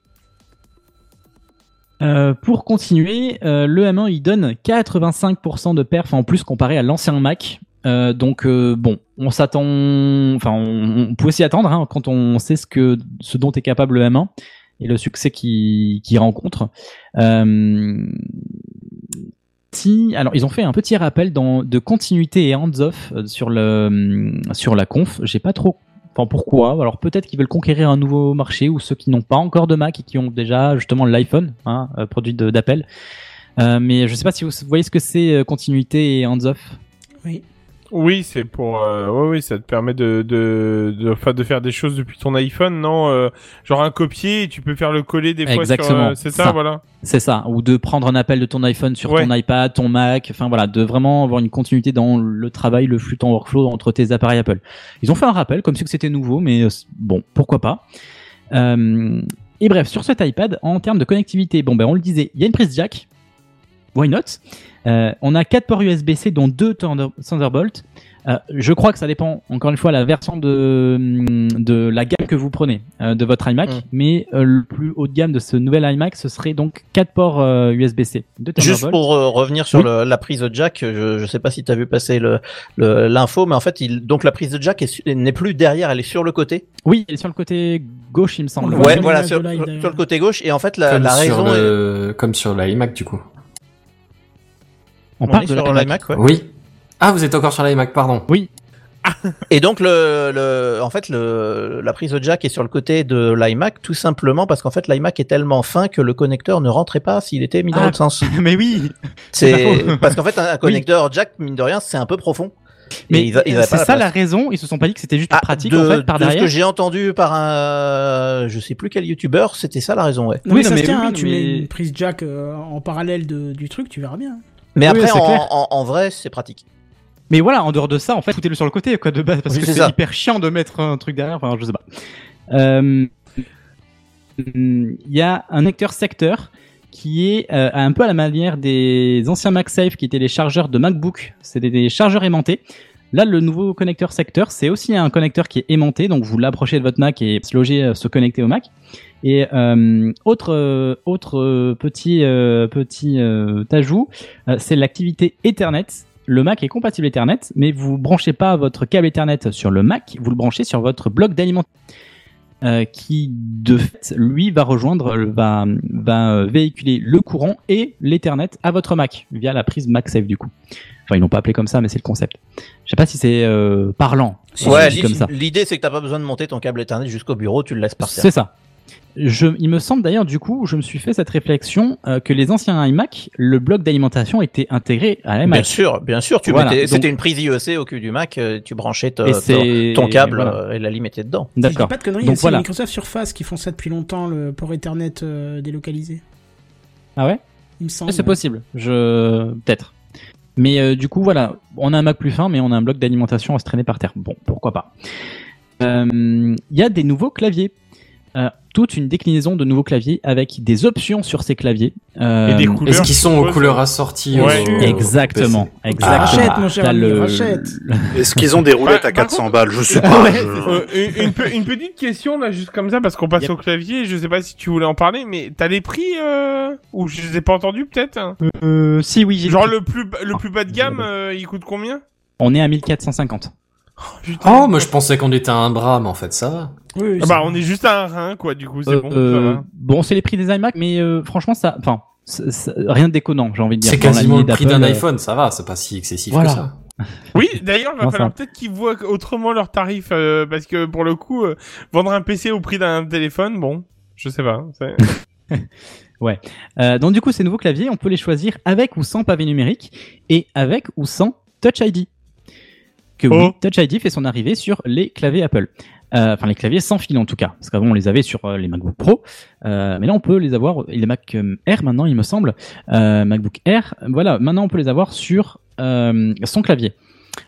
Euh, pour continuer, euh, le M1 il donne 85% de perf en plus comparé à l'ancien Mac. Euh, donc euh, bon, on s'attend, enfin on, peut s'y attendre hein, quand on sait ce que ce dont est capable le M1 et le succès qu'il rencontre. Si, alors ils ont fait un petit rappel de continuité et hands-off euh, sur le sur la conf. J'ai pas trop Enfin, pourquoi? Alors peut-être qu'ils veulent conquérir un nouveau marché ou ceux qui n'ont pas encore de Mac et qui ont déjà justement l'iPhone, hein, euh, produit d'Apple. Euh, mais je sais pas si vous voyez ce que c'est euh, continuité et hands-off. Oui. Oui, c'est pour. Euh, oui, oui, ça te permet de de de, faire des choses depuis ton iPhone, non euh, Genre un copier, tu peux faire le coller des fois. sur, Exactement, euh, c'est ça, ça. voilà. C'est ça, ou de prendre un appel de ton iPhone sur Ouais. ton iPad, ton Mac, enfin voilà, de vraiment avoir une continuité dans le travail, le flux, ton workflow entre tes appareils Apple. Ils ont fait un rappel comme si c'était nouveau, mais euh, bon, pourquoi pas. Et bref, sur cet iPad, en termes de connectivité, bon ben on le disait, il y a une prise jack, why not? On a quatre ports USB-C dont deux Thunder- Thunderbolt. Euh, je crois que ça dépend, encore une fois, la version de, de la gamme que vous prenez euh, de votre iMac, Mm. mais euh, le plus haut de gamme de ce nouvel iMac, ce serait donc 4 ports euh, USB-C. Juste pour euh, revenir sur Oui. le- la prise de jack, je, je sais pas si tu as vu passer le le- l'info, mais en fait, il, donc la prise de jack n'est plus derrière, elle est sur le côté. Oui, elle est sur le côté gauche, il me semble. Ouais, sur voilà, sur, le côté gauche. Et en fait, la, comme, la sur raison est... comme sur l'iMac du coup. On On parle est de sur l'iMac. ouais. Oui. Ah, vous êtes encore sur l'iMac, pardon. Oui, Et donc le, le en fait le la prise de jack est sur le côté de l'iMac tout simplement parce qu'en fait l'iMac est tellement fin que le connecteur ne rentrait pas s'il était mis dans Ah, l'autre sens. mais oui. C'est parce qu'en fait un, un connecteur jack mine de rien c'est un peu profond. Mais c'est ça la la raison. Ils se sont pas dit que c'était juste Ah, pratique de, en fait par de ce derrière. que j'ai entendu par un je sais plus quel youtubeur, c'était ça la raison ouais. Non, Oui, mais non, ça mais se tient, oui, hein, tu mais- mets une prise jack euh, en parallèle de, du truc, tu verras bien. Mais Oui, après en, clair. en, en vrai c'est pratique. Mais voilà, en dehors de ça, en fait, foutez-le sur le côté quoi de base parce Oui, que c'est hyper chiant de mettre un truc derrière. Enfin, je sais pas. Euh, Il y a un acteur secteur qui est euh, un peu à la manière des anciens MagSafe qui étaient les chargeurs de MacBook. C'était des chargeurs aimantés. Là, le nouveau connecteur secteur, c'est aussi un connecteur qui est aimanté, donc vous l'approchez de votre Mac et se euh, se connecter au Mac. Et euh, autre euh, autre euh, petit petit ajout, c'est l'activité Ethernet. Le Mac est compatible Ethernet, mais vous branchez pas votre câble Ethernet sur le Mac, vous le branchez sur votre bloc d'alimentation. Qui de fait lui va rejoindre va va véhiculer le courant et l'Ethernet à votre Mac via la prise MagSafe du coup. Enfin ils l'ont pas appelé comme ça mais c'est le concept. Je sais pas si c'est euh, parlant. si ouais, l'idée c'est que t'as pas besoin de monter ton câble Ethernet jusqu'au bureau, tu le laisses par terre. C'est ça. Je, il me semble d'ailleurs du coup, je me suis fait cette réflexion euh, que les anciens iMac, le bloc d'alimentation était intégré à Bien l'iMac. sûr, bien sûr, tu Voilà, mettais, donc- c'était une prise IEC au cul du Mac, euh, tu branchais Et ton, c'est ton câble voilà. euh, et la lime était dedans. D'accord. pas de conneries, il y a Donc aussi voilà. Microsoft Surface qui font ça depuis longtemps, le port Ethernet euh, délocalisé. Ah ouais? Il me semble. C'est possible. Je peut-être. Mais euh, du coup voilà, on a un Mac plus fin, mais on a un bloc d'alimentation à se traîner par terre. Bon, pourquoi pas. Euh, Il y a des nouveaux claviers. Euh, toute une déclinaison de nouveaux claviers avec des options sur ces claviers. Euh, Et des couleurs. Est-ce qu'ils sont aux couleurs assorties Ouais. au- au Exactement, exactement. Rachète, mon cher T'as ami, le- rachète. Est-ce qu'ils ont des roulettes à par 400 contre- balles Je sais Ah pas. je- Euh, une, une une petite question là, juste comme ça, parce qu'on passe Yep. au clavier. Je sais pas si tu voulais en parler, mais t'as les prix euh... ou je les ai pas entendus peut-être. hein Euh, si oui, Genre le- le plus le plus bas de gamme, euh, il coûte combien? on est à 1450. Putain. Oh, moi je pensais qu'on était à un bras, mais en fait ça va. Oui, oui, Ah bah on est juste à un rein quoi. Du coup c'est Euh, bon. ça euh, va. bon, c'est les prix des iMac, mais euh, franchement, ça, enfin, rien de déconnant, j'ai envie de dire. C'est quasiment le prix d'un euh, iPhone, ça va, c'est pas si excessif Voilà. que ça. Oui, d'ailleurs, il va falloir peut-être qu'ils voient autrement leurs tarifs, euh, parce que pour le coup, euh, vendre un PC au prix d'un téléphone, bon, je sais pas. ouais. Euh, donc du coup, ces nouveaux claviers, on peut les choisir avec ou sans pavé numérique et avec ou sans Touch ID. Que oui, Oh. Touch ID fait son arrivée sur les claviers Apple. Euh, Enfin, les claviers sans fil en tout cas, parce qu'avant on les avait sur euh, les MacBook Pro, euh, mais là on peut les avoir, et les Mac euh, Air maintenant il me semble, euh, MacBook Air, voilà, maintenant on peut les avoir sur euh, son clavier.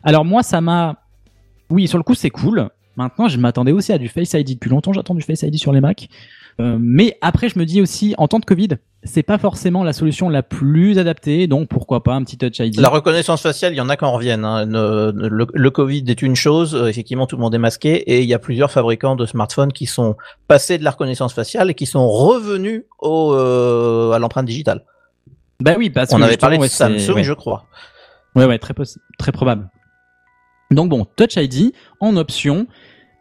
Alors moi ça m'a, oui sur le coup c'est cool. Maintenant je m'attendais aussi à du Face ID depuis longtemps, j'attends du Face ID sur les Mac, Euh, mais après je me dis aussi en temps de Covid, c'est pas forcément la solution la plus adaptée, donc pourquoi pas un petit Touch ID. La reconnaissance faciale, il y en a qui en reviennent. hein. Le, le Covid est une chose, euh, effectivement, tout le monde est masqué, et il y a plusieurs fabricants de smartphones qui sont passés de la reconnaissance faciale et qui sont revenus au, euh, à l'empreinte digitale. Bah oui, parce On que avait parlé de ouais, Samsung, ouais. je crois. Ouais, ouais, très, très probable. Donc bon, Touch ID en option.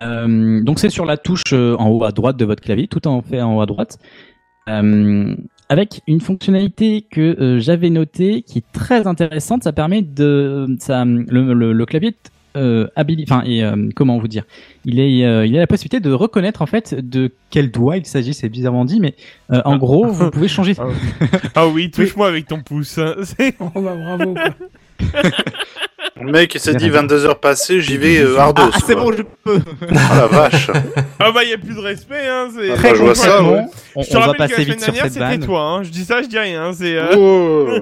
Euh, donc c'est sur la touche euh, en haut à droite de votre clavier, tout en fait en haut à droite, Euh, avec une fonctionnalité que euh, j'avais notée qui est très intéressante. Ça permet de, ça, le, le, le clavier euh, habili- enfin et euh, comment vous dire, il est, euh, il a la possibilité de reconnaître en fait de quel doigt il s'agit. C'est bizarrement dit, mais euh, en gros, vous pouvez changer. Ah oui, touche-moi avec ton pouce. hein. C'est- Oh bah bravo. quoi. Le mec, il s'est dit 22h passées, j'y vais euh, hardos. Ah, c'est quoi. bon, je peux. Ah la vache. Ah bah y a plus de respect, hein. C'est... Ah, bah, je vois ça, ouais. On, Je te on va rappelle que la passer vite sur dernière, cette c'était toi. Hein. Je dis ça, je dis rien. C'est. euh.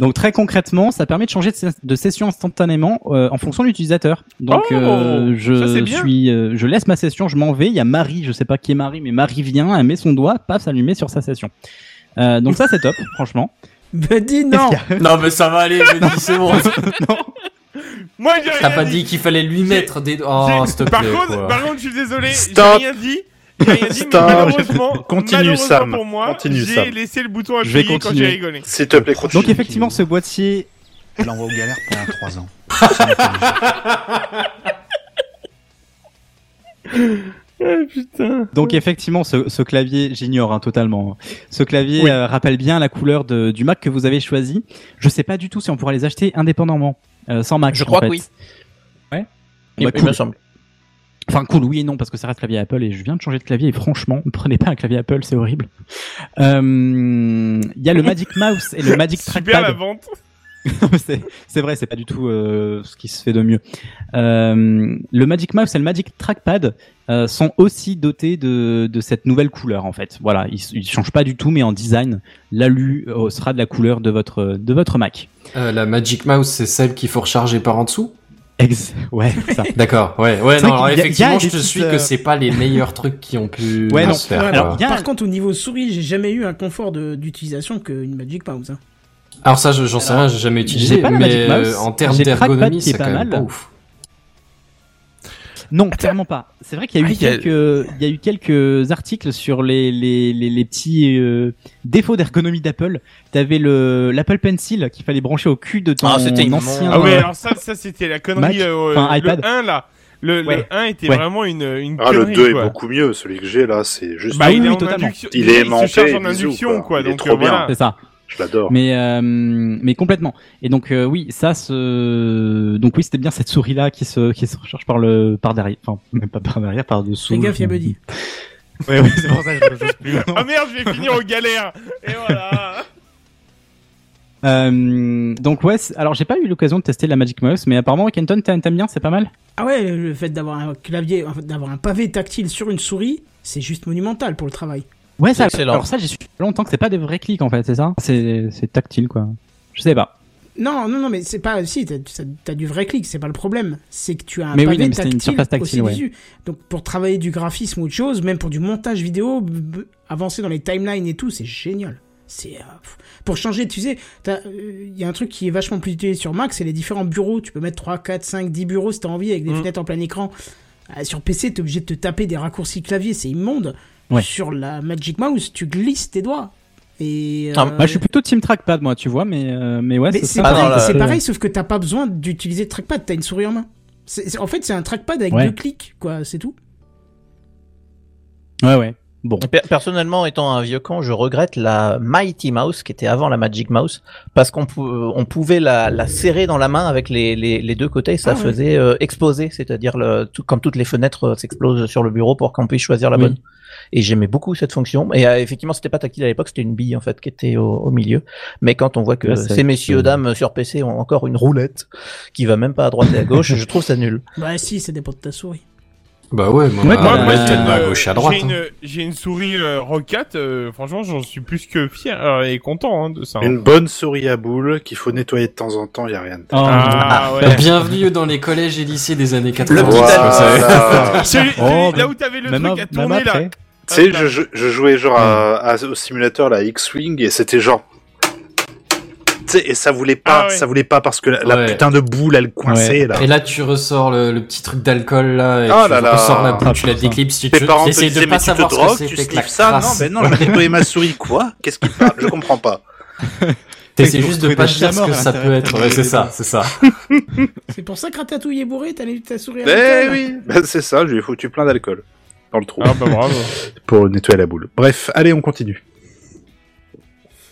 Donc très concrètement, ça permet de changer de, se- de session instantanément euh, en fonction de l'utilisateur. Donc Oh, euh, ça, je bien. suis, euh, je laisse ma session, je m'en vais. Il y a Marie, je sais pas qui est Marie, mais Marie vient, elle met son doigt, paf, ça lui met sur sa session. Euh, donc ça c'est top, franchement. Dis non. Non, mais ça va aller, dis, c'est bon. Moi, j'ai T'as rien pas dit qu'il fallait lui mettre des. Oh, s'il te par plaît. contre, quoi. par contre, je suis désolé, j'ai Stop. rien dit. J'ai rien dit, Stop. mais malheureusement, Continue, malheureusement Sam. pour moi, Continue, j'ai Sam. laissé le bouton Je vais appuyé quand continuer. j'ai rigolé. S'il te plaît, continue. Donc effectivement, ce boîtier, Je l'envoie aux galères pendant 3 ans. Ah, putain. donc effectivement, ce, ce clavier, j'ignore hein, totalement. Ce clavier Oui. euh, rappelle bien la couleur de, du Mac que vous avez choisi. Je sais pas du tout si on pourra les acheter indépendamment, euh, sans Mac. Je en crois fait. que oui. Ouais. Bah, il cool. me semble. Enfin cool, oui et non, parce que ça reste clavier Apple et je viens de changer de clavier et franchement, ne prenez pas un clavier Apple, c'est horrible. Euh, Il y a le Magic Mouse et le Magic Super Trackpad. la vente. C'est vrai, c'est pas du tout euh, ce qui se fait de mieux. Euh, le Magic Mouse et le Magic Trackpad euh, sont aussi dotés de, de cette nouvelle couleur en fait. Voilà, ils, ils changent pas du tout, mais en design, l'alu euh, sera de la couleur de votre de votre Mac. Euh, la Magic Mouse, c'est celle qu'il faut recharger par en dessous? Ex ouais, ça. D'accord, ouais, ouais, non, vrai alors qu'il y a- effectivement, il y a je te suis euh, que c'est pas les meilleurs trucs qui ont pu Ouais, non. se faire. Alors, a Par contre, au niveau souris, j'ai jamais eu un confort d'utilisation qu'une Magic Mouse. Hein. Alors ça, je- j'en sais rien, j'ai jamais utilisé, pas mais euh, en termes le d'ergonomie, c'est pas mal. pas ouf. Non, clairement pas. C'est vrai qu'il y a eu Ah, il a- quelques, il y a eu quelques articles sur les les les, les petits euh, défauts d'ergonomie d'Apple. T'avais le l'Apple Pencil qu'il fallait brancher au cul de ton Ah, ancien. Ah ouais, euh, alors ça, ça c'était la connerie. Mac, euh, enfin, le iPad. 1 là. Le, le Ouais. 1 était Ouais. vraiment une, une Ah, le connerie, 2 est beaucoup mieux. Celui que j'ai là, c'est juste. Bah, il est en totalement. induction. Il est se aimanté, charge en bisous, induction, quoi. quoi. Il est Donc, trop euh, bien. voilà. c'est ça. Je l'adore. Mais euh, mais complètement. Et donc euh, oui, ça se donc oui, c'était bien cette souris là qui se qui se recharge par le par derrière, enfin même pas par derrière, par dessous. Fais gaffe, y'a Buddy. Ouais, ouais, c'est pour ça que je plus. Ah merde, je vais finir aux galères. Et voilà. Euh, donc ouais, alors j'ai pas eu l'occasion de tester la Magic Mouse, mais apparemment Kenton t'aimes t'aimes bien, c'est pas mal? Ah ouais, le fait d'avoir un clavier, en fait, d'avoir un pavé tactile sur une souris, c'est juste monumental pour le travail. Ouais, ça. excellent. Alors ça, j'ai su longtemps que c'est pas des vrais clics en fait, c'est ça? C'est c'est tactile quoi. Je sais pas. Non, non, non, mais c'est pas. Si, t'as du vrai clic, c'est pas le problème. C'est que tu as un Mais oui, pavé non, mais c'était une tactile, surface tactile, aussi ouais. dessus. Donc pour travailler du graphisme ou autre chose, même pour du montage vidéo, b- b- avancer dans les timelines et tout, c'est génial. C'est euh, pour changer, tu sais, il y a un truc qui est vachement plus utilisé sur Mac, c'est les différents bureaux. Tu peux mettre 3, 4, 5, 10 bureaux si t'as envie avec des Mm. fenêtres en plein écran. Euh, sur PC, t'es obligé de te taper des raccourcis clavier, c'est immonde. Ouais. Sur la Magic Mouse, tu glisses tes doigts. Et Ah, euh, Bah, je suis plutôt team trackpad moi, tu vois, mais euh, mais ouais, c'est ça. Ah, pareil, là, euh, pareil, sauf que t'as pas besoin d'utiliser de trackpad, t'as une souris en main. En fait, c'est un trackpad avec Ouais. deux clics, quoi, c'est tout. Ouais, ouais. Bon. Per- Personnellement, étant un vieux con, je regrette la Mighty Mouse qui était avant la Magic Mouse parce qu'on pou- on pouvait la, la serrer dans la main avec les, les, les deux côtés et ça Ah faisait euh, exploser, c'est-à-dire tout, comme toutes les fenêtres euh, s'explosent sur le bureau pour qu'on puisse choisir la Oui. bonne. Et j'aimais beaucoup cette fonction. Et euh, effectivement, c'était pas tactile à l'époque, c'était une bille en fait qui était au, au milieu. Mais quand on voit que Là, ces messieurs dames sur PC ont encore une roulette qui va même pas à droite et à gauche, je trouve ça nul. Bah si, ça dépend de ta souris. Bah ouais, moi, à gauche à droite. J'ai hein. une, j'ai une souris euh, Rocat, euh, franchement, j'en suis plus que fier euh, et content hein, de ça. Une bonne souris à boule qu'il faut nettoyer de temps en temps, y a rien de tel. Oh, Ah, ouais. Bienvenue dans les collèges et lycées des années 80. petit Voilà. Celui- Oh, celui- là où t'avais le même, truc av- à tourner là. Tu sais, je, je, je jouais genre à, à- au simulateur, la X-Wing, et c'était genre... Tu et ça voulait pas, Ah ouais. ça voulait pas parce que la, la Ouais. putain de boule, elle coinçait, là. Et là, tu ressors le, le petit truc d'alcool là, et Oh tu là là. ressors la boule, Ah, tu la putain. déclipses, tu te essayes de pas mais tu te savoir ce que drogues, tu sniffes ça? Non, ben non, je vais nettoyer ma souris. Quoi? Qu'est-ce qu'il parle? Je comprends pas. T'essaies Faut juste de pas dire ce que à ça peut être. Ouais, c'est ça, c'est ça. C'est pour ça que Ratatouille est bourré, t'as ta souris à Eh oui, ben, c'est ça, je lui ai foutu plein d'alcool. Dans le trou. Ah bah bravo. Pour nettoyer la boule. Bref, allez, on continue.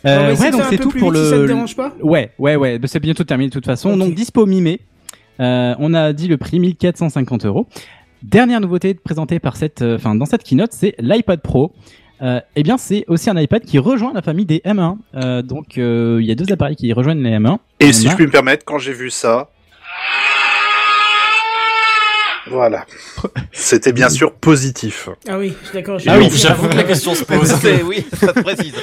Euh, ouais, donc c'est tout pour vite, le. si ça te dérange pas Ouais, ouais, ouais. bah, c'est bientôt terminé de toute façon. Donc dispo mi-mai. Euh, on a dit le prix 1450 euros. Dernière nouveauté présentée par cette, euh, enfin dans cette keynote, c'est l'iPad Pro. Euh, eh bien, c'est aussi un iPad qui rejoint la famille des M1. Euh, donc, euh, il y a deux appareils qui rejoignent les M1. Et si je puis me permettre, quand j'ai vu ça. Voilà. C'était bien sûr positif. Ah oui, je suis d'accord. Ah oui, j'avoue que la question se pose. Oui, ça te précise.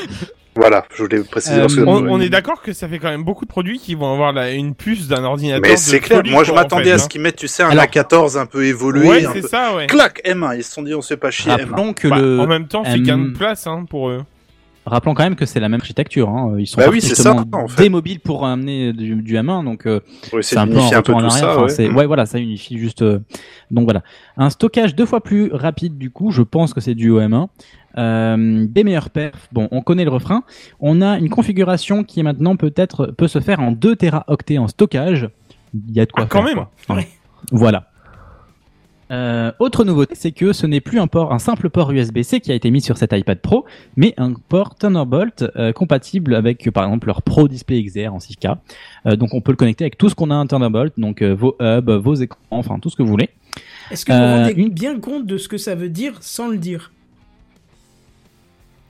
Voilà, je voulais préciser. Euh, que- On, on est d'accord que ça fait quand même beaucoup de produits qui vont avoir la, une puce d'un ordinateur. Mais c'est clair, moi je en m'attendais fait, à ce qu'ils mettent, tu sais, un Alors- A14 un peu évolué. Ouais, c'est peu... ça, ouais. Clac, M1, ils se sont dit on se fait pas chier, M1. Rappelons que Bah, le. En même temps, c'est M- gain de place hein, pour eux. Rappelons quand même que c'est la même architecture. Hein. Ils sont Bah oui, ça, en fait. des mobiles pour amener du, du M1, donc euh, c'est un peu un peu en tout arrière. ça. Enfin, ouais. voilà, ça unifie juste. euh, Donc voilà, un stockage deux fois plus rapide du coup. Je pense que c'est du OM1. Euh, des meilleurs perfs. Bon, on connaît le refrain. On a une configuration qui est maintenant peut-être peut se faire en 2 téraoctets en stockage. Il y a de quoi Ah, quand faire, même. quoi. Ouais. Voilà. Euh, autre nouveauté, c'est que ce n'est plus un port, un simple port USB-C qui a été mis sur cet iPad Pro, mais un port Thunderbolt euh, compatible avec, euh, par exemple, leur Pro Display XDR en 6K. Euh, donc, on peut le connecter avec tout ce qu'on a en Thunderbolt, donc euh, vos hubs, vos écrans, enfin tout ce que vous voulez. Est-ce que vous vous rendez une- bien compte de ce que ça veut dire sans le dire?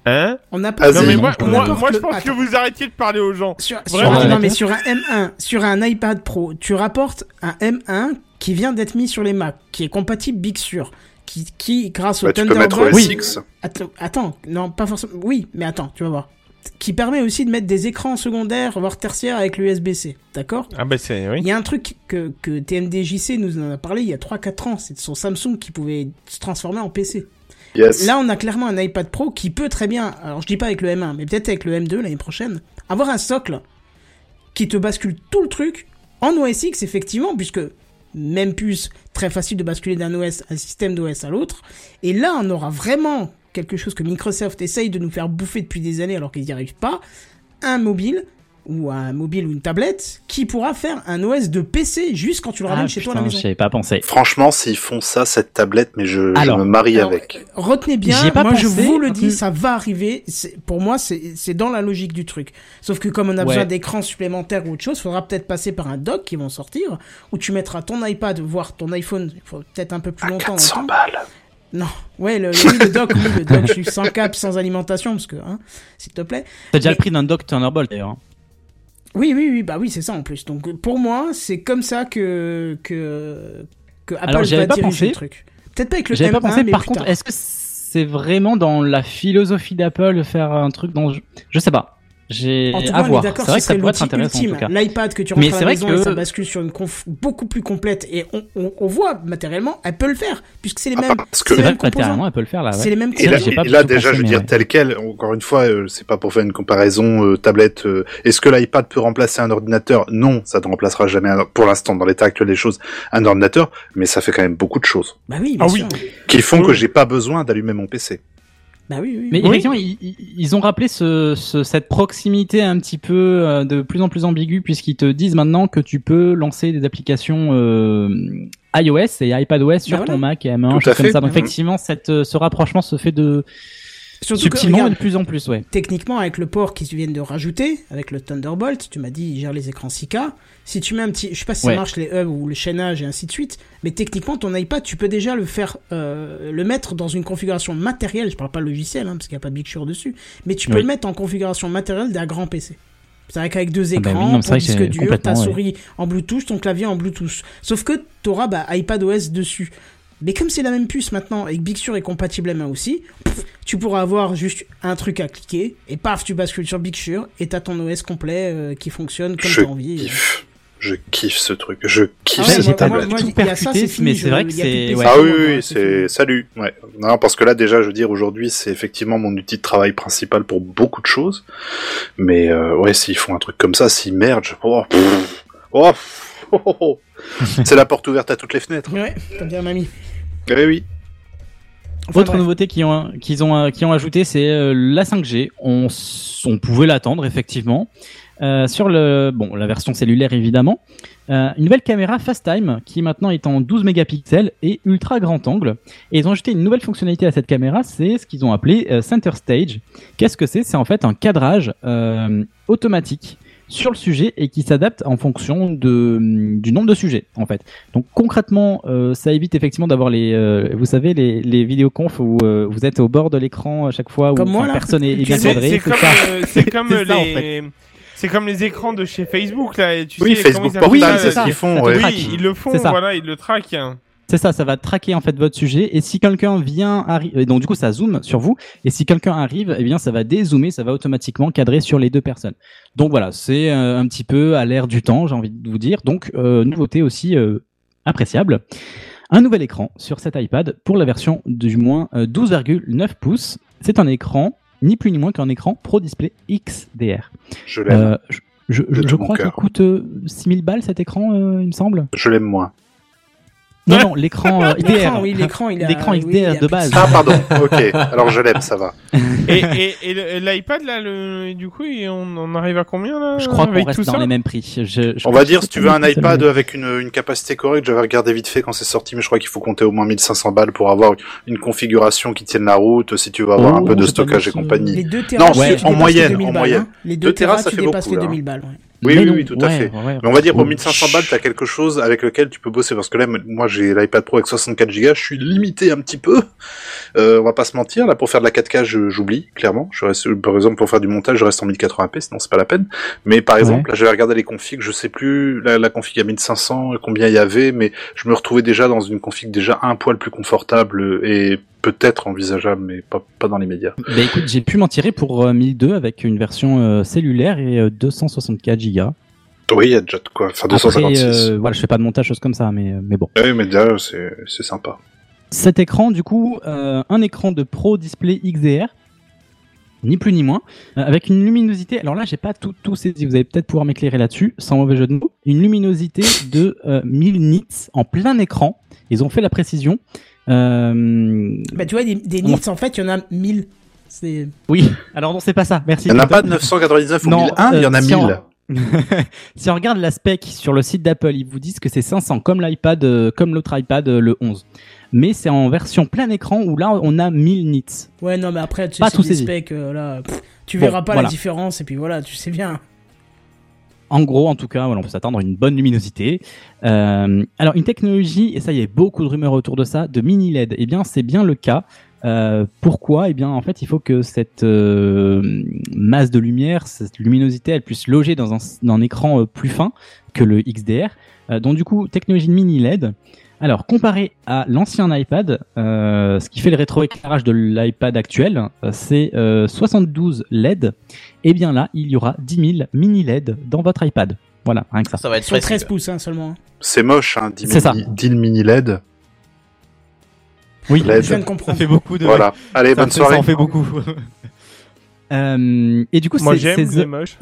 Hein? On n'a pas. Non mais moi, je moi, moi, je pense Attends. que vous arrêtiez de parler aux gens. Sur, un- non, mais sur un M1, sur un iPad Pro, tu rapportes un M1 qui vient d'être mis sur les Mac, qui est compatible Big Sur, qui, qui grâce au Bah. OS X. Attends, attends, non, pas forcément. Oui, mais attends, tu vas voir. Qui permet aussi de mettre des écrans secondaires, voire tertiaires avec l'USB-C. D'accord? Ah bah c'est oui. Il y a un truc que, que TMDJC nous en a parlé il y a 3-4 ans, c'est son Samsung qui pouvait se transformer en PC. Yes. Là, on a clairement un iPad Pro qui peut très bien, alors je dis pas avec le M1, mais peut-être avec le M2 l'année prochaine, avoir un socle qui te bascule tout le truc en OS X, effectivement, puisque même puce, très facile de basculer d'un OS, un système d'OS à l'autre. Et là, on aura vraiment quelque chose que Microsoft essaye de nous faire bouffer depuis des années alors qu'ils n'y arrivent pas, un mobile ou un mobile ou une tablette qui pourra faire un OS de PC juste quand tu le ramènes Ah, chez toi à putain, la maison. j'y avais pas pensé. Franchement, s'ils font ça, cette tablette, mais je, je Alors, me marie Alors, avec. Retenez bien, pas moi je vous le dis, Mm. ça va arriver. C'est- Pour moi, c'est dans la logique du truc. Sauf que comme on a Ouais. besoin d'écrans supplémentaires ou autre chose, faudra peut-être passer par un dock qui vont sortir, où tu mettras ton iPad, voire ton iPhone, il faut peut-être un peu plus À longtemps. 400 longtemps. balles. Non, ouais, le, le- oui, le dock, oui, le dock, je suis sans câble, sans alimentation, parce que, hein, s'il te plaît. T'as déjà Mais- le prix d'un dock Thunderbolt d'ailleurs. Oui, oui, oui, bah oui, c'est ça en plus. Donc pour moi, c'est comme ça que que que Apple Alors, va pas diriger pensé. le truc. Peut-être pas avec le J'avais M1, pas pensé. mais Par contre, est-ce que c'est vraiment dans la philosophie d'Apple de faire un truc dans Je sais pas. J'ai En tout à cas, on est voir. d'accord, C'est vrai ce serait l'outil intéressant en ultime. tout cas. L'iPad que tu rentres Mais à c'est la vrai maison que- et ça bascule sur une conf beaucoup plus complète. Et on, on, on voit matériellement, elle peut le faire, puisque c'est les Ah, mêmes, parce que- c'est C'est vrai que matériellement, composants. elle peut le faire là. C'est Ouais. les mêmes Et là, et là, déjà, pensé, je veux dire, ouais. tel quel, encore une fois, euh, c'est pas pour faire une comparaison euh, tablette. euh, Est-ce que l'iPad peut remplacer un ordinateur? Non, ça ne remplacera jamais, un- pour l'instant, dans l'état actuel des choses, un ordinateur, mais ça fait quand même beaucoup de choses Bah oui, bien Ah oui. qui font que j'ai pas besoin d'allumer mon PC. Bah oui, oui. Mais Oui. effectivement, ils, ils- ils ont rappelé ce, ce- cette proximité un petit peu euh, de plus en plus ambiguë puisqu'ils te disent maintenant que tu peux lancer des applications euh, iOS et iPadOS sur Bah ton. Mac et M1, Tout à choses comme fait. ça. Donc Mhm. effectivement, cette, euh, ce rapprochement se fait de Surtout que, Subtilement, regarde, de plus en plus, ouais. techniquement, avec le port qu'ils viennent de rajouter, avec le Thunderbolt, tu m'as dit, il gère les écrans 4K. Si tu mets un petit, je sais pas si Ouais. ça marche les hubs ou le chaînage et ainsi de suite, mais techniquement, ton iPad, tu peux déjà le faire, euh, le mettre dans une configuration matérielle. Je parle pas logiciel, hein, parce qu'il n'y a pas Big Sur dessus, mais tu peux Oui. le mettre en configuration matérielle d'un grand PC. C'est vrai qu'avec deux Ah bah écrans, non, c'est ton disque dur, ta ouais. souris en Bluetooth, ton clavier en Bluetooth. Sauf que tu auras bah, iPadOS dessus. Mais comme c'est la même puce maintenant et que Big Sur est compatible M1 aussi, pff, tu pourras avoir juste un truc à cliquer et paf, tu bascules sur Big Sur et t'as ton OS complet euh, qui fonctionne comme Je t'as envie. kiffe. Je kiffe ce truc. Je kiffe Ah ouais, cette tablette. moi, Tout ça, percuté, c'est fini, mais c'est vrai que c'est- ouais. Ah oui, oui, oui, c'est salut. Ouais. Non, parce que là déjà, je veux dire, aujourd'hui, c'est effectivement mon outil de travail principal pour beaucoup de choses. Mais euh, ouais, s'ils font un truc comme ça, s'ils mergent, oh, pff, oh, oh, oh, oh. c'est la porte ouverte à toutes les fenêtres. Ouais, comme bien mamie. Eh oui. Autre bref. nouveauté qu'ils ont, qu'ils ont, qu'ils ont ajouté, c'est euh, la 5G. On, s- on pouvait l'attendre effectivement. Euh, sur le, bon, la version cellulaire évidemment. Euh, une nouvelle caméra FaceTime qui maintenant est en 12 mégapixels et ultra grand angle. Et ils ont ajouté une nouvelle fonctionnalité à cette caméra, c'est ce qu'ils ont appelé euh, Center Stage. Qu'est-ce que c'est? C'est en fait un cadrage euh, automatique sur le sujet et qui s'adapte en fonction de, du nombre de sujets en fait. Donc concrètement, euh, ça évite effectivement d'avoir les, euh, vous savez, les, les vidéoconf où euh, vous êtes au bord de l'écran à chaque fois où Comme moi, là. personne est, est bien C'est cadré. c'est comme, c'est comme C'est ça, en les. C'est comme les écrans de chez Facebook là. et Tu Oui, sais, Facebook ils Portal, appellent c'est ça. ce qu'ils font. Ouais. Oui, ils le font, voilà, ils le traquent. C'est ça, ça va traquer en fait votre sujet et si quelqu'un vient arriver, donc du coup ça zoome sur vous et si quelqu'un arrive, eh bien ça va dézoomer, ça va automatiquement cadrer sur les deux personnes. Donc voilà, c'est euh, un petit peu à l'ère du temps, j'ai envie de vous dire. Donc euh, nouveauté aussi euh, appréciable. Un nouvel écran sur cet iPad pour la version du moins euh, 12,9 pouces. C'est un écran ni plus ni moins qu'un écran Pro Display XDR. Je l'aime. Je, crois qu'il coûte euh, 6000 balles cet écran, il me semble? Je l'aime moins. Non, non, l'écran euh, L'écran, XDR. oui, l'écran, il a. L'écran oui, XDR il a de base. Ah pardon. ok. Alors je l'aime, ça va. Et, et, et le- l'iPad là, le, du coup, on, on arrive à combien là Je crois qu'on reste tout dans ça les mêmes prix. Je- je On va dire, si tu veux un iPad avec une, une capacité correcte, j'avais regardé vite fait quand c'est sorti, mais je crois qu'il faut compter au moins 1500 balles pour avoir une configuration qui tienne la route, si tu veux avoir Oh, un peu de stockage et compagnie. Les 2 Non, terras, tu en moyenne, les 2000 en moyenne. hein. Les Deux 2 terras, ça fait beaucoup, les là. 2000 balles. Oui, Mais oui, non, oui, tout à fait. ouais, ouais. Mais on va dire, pour Oh, 1500 balles, t'as quelque chose avec lequel tu peux bosser. Parce que là, moi, j'ai l'iPad Pro avec 64 Go, je suis limité un petit peu. Euh, on va pas se mentir, là, pour faire de la 4K, je- j'oublie, clairement. Je reste, par exemple, pour faire du montage, je reste en 1080p, sinon c'est pas la peine. Mais par exemple, là, j'avais regardé les configs, je sais plus, la, la config à 1500, combien il y avait, mais je me retrouvais déjà dans une config déjà un poil plus confortable et peut-être envisageable, mais pas, pas dans les médias. Bah écoute, j'ai pu m'en tirer pour euh, 1002 avec une version euh, cellulaire et euh, 264 Go. Oui, il y a déjà de quoi. Enfin, Après, 256. euh, voilà, je fais pas de montage, choses comme ça, mais, euh, mais bon. Oui, mais déjà, c'est sympa. Cet écran, du coup, euh, un écran de Pro Display XDR, ni plus ni moins, euh, avec une luminosité. Alors là, j'ai pas tout, tout saisi. Vous allez peut-être pouvoir m'éclairer là-dessus, sans mauvais jeu de mots. Une luminosité de euh, 1000 nits en plein écran. Ils ont fait la précision. Euh, Bah, tu vois, des, des nits, en fait, il y en a 1000. C'est. Oui. Alors non, c'est pas ça. Merci. Il n'y en a pas de 999 ou Non, 1001, il y en a euh, si 1000. on- si on regarde la spec sur le site d'Apple, ils vous disent que c'est 500 comme l'iPad, euh, comme l'autre iPad, le 11. Mais c'est en version plein écran où là on a 1000 nits. Ouais, non, mais après, tu sais, Pas des saisi. specs, euh, là. pff, tu Bon, verras pas voilà. la différence, et puis voilà, tu sais bien. En gros, en tout cas, on peut s'attendre à une bonne luminosité. Euh, alors, une technologie, et ça, il y a beaucoup de rumeurs autour de ça, de mini LED. Eh bien, c'est bien le cas. Euh, pourquoi? Eh bien, en fait, il faut que cette euh, masse de lumière, cette luminosité, elle puisse loger dans un, dans un écran plus fin que le XDR. Donc, du coup, technologie de mini LED. Alors, comparé à l'ancien iPad, euh, ce qui fait le rétroéclairage de l'iPad actuel, euh, c'est euh, 72 LED. Et bien là, il y aura 10 000 mini LED dans votre iPad. Voilà, rien que ça. Ça va être Sur précis, 13 quoi. pouces, hein, seulement. C'est moche, hein, 10 C'est ça. 10 mini LED. Oui, LED. Je viens de comprendre. fait beaucoup de. Voilà. Allez, Ça bonne fait- soirée. Ça en fait beaucoup. Euh, et du coup, Moi c'est j'aime, c'est moche.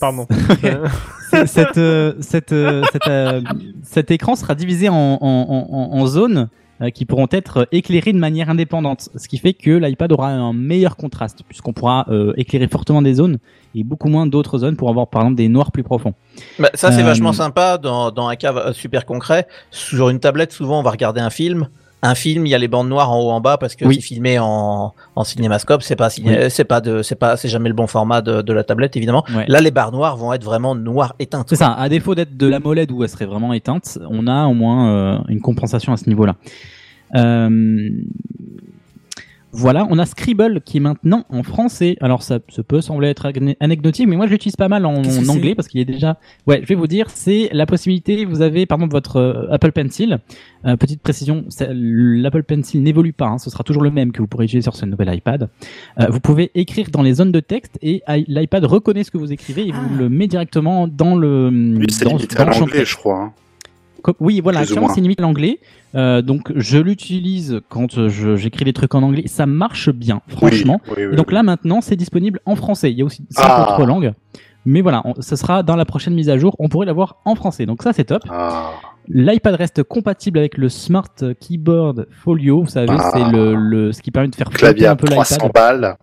Pardon. cette, euh, cette, euh, cette, euh, cet écran sera divisé en, en, en, en zones qui pourront être éclairées de manière indépendante, ce qui fait que l'iPad aura un meilleur contraste puisqu'on pourra éclairer fortement des zones et beaucoup moins d'autres zones pour avoir par exemple des noirs plus profonds. Bah, ça, c'est vachement sympa dans, dans un cas super concret. Sur une tablette, souvent, on va regarder un film. Un film, il y a les bandes noires en haut en bas parce que Oui. c'est filmé en, en cinémascope, c'est pas ciné- c'est pas de c'est pas c'est jamais le bon format de, de la tablette évidemment. Ouais. Là les barres noires vont être vraiment noires éteintes. C'est ça, à défaut d'être de la molette où elle serait vraiment éteinte, on a au moins euh, une compensation à ce niveau-là. Euh, voilà, on a Scribble qui est maintenant en français. Alors ça, ça peut sembler être ane- anecdotique, mais moi je l'utilise pas mal en, anglais parce qu'il est déjà. Ouais, je vais vous dire, c'est la possibilité. Vous avez par exemple votre euh, Apple Pencil. Euh, petite précision, l'Apple Pencil n'évolue pas. hein, ce sera toujours le même que vous pourrez utiliser sur ce nouvel iPad. Euh, vous pouvez écrire dans les zones de texte et l'iPad reconnaît ce que vous écrivez et vous le met directement dans le Lui, c'est dans, dans l'anglais, je crois. hein. Oui, voilà, c'est limite l'anglais. Euh, donc je l'utilise quand euh, j'écris des trucs en anglais. Ça marche bien, franchement. Oui, oui, oui, Et donc là maintenant c'est disponible en français. Il y a aussi cinq Ah. autres langues. Mais voilà, on- ce sera dans la prochaine mise à jour. On pourrait l'avoir en français. Donc ça c'est top. Ah. L'iPad reste compatible avec le Smart Keyboard Folio. Vous savez, Ah. c'est le, le- ce qui permet de faire flotter Clavier un peu 300 l'iPad. balles.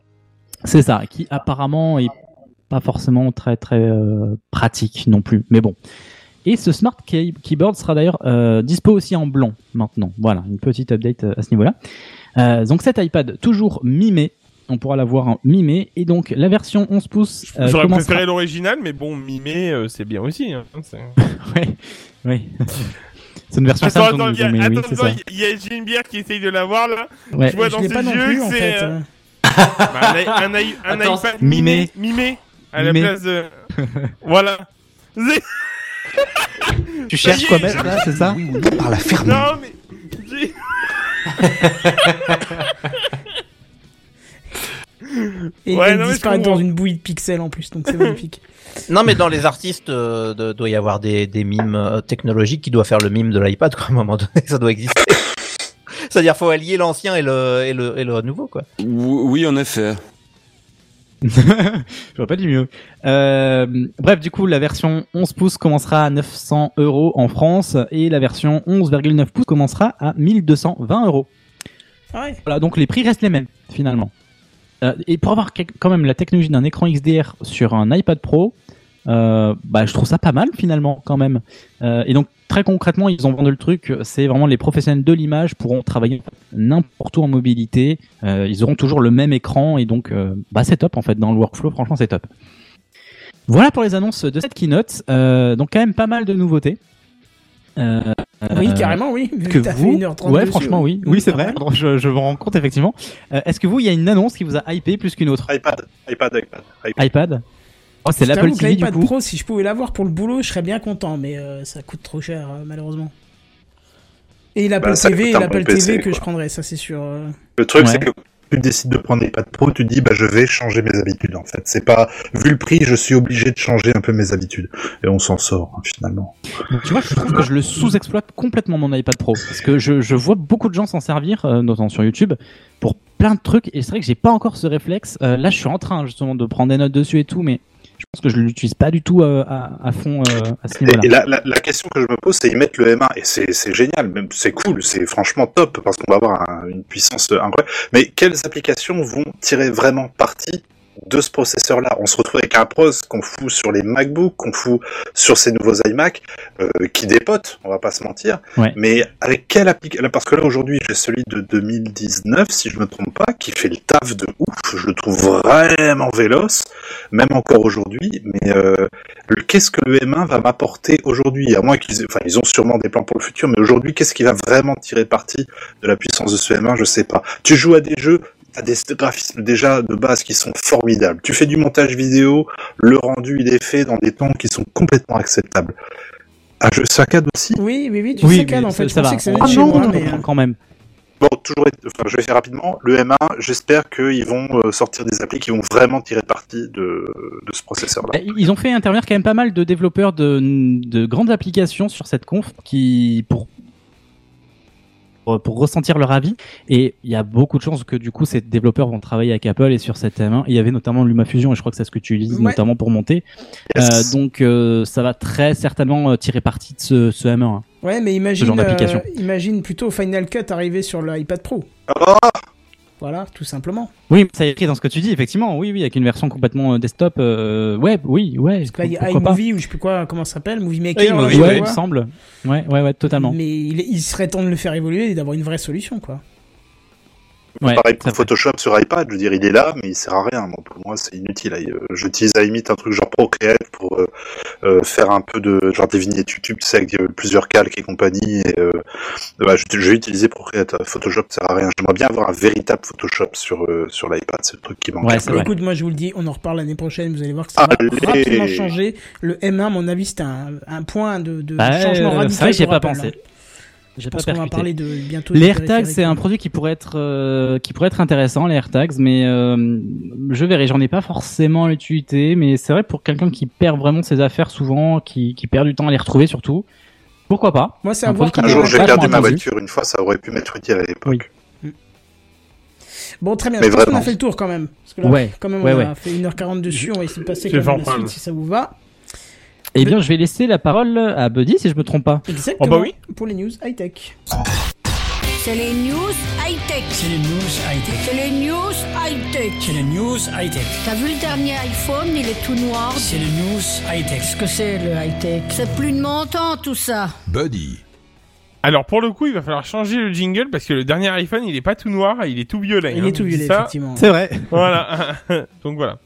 C'est ça, qui apparemment est pas forcément très très euh, pratique non plus. Mais bon. Et ce Smart Key- Keyboard sera d'ailleurs euh, dispo aussi en blanc maintenant. Voilà, une petite update euh, à ce niveau-là. Euh, donc cet iPad toujours mi-mai. On pourra l'avoir en mi-mai. Et donc la version 11 pouces euh, J'aurais commencera- préféré l'original, mais bon, mimé, euh, c'est bien aussi. Hein. Ouais, oui. C'est une version Attends, attends, mais oui, attends, c'est attends, ça. il y a j'ai une bière qui essaye de l'avoir là. Ouais. Je vois dans ses yeux que c'est euh, euh. bah, un, i- un, i- un Attends, iPad mimé. mimé, mimé à la Mimé. place de. voilà. Tu cherches quoi mettre là, c'est ça par la ferme. Non mais. j'ai- Et Ouais, il non, disparaît dans une bouillie de pixels en plus, donc c'est magnifique. Non mais dans les artistes euh, de- doit y avoir des, des mimes euh, technologiques qui doivent faire le mime de l'iPad quoi à un moment donné ça doit exister. C'est-à-dire faut allier l'ancien et le, et le et le nouveau quoi. Oui, en effet. J'aurais pas dit mieux. Euh, bref, du coup, la version 11 pouces commencera à 900 euros en France et la version 11,9 pouces commencera à 1220 euros. Ah ouais. Voilà, donc les prix restent les mêmes finalement. Euh, et pour avoir quand même la technologie d'un écran XDR sur un iPad Pro, euh, bah, je trouve ça pas mal finalement quand même. Euh, et donc très concrètement, ils ont vendu le truc. C'est vraiment les professionnels de l'image pourront travailler n'importe où en mobilité. Euh, ils auront toujours le même écran et donc euh, bah, c'est top en fait dans le workflow. Franchement, c'est top. Voilà pour les annonces de cette keynote. Euh, donc quand même pas mal de nouveautés. Euh, Oui, carrément, oui. que fait vous, 1h30 ouais, dessus, franchement, oui, oui, c'est vrai. Je, je me rends compte effectivement. Euh, Est-ce que vous, il y a une annonce qui vous a hypé plus qu'une autre? iPad, iPad, iPad. iPad. iPad? Oh, c'est Je l'Apple TV du l'iPad coup. Pro, si je pouvais l'avoir pour le boulot, je serais bien content, mais euh, ça coûte trop cher, euh, malheureusement. Et l'Apple Bah, TV, l'Apple bon PC, TV que quoi. je prendrais, ça c'est sûr. euh. Le truc, Ouais. c'est que tu décides de prendre l'iPad Pro, tu dis, bah, je vais changer mes habitudes, en fait. C'est pas, vu le prix, je suis obligé de changer un peu mes habitudes. Et on s'en sort, hein, finalement. Donc, tu vois, je trouve que je le sous-exploite complètement mon iPad Pro parce que je, je vois beaucoup de gens s'en servir, euh, notamment sur YouTube, pour plein de trucs. Et c'est vrai que j'ai pas encore ce réflexe. Euh, là, je suis en train justement de prendre des notes dessus et tout, mais pense que je l'utilise pas du tout euh, à, fond euh, à ce niveau-là. Et, la, question que je me pose, c'est ils mettent le M1 et c'est génial, c'est cool, c'est franchement top parce qu'on va avoir un- une puissance incroyable. Mais quelles applications vont tirer vraiment parti de ce processeur-là On se retrouve avec un pros qu'on fout sur les MacBook, qu'on fout sur ces nouveaux iMac, euh, qui dépotent, on va pas se mentir. Ouais. Mais avec quelle application Parce que là aujourd'hui, j'ai celui de 2019, si je me trompe pas, qui fait le taf de ouf. Je le trouve vraiment véloce, même encore aujourd'hui. Mais euh, qu'est-ce que le M1 va m'apporter aujourd'hui? À moins qu'ils, aient- enfin, ils ont sûrement des plans pour le futur, mais aujourd'hui, qu'est-ce qui va vraiment tirer parti de la puissance de ce M1 Je sais pas. Tu joues à des jeux, t'as des graphismes déjà de base qui sont formidables. Tu fais du montage vidéo, le rendu il est fait dans des temps qui sont complètement acceptables. Un jeu saccade aussi? Oui, oui, oui, du Oui, saccade mais en fait. ça, Je ça va. que ça Ah non, moi, on mais. euh, quand même. Bon, toujours, être- enfin, je vais faire rapidement. Le M1, j'espère qu'ils vont euh, sortir des applis qui vont vraiment tirer parti de, de ce processeur-là. Eh, Ils ont fait intervenir quand même pas mal de développeurs de, de grandes applications sur cette conf qui pour pour- pour ressentir leur avis et il y a beaucoup de chances que du coup ces développeurs vont travailler avec Apple et sur cette M1 il y avait notamment LumaFusion et je crois que c'est ce que tu utilises Ouais. notamment pour monter Yes. Euh, donc euh, ça va très certainement euh, tirer parti de ce, ce M1 hein. Ouais, mais Ce imagine, euh, imagine plutôt Final Cut arriver sur l'iPad Pro. Ah Voilà, tout simplement. Oui, ça est écrit dans ce que tu dis, effectivement. Oui, oui, avec une version complètement euh, desktop, euh, web, oui, ouais. Parce que là, il y a iMovie ou je sais plus quoi, comment ça s'appelle, Movie Maker. là, Ouais, il me semble. Ouais, ouais, ouais, totalement. Mais il, il serait temps de le faire évoluer et d'avoir une vraie solution, quoi. Ouais, Pareil pour Photoshop sur iPad, je veux dire, il est là, mais il sert à rien. Pour moi, c'est inutile. Euh, J'utilise à la limite un truc genre Procreate pour euh, euh, faire un peu de genre des vignettes YouTube, tu sais, avec plusieurs calques et compagnie. Et, euh, bah, je, vais utiliser Procreate. Photoshop sert à rien. J'aimerais bien avoir un véritable Photoshop sur euh, sur l'iPad. C'est le truc qui manque. un peu. Écoute, moi je vous le dis, on en reparle l'année prochaine, vous allez voir que ça Allez. va rapidement changer. Le M1, à mon avis, c'était un, un point de, de Bah, changement euh, radical. c'est vrai que j'y ai pour pas pensé. hein. J'ai Je pas pense qu'on va percuté. parler de bientôt. Les AirTags, c'est un produit qui pourrait être euh, qui pourrait être intéressant, les AirTags, mais euh, je verrai. J'en ai pas forcément l'utilité, mais c'est vrai pour quelqu'un qui perd vraiment ses affaires souvent, qui, qui perd du temps à les retrouver surtout. Pourquoi pas? Moi, c'est Un Un qui jour, est j'ai gardé ma voiture une fois, ça aurait pu m'être utile à l'époque. Bon, très bien. Mais je pense qu'on a fait le tour quand même. Parce que là, Ouais, quand même, ouais, on a ouais. fait 1h40 dessus. On va essayer de passer quand même la un suite si ça vous va. Eh bien, je vais laisser la parole à Buddy si je me trompe pas. Exactement. bah oui. Pour les news high-tech. C'est les news high-tech. C'est les news high-tech. C'est les news high-tech. C'est les news high-tech. T'as vu le dernier iPhone, il est tout noir. C'est les news high-tech. Qu'est-ce que c'est le high-tech? C'est plus de mon temps tout ça. Buddy. Alors pour le coup, il va falloir changer le jingle parce que le dernier iPhone, il est pas tout noir, il est tout violet. Il hein, est tout je dis violet, ça. effectivement. C'est vrai. Voilà. Donc voilà.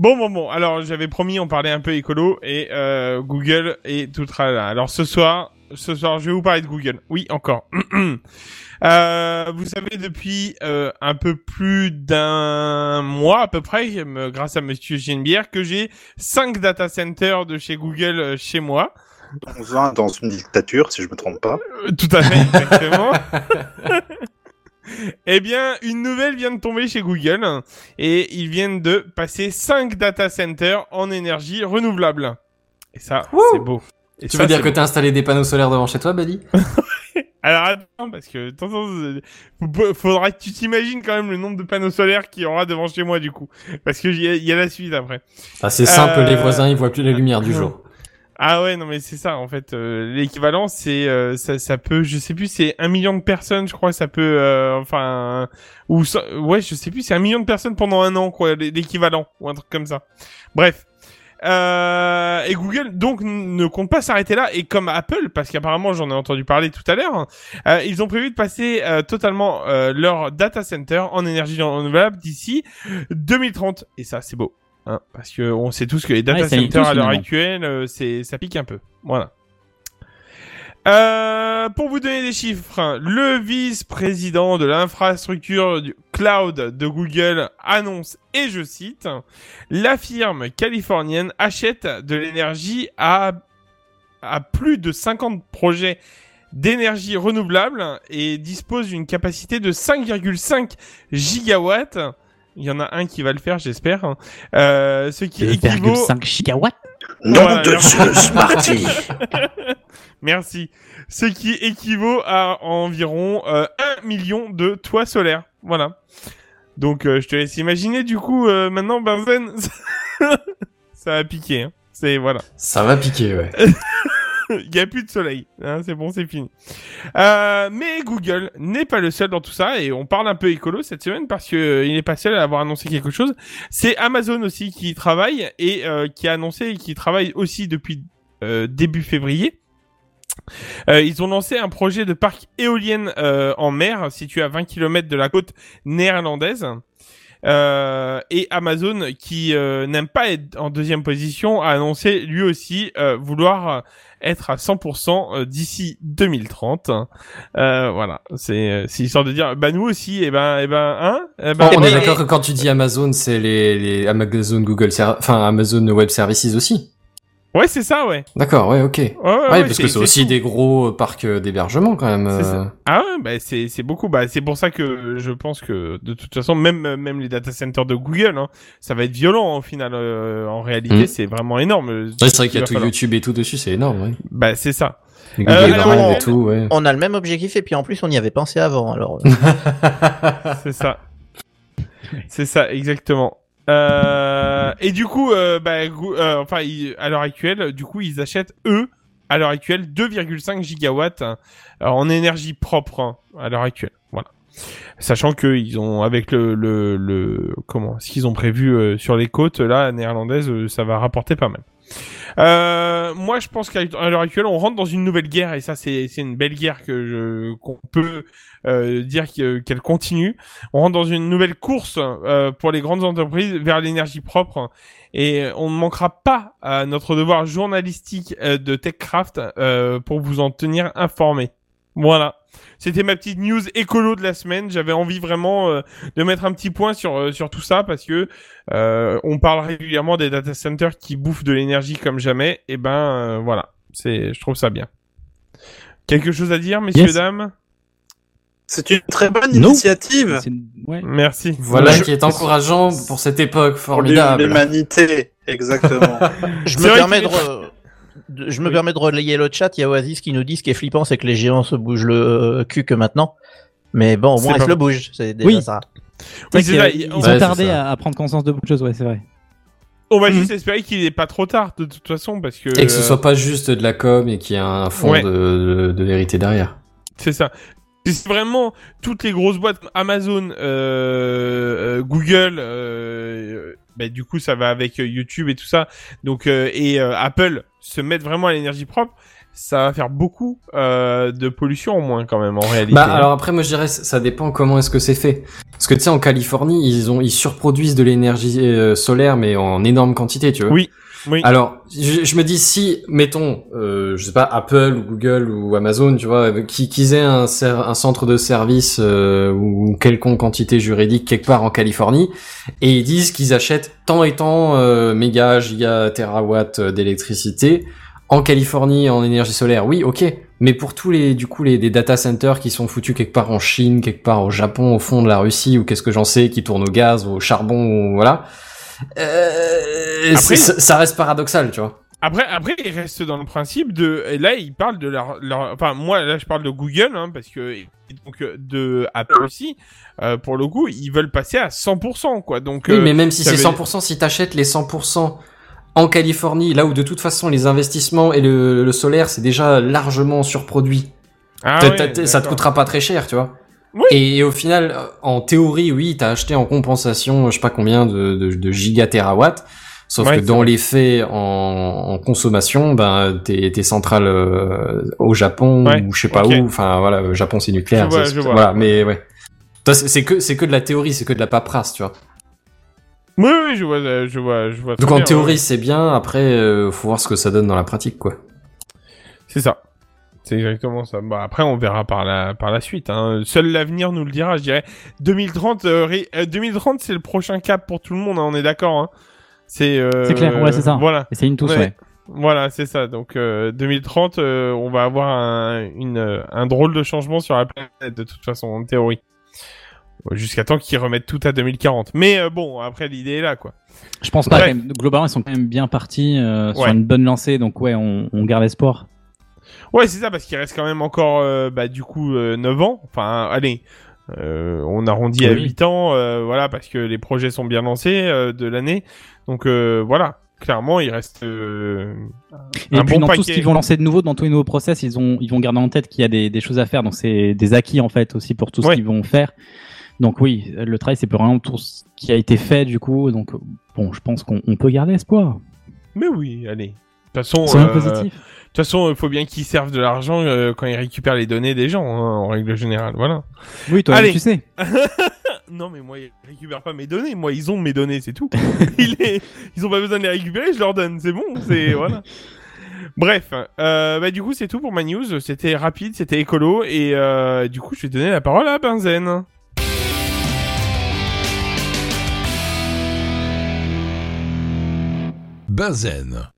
Bon bon bon. Alors j'avais promis, on parlait un peu écolo et euh, Google et tout tralala. Alors ce soir, ce soir, je vais vous parler de Google. Oui, encore. Euh, vous savez depuis euh, un peu plus d'un mois à peu près, me- grâce à Monsieur Genebière, que j'ai cinq data centers de chez Google euh, chez moi. On va dans une dictature, si je me trompe pas. Euh, Tout à fait, exactement. eh bien, une nouvelle vient de tomber chez Google et ils viennent de passer 5 data centers en énergie renouvelable. Et ça, c'est beau. Et Tu ça, veux dire que t'as installé des panneaux solaires devant chez toi, Buddy Alors attends, parce que faut- faudra que tu t'imagines quand même le nombre de panneaux solaires qu'il y aura devant chez moi du coup, parce que il y, a- il y a la suite après. Ah, c'est simple, Euh, les voisins, ils voient plus la lumière du jour. Ah ouais, non mais c'est ça en fait. euh, L'équivalent, c'est euh, ça, ça peut, je sais plus, c'est un million de personnes, je crois, ça peut, euh, enfin, ou ça- ouais, je sais plus, c'est un million de personnes pendant un an, quoi, l'é- l'équivalent ou un truc comme ça. Bref. Euh, et Google donc ne compte pas s'arrêter là et comme Apple parce qu'apparemment j'en ai entendu parler tout à l'heure euh, ils ont prévu de passer euh, totalement leur data center en énergie renouvelable d'ici 2030 et ça c'est beau hein, parce que on sait tous que les data Ouais, centers à l'heure actuelle euh, c'est ça pique un peu. Voilà. Euh, pour vous donner des chiffres, le vice-président de l'infrastructure du cloud de Google annonce, et je cite, la firme californienne achète de l'énergie à, à plus de 50 projets d'énergie renouvelable et dispose d'une capacité de 5,5 gigawatts. Il y en a un qui va le faire, j'espère. Euh, ce qui équivaut 2,5 gigawatts. Nom Voilà, de merci. Zeus, Smarty Merci. Ce qui équivaut à environ euh, 1 million de toits solaires. Voilà. Donc euh, je te laisse imaginer du coup euh, maintenant Benzen ça va piquer hein. C'est voilà. Ça va piquer, ouais. Il y a plus de soleil, hein, c'est bon, c'est fini. Euh, mais Google n'est pas le seul dans tout ça et on parle un peu écolo cette semaine parce que euh, n'est pas seul à avoir annoncé quelque chose. C'est Amazon aussi qui travaille et euh, qui a annoncé qui travaille aussi depuis euh, début février. Euh, ils ont lancé un projet de parc éolienne euh, en mer situé à 20 km de la côte néerlandaise. Euh, et Amazon, qui euh, n'aime pas être en deuxième position, a annoncé lui aussi euh, vouloir être à 100% euh, d'ici 2030. Euh, voilà, c'est euh, c'est histoire de dire, bah nous aussi, et ben, et ben, hein, eh ben, on est d'accord que quand tu dis Amazon, c'est les, les Amazon Google, enfin Amazon Web Services aussi. Ouais, c'est ça, ouais. D'accord, ouais, ok. ouais, Ouais, ouais, parce que c'est aussi tout. des gros euh, parcs euh, d'hébergement quand même. C'est euh. ça. Ah ouais, bah c'est c'est beaucoup. Bah c'est pour ça que je pense que de toute façon même même les data centers de Google, hein, ça va être violent au final. euh, en réalité, Mm. c'est vraiment énorme. Ouais, c'est vrai qu'il y a tout falloir. YouTube et tout dessus, c'est énorme, ouais. Bah c'est ça. Euh, Drive alors, et tout, ouais. On a le même objectif et puis en plus on y avait pensé avant. Alors c'est ça. C'est ça, exactement. Euh, et du coup, euh, bah, euh, enfin, à l'heure actuelle, du coup, ils achètent eux, à l'heure actuelle, 2,5 gigawatts hein, en énergie propre hein, à l'heure actuelle. Voilà. Sachant que ils ont avec le le, le comment ce qu'ils ont prévu euh, sur les côtes là néerlandaises, euh, ça va rapporter pas mal. Euh, moi, je pense qu'à l'heure actuelle, on rentre dans une nouvelle guerre et ça, c'est une belle guerre que qu'on peut euh, dire que- qu'elle continue. On rentre dans une nouvelle course euh, pour les grandes entreprises vers l'énergie propre et on ne manquera pas à notre devoir journalistique de TechCraft pour vous en tenir informé. Voilà. C'était ma petite news écolo de la semaine. J'avais envie vraiment euh, de mettre un petit point sur euh, sur tout ça parce que euh, on parle régulièrement des data centers qui bouffent de l'énergie comme jamais. Et ben euh, voilà, c'est je trouve ça bien. Quelque chose à dire, messieurs Yes. dames? C'est une très bonne initiative. Ouais. Merci. Voilà Je- qui est encourageant pour cette époque Pour formidable. l'humanité, exactement. Je me permets de, je me permets de relayer le chat. Il y a Oasis qui nous dit ce qui est flippant, c'est que les géants se bougent le euh, cul que maintenant. Mais bon, au moins ils pas se le bougent. C'est déjà Oui. ça. Oui, C'est vrai Ils on, ont Ouais, tardé ça. à, à prendre conscience de beaucoup de choses, ouais, c'est vrai. on va juste espérer qu'il n'est pas trop tard de toute façon parce que Et que ce soit pas juste de la com et qu'il y a un fond Ouais. de, de, de vérité derrière. C'est ça. C'est vraiment toutes les grosses boîtes Amazon, euh, euh, Google, euh, bah, du coup ça va avec YouTube et tout ça. Donc euh, et euh, Apple se mettent vraiment à l'énergie propre, ça va faire beaucoup euh, de pollution en moins quand même en réalité. Bah alors après moi je dirais ça dépend comment est-ce que c'est fait. Parce que tu sais en Californie ils ont ils surproduisent de l'énergie euh, solaire mais en énorme quantité tu vois. Oui, oui. Alors je, je me dis si mettons euh, je sais pas Apple ou Google ou Amazon tu vois euh, qui qu'ils aient un, un centre de service euh, ou quelconque quantité juridique quelque part en Californie et ils disent qu'ils achètent tant et tant euh, méga giga terawatts d'électricité en Californie en énergie solaire, oui, ok. Mais pour tous les, du coup, les des data centers qui sont foutus quelque part en Chine, quelque part au Japon, au fond de la Russie, ou qu'est-ce que j'en sais, qui tournent au gaz, au charbon, voilà. Euh, Après- ça reste paradoxal, tu vois. Après, après, ils restent dans le principe de. Et là, ils parlent de leur, leur- Enfin, moi, là, je parle de Google, hein, parce que donc euh, de Apple aussi. euh, pour le coup, ils veulent passer à 100%, quoi. Donc. Oui, mais même si c'est veut- 100%, si t'achètes les 100% en Californie, là où de toute façon les investissements et le, le solaire, c'est déjà largement surproduit. Ah ouais, ça te coûtera pas très cher, tu vois. Oui. Et, et au final, euh, en théorie, oui, t'as acheté en compensation, je sais pas combien de, de, de gigatérawatts. Sauf Ouais, que dans les faits, en, en consommation, ben tes, tes centrales euh, au Japon Ouais, ou je sais pas où, enfin voilà, le Japon c'est nucléaire, vois, vois. voilà, mais ouais. C'est que c'est que de la théorie, c'est que de la paperasse, tu vois. Oui, oui, je vois, euh, je vois, je vois. Donc en bien, théorie ouais. c'est bien, après euh, faut voir ce que ça donne dans la pratique, quoi. C'est ça. C'est exactement ça. Bah, après, on verra par la, par la suite. Hein. Seul l'avenir nous le dira, je dirais. 2030, euh, ré- euh, 2030 c'est le prochain cap pour tout le monde, hein, on est d'accord. Hein. C'est euh, clair, ouais, c'est ça. Voilà. C'est une tous, Ouais. ouais. Voilà, c'est ça. Donc euh, 2030, euh, on va avoir un, une, euh, un drôle de changement sur la planète, de toute façon, en théorie. Jusqu'à temps qu'ils remettent tout à 2040. Mais euh, bon, après, l'idée est là, quoi. Je pense pas, Bref. quand même. globalement, ils sont quand même bien partis euh, sur Ouais. une bonne lancée, donc ouais, on, on garde espoir. Ouais, c'est ça, parce qu'il reste quand même encore, euh, bah, du coup, euh, 9 ans. Enfin, allez, euh, on arrondit à Oui. 8 ans, euh, voilà, parce que les projets sont bien lancés de l'année. Donc, voilà, clairement, il reste euh, Et un puis bon dans paquet. tout ce qu'ils vont lancer de nouveau, dans tous les nouveaux process, ils ont ils vont garder en tête qu'il y a des, des choses à faire. Donc c'est des acquis en fait aussi pour tout ce Ouais. qu'ils vont faire. Donc oui, le travail c'est vraiment tout ce qui a été fait du coup. Donc bon, je pense qu'on on peut garder espoir. Mais oui, allez. De toute façon, C'est bien euh, positif. De toute façon, il faut bien qu'ils servent de l'argent euh, quand ils récupèrent les données des gens, hein, en règle générale. Voilà. Oui, toi allez. tu sais. non, mais moi, ils récupèrent pas mes données. Moi, ils ont mes données, c'est tout. ils, les... ils ont pas besoin de les récupérer, je leur donne. C'est bon, c'est voilà. Bref, euh, bah, du coup, c'est tout pour ma news. C'était rapide, c'était écolo. Et euh, du coup, je vais donner la parole à Benzen. Benzen.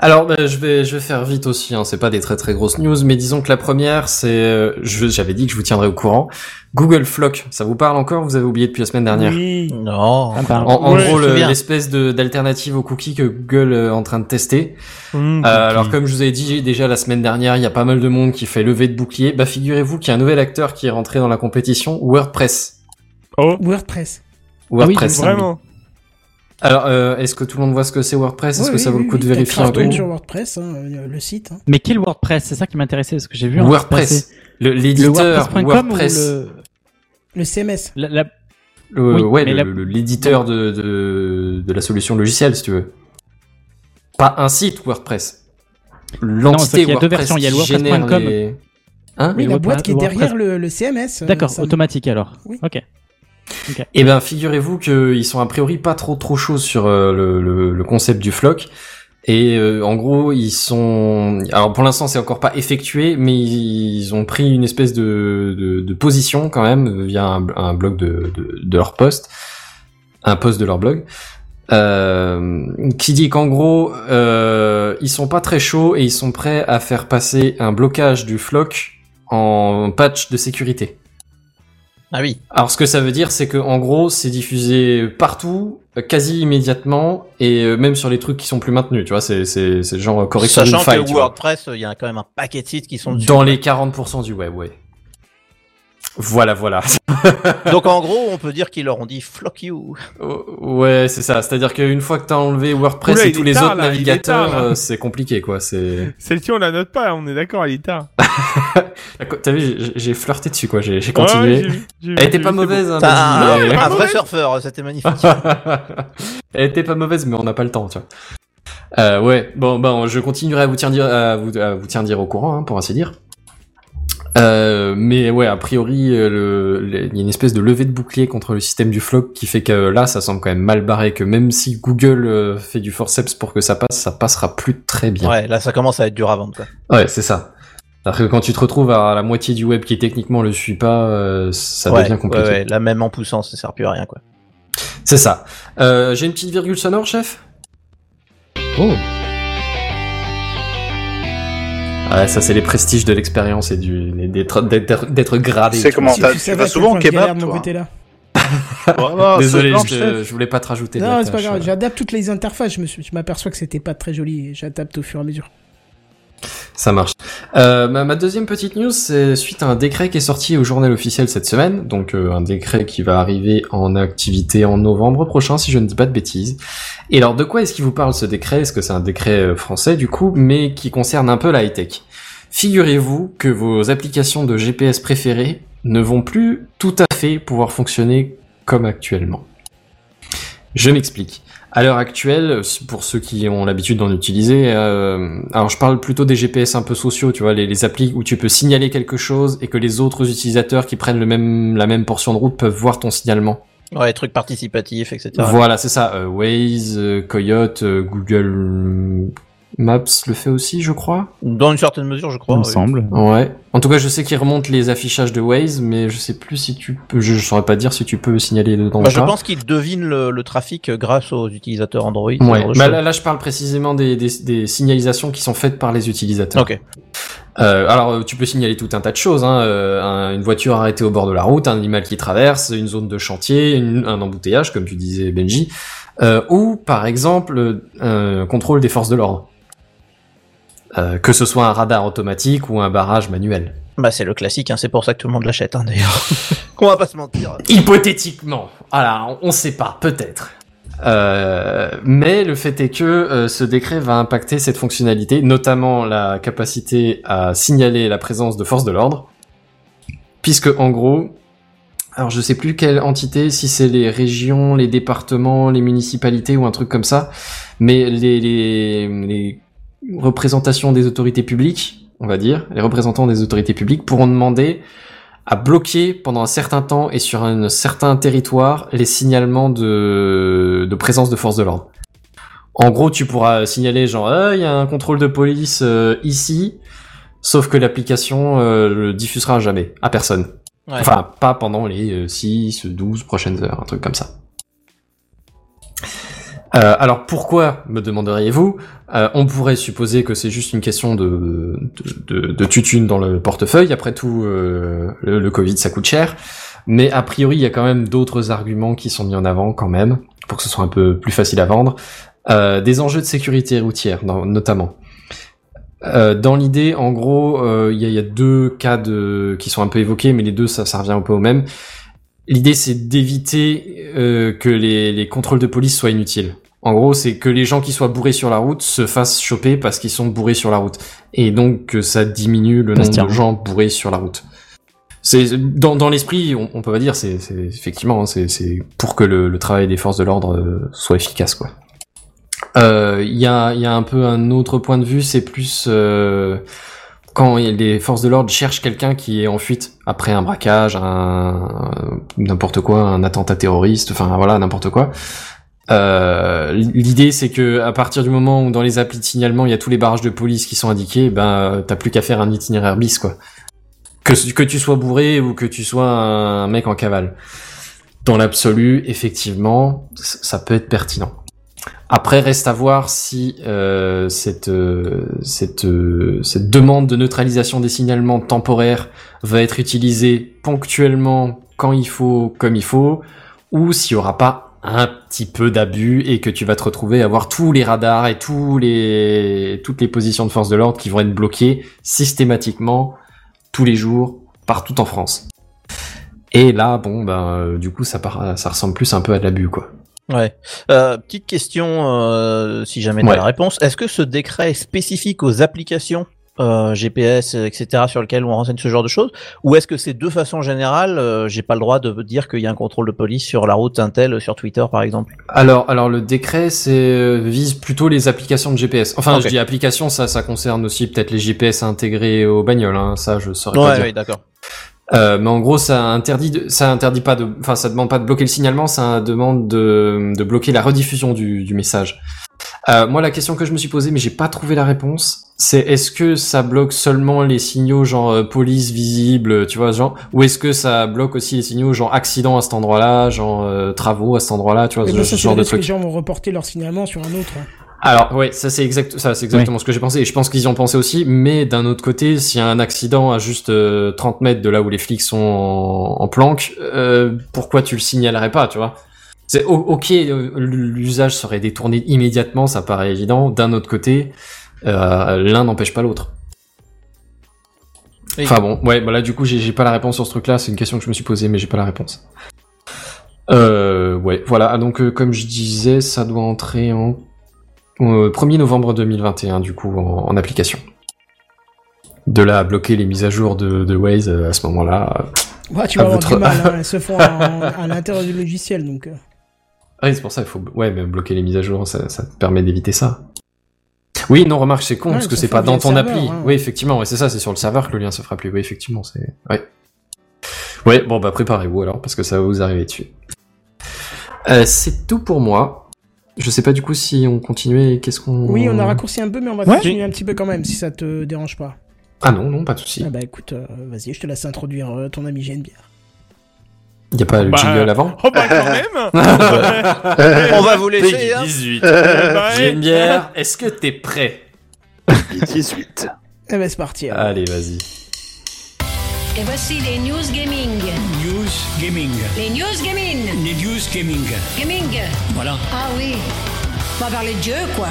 Alors, bah, je vais je vais faire vite aussi. Hein. C'est pas des très très grosses news, mais disons que la première, c'est, euh, je- j'avais dit que je vous tiendrais au courant. Google Flock, ça vous parle encore? Vous avez oublié depuis la semaine dernière? Oui. Non. En, gros, le- l'espèce de d'alternative aux cookies que Google est en train de tester. Mmh, Euh, alors comme je vous ai dit déjà la semaine dernière, il y a pas mal de monde qui fait lever de bouclier. Bah figurez-vous qu'il y a un nouvel acteur qui est rentré dans la compétition, WordPress. Oh, WordPress. WordPress. vraiment. Alors euh, est-ce que tout le monde voit ce que c'est WordPress? Est-ce que oui, ça vaut oui, le coup de vérifier un peu? sur WordPress, hein, le, le site. hein. Mais quel WordPress? C'est ça qui m'intéressait parce que j'ai vu. un WordPress, le- Le l'éditeur WordPress.com WordPress. ou le Le CMS. La- la- Le- Oui, ouais, la- l'éditeur de, de, de la solution logicielle, si tu veux. Pas un site WordPress. L'entité qu'il y a deux WordPress versions, il y a le WordPress.com. les- Hein? Oui, la WordPress- boîte qui est WordPress. derrière le, le CMS. euh, D'accord, me- automatique alors. Oui. Ok. Eh ben, figurez-vous qu'ils sont a priori pas trop trop chauds sur euh, le, concept du floc. Et euh, en gros, ils sont. Alors pour l'instant, c'est encore pas effectué, mais ils ont pris une espèce de, position quand même via un, blog de, leur post, un post de leur blog, euh, qui dit qu'en gros, euh, ils sont pas très chauds et ils sont prêts à faire passer un blocage du floc en patch de sécurité. Ah oui. Alors ce que ça veut dire, c'est que en gros, c'est diffusé partout, euh, quasi immédiatement, et euh, même sur les trucs qui sont plus maintenus. Tu vois, c'est c'est c'est genre euh, correction Sachant faille. que. WordPress, il y a quand même un paquet de sites qui sont dessus. Dans les 40% du web, ouais. Voilà, voilà. Donc en gros, on peut dire qu'ils leur ont dit flock you. ouais, c'est ça. C'est-à-dire qu'une fois que t'as enlevé WordPress Oula, et tous les tard, autres là, navigateurs, euh, c'est compliqué, quoi. C'est. Celle-ci, on la note pas, on est d'accord, elle est tard. T'as vu, j'ai- flirté dessus, quoi. J'ai Ouais, continué. vu, Elle était j'ai pas mauvaise, bon. hein. T'as vas-y, un, mais- un vrai surfeur, c'était magnifique. Elle était pas mauvaise, mais on n'a pas le temps, tu vois. Euh, ouais, bon, bon, je continuerai à vous tirer, à vous, à vous au courant, hein, pour ainsi dire. Euh, mais ouais, a priori, euh, il y a une espèce de levée de bouclier contre le système du floc qui fait que là, ça semble quand même mal barré, que même si Google euh, fait du forceps pour que ça passe, ça passera plus très bien. Ouais, là ça commence à être dur à vendre. Quoi. Ouais, c'est ça. Alors que quand tu te retrouves à la moitié du web qui techniquement le suit pas, euh, ça ouais, devient compliqué. ouais, ouais, là même en poussant, ça sert plus à rien quoi. C'est ça. Euh, J'ai une petite virgule sonore, chef? Oh. Ouais, ça c'est les prestiges de l'expérience et du d'être d'être gradé. C'est comment, t'as- tu vas souvent au kebab, toi côté là. Désolé, je, te- je voulais pas te rajouter. Non, c'est pas grave. euh. J'adapte toutes les interfaces. Je me suis- je m'aperçois que c'était pas très joli et j'adapte au fur et à mesure. Ça marche. Euh, ma, deuxième petite news, c'est suite à un décret qui est sorti au journal officiel cette semaine, donc euh, un décret qui va arriver en activité en novembre prochain, si je ne dis pas de bêtises. Et alors, de quoi est-ce qu'il vous parle ce décret? Est-ce que c'est un décret euh, français du coup, mais qui concerne un peu la high-tech? Figurez-vous que vos applications de GPS préférées ne vont plus tout à fait pouvoir fonctionner comme actuellement. Je m'explique. À l'heure actuelle, pour ceux qui ont l'habitude d'en utiliser, euh, alors je parle plutôt des GPS un peu sociaux, tu vois, les, les applis où tu peux signaler quelque chose et que les autres utilisateurs qui prennent le même, la même portion de route peuvent voir ton signalement. Ouais, trucs participatifs, etc. Voilà, c'est ça. Euh, Waze, euh, Coyote, euh, Google Maps le fait aussi, je crois. Dans une certaine mesure, je crois. Il me oui. semble. Ouais. En tout cas, je sais qu'il remonte les affichages de Waze, mais je sais plus si tu peux, je, je saurais pas dire si tu peux signaler dedans Bah, je pense qu'il devine le, le trafic grâce aux utilisateurs Android. Ouais, bah là, là, je parle précisément des, des, des signalisations qui sont faites par les utilisateurs. Ok. Euh, alors, euh, tu peux signaler tout un tas de choses. Hein, euh, un- une voiture arrêtée au bord de la route, un animal qui traverse, une zone de chantier, une- un embouteillage, comme tu disais, Benji, euh, ou par exemple un contrôle des forces de l'ordre. Euh, que ce soit un radar automatique ou un barrage manuel. Bah c'est le classique, hein, c'est pour ça que tout le monde l'achète hein, d'ailleurs. On va pas se mentir. Hypothétiquement, voilà, on, on sait pas, peut-être. Euh, mais le fait est que euh, ce décret va impacter cette fonctionnalité, notamment la capacité à signaler la présence de forces de l'ordre, puisque en gros, alors je sais plus quelle entité, si c'est les régions, les départements, les municipalités ou un truc comme ça, mais les, les, les représentations des autorités publiques, on va dire, les représentants des autorités publiques pourront demander à bloquer pendant un certain temps et sur un certain territoire les signalements de, de présence de forces de l'ordre. En gros, tu pourras signaler genre Ah, il y a un contrôle de police euh, ici, sauf que l'application euh, le diffusera jamais à personne. Ouais. Enfin, pas pendant les euh, 6, 12 prochaines heures, un truc comme ça. Euh, alors pourquoi, me demanderiez-vous? Euh, On pourrait supposer que c'est juste une question de, de, tutune dans le portefeuille. Après tout, euh, le, Covid, ça coûte cher. Mais a priori, il y a quand même d'autres arguments qui sont mis en avant quand même, pour que ce soit un peu plus facile à vendre. Des enjeux de sécurité routière, notamment. Dans l'idée, en gros, il y, a, il y a deux cas de, qui sont un peu évoqués, mais les deux, ça, ça revient un peu au même. L'idée, c'est d'éviter euh, que les, les contrôles de police soient inutiles. En gros, c'est que les gens qui soient bourrés sur la route se fassent choper parce qu'ils sont bourrés sur la route. Et donc, que ça diminue le nombre de gens bourrés sur la route. C'est dans, dans l'esprit, on, on peut pas dire, c'est c'est- effectivement, hein, c'est c'est pour que le, le travail des forces de l'ordre euh, soit efficace, quoi. Euh, Il y a il y a un peu un autre point de vue, c'est plus euh, quand les forces de l'ordre cherchent quelqu'un qui est en fuite après un braquage, un n'importe quoi, un attentat terroriste, enfin voilà n'importe quoi. Euh, L'idée c'est que à partir du moment où dans les applis de signalement il y a tous les barrages de police qui sont indiqués, ben t'as plus qu'à faire un itinéraire bis quoi. Que, que tu sois bourré ou que tu sois un mec en cavale. Dans l'absolu, effectivement, ça peut être pertinent. Après, reste à voir si euh, cette, euh, cette, euh, cette demande de neutralisation des signalements temporaires va être utilisée ponctuellement quand il faut, comme il faut, ou s'il y aura pas un petit peu d'abus et que tu vas te retrouver à avoir tous les radars et tous les, toutes les positions de force de l'ordre qui vont être bloquées systématiquement tous les jours partout en France. Et là, bon, ben, euh, du coup, ça, ça ressemble plus un peu à de l'abus, quoi. Ouais. Euh, petite question, euh, si jamais tu Ouais. la réponse. Est-ce que ce décret est spécifique aux applications euh, GPS, etc., sur lesquelles on renseigne ce genre de choses? Ou est-ce que c'est de façon générale, euh, j'ai pas le droit de dire qu'il y a un contrôle de police sur la route Intel, sur Twitter, par exemple? Alors, alors le décret, c'est vise plutôt les applications de GPS. Enfin, Ok. je dis applications, ça, ça concerne aussi peut-être les GPS intégrés aux bagnoles. Hein, ça, je saurais pas Ouais, dire. ouais, d'accord. Euh, mais en gros, ça interdit, de, ça interdit pas de, enfin, ça demande pas de bloquer le signalement, ça demande de, de bloquer la rediffusion du, du message. Euh, moi, la question que je me suis posée, mais j'ai pas trouvé la réponse, c'est est-ce que ça bloque seulement les signaux genre euh, police visible, tu vois, genre, ou est-ce que ça bloque aussi les signaux genre accident à cet endroit-là, genre euh, travaux à cet endroit-là, tu vois, Et ce, ce ça, c'est genre de que les gens vont reporter leur signalement sur un autre. hein. Alors ouais, ça c'est exact, ça c'est exactement ce que j'ai pensé. Et je pense qu'ils y ont pensé aussi. Mais d'un autre côté, s'il y a un accident à juste euh, 30 mètres de là où les flics sont en, en planque, euh, pourquoi tu le signalerais pas, tu vois? C'est ok, euh, l'usage serait détourné immédiatement, ça paraît évident. D'un autre côté, euh, l'un n'empêche pas l'autre. Enfin bon, ouais, bah là du coup j'ai pas la réponse sur ce truc-là. C'est une question que je me suis posée, mais j'ai pas la réponse. Euh, ouais, voilà. Ah, Donc, euh, comme je disais, ça doit entrer en euh, 1er novembre 2021, du coup, en, en application. De là à bloquer les mises à jour de, de Waze euh, à ce moment-là. euh, Ouais, tu vas avoir votre- du mal, hein. elles se font en- à l'intérieur du logiciel, donc... euh. Ah oui, c'est pour ça, il faut ouais, mais bloquer les mises à jour, ça, ça te permet d'éviter ça. Oui, non, remarque, c'est con, Ouais, parce que c'est pas dans ton serveur, appli. hein. Oui, effectivement, ouais, c'est ça, c'est sur le serveur que le lien se fera plus. Oui, effectivement, c'est... Ouais. Ouais, bon, bah préparez-vous alors, parce que ça va vous arriver dessus. Euh, c'est tout pour moi. Je sais pas du coup si on continuait, qu'est-ce qu'on... Oui, on a raccourci un peu, mais on va Ouais. continuer un petit peu quand même, si ça te dérange pas. Ah non, non, pas de souci. Ah bah écoute, euh, vas-y, je te laisse introduire euh, ton ami Geneviève. Y a pas le Bah, jingle avant Oh bah quand même On va vous laisser. hein. 18. Bah, J'ai une bière, est-ce que t'es prêt? 18. Eh ben c'est parti. alors. Allez, vas-y. Et voici les news gaming. News Gaming. Les news gaming. Les News Gaming. Gaming. Voilà. Ah oui. On va parler de jeu, quoi.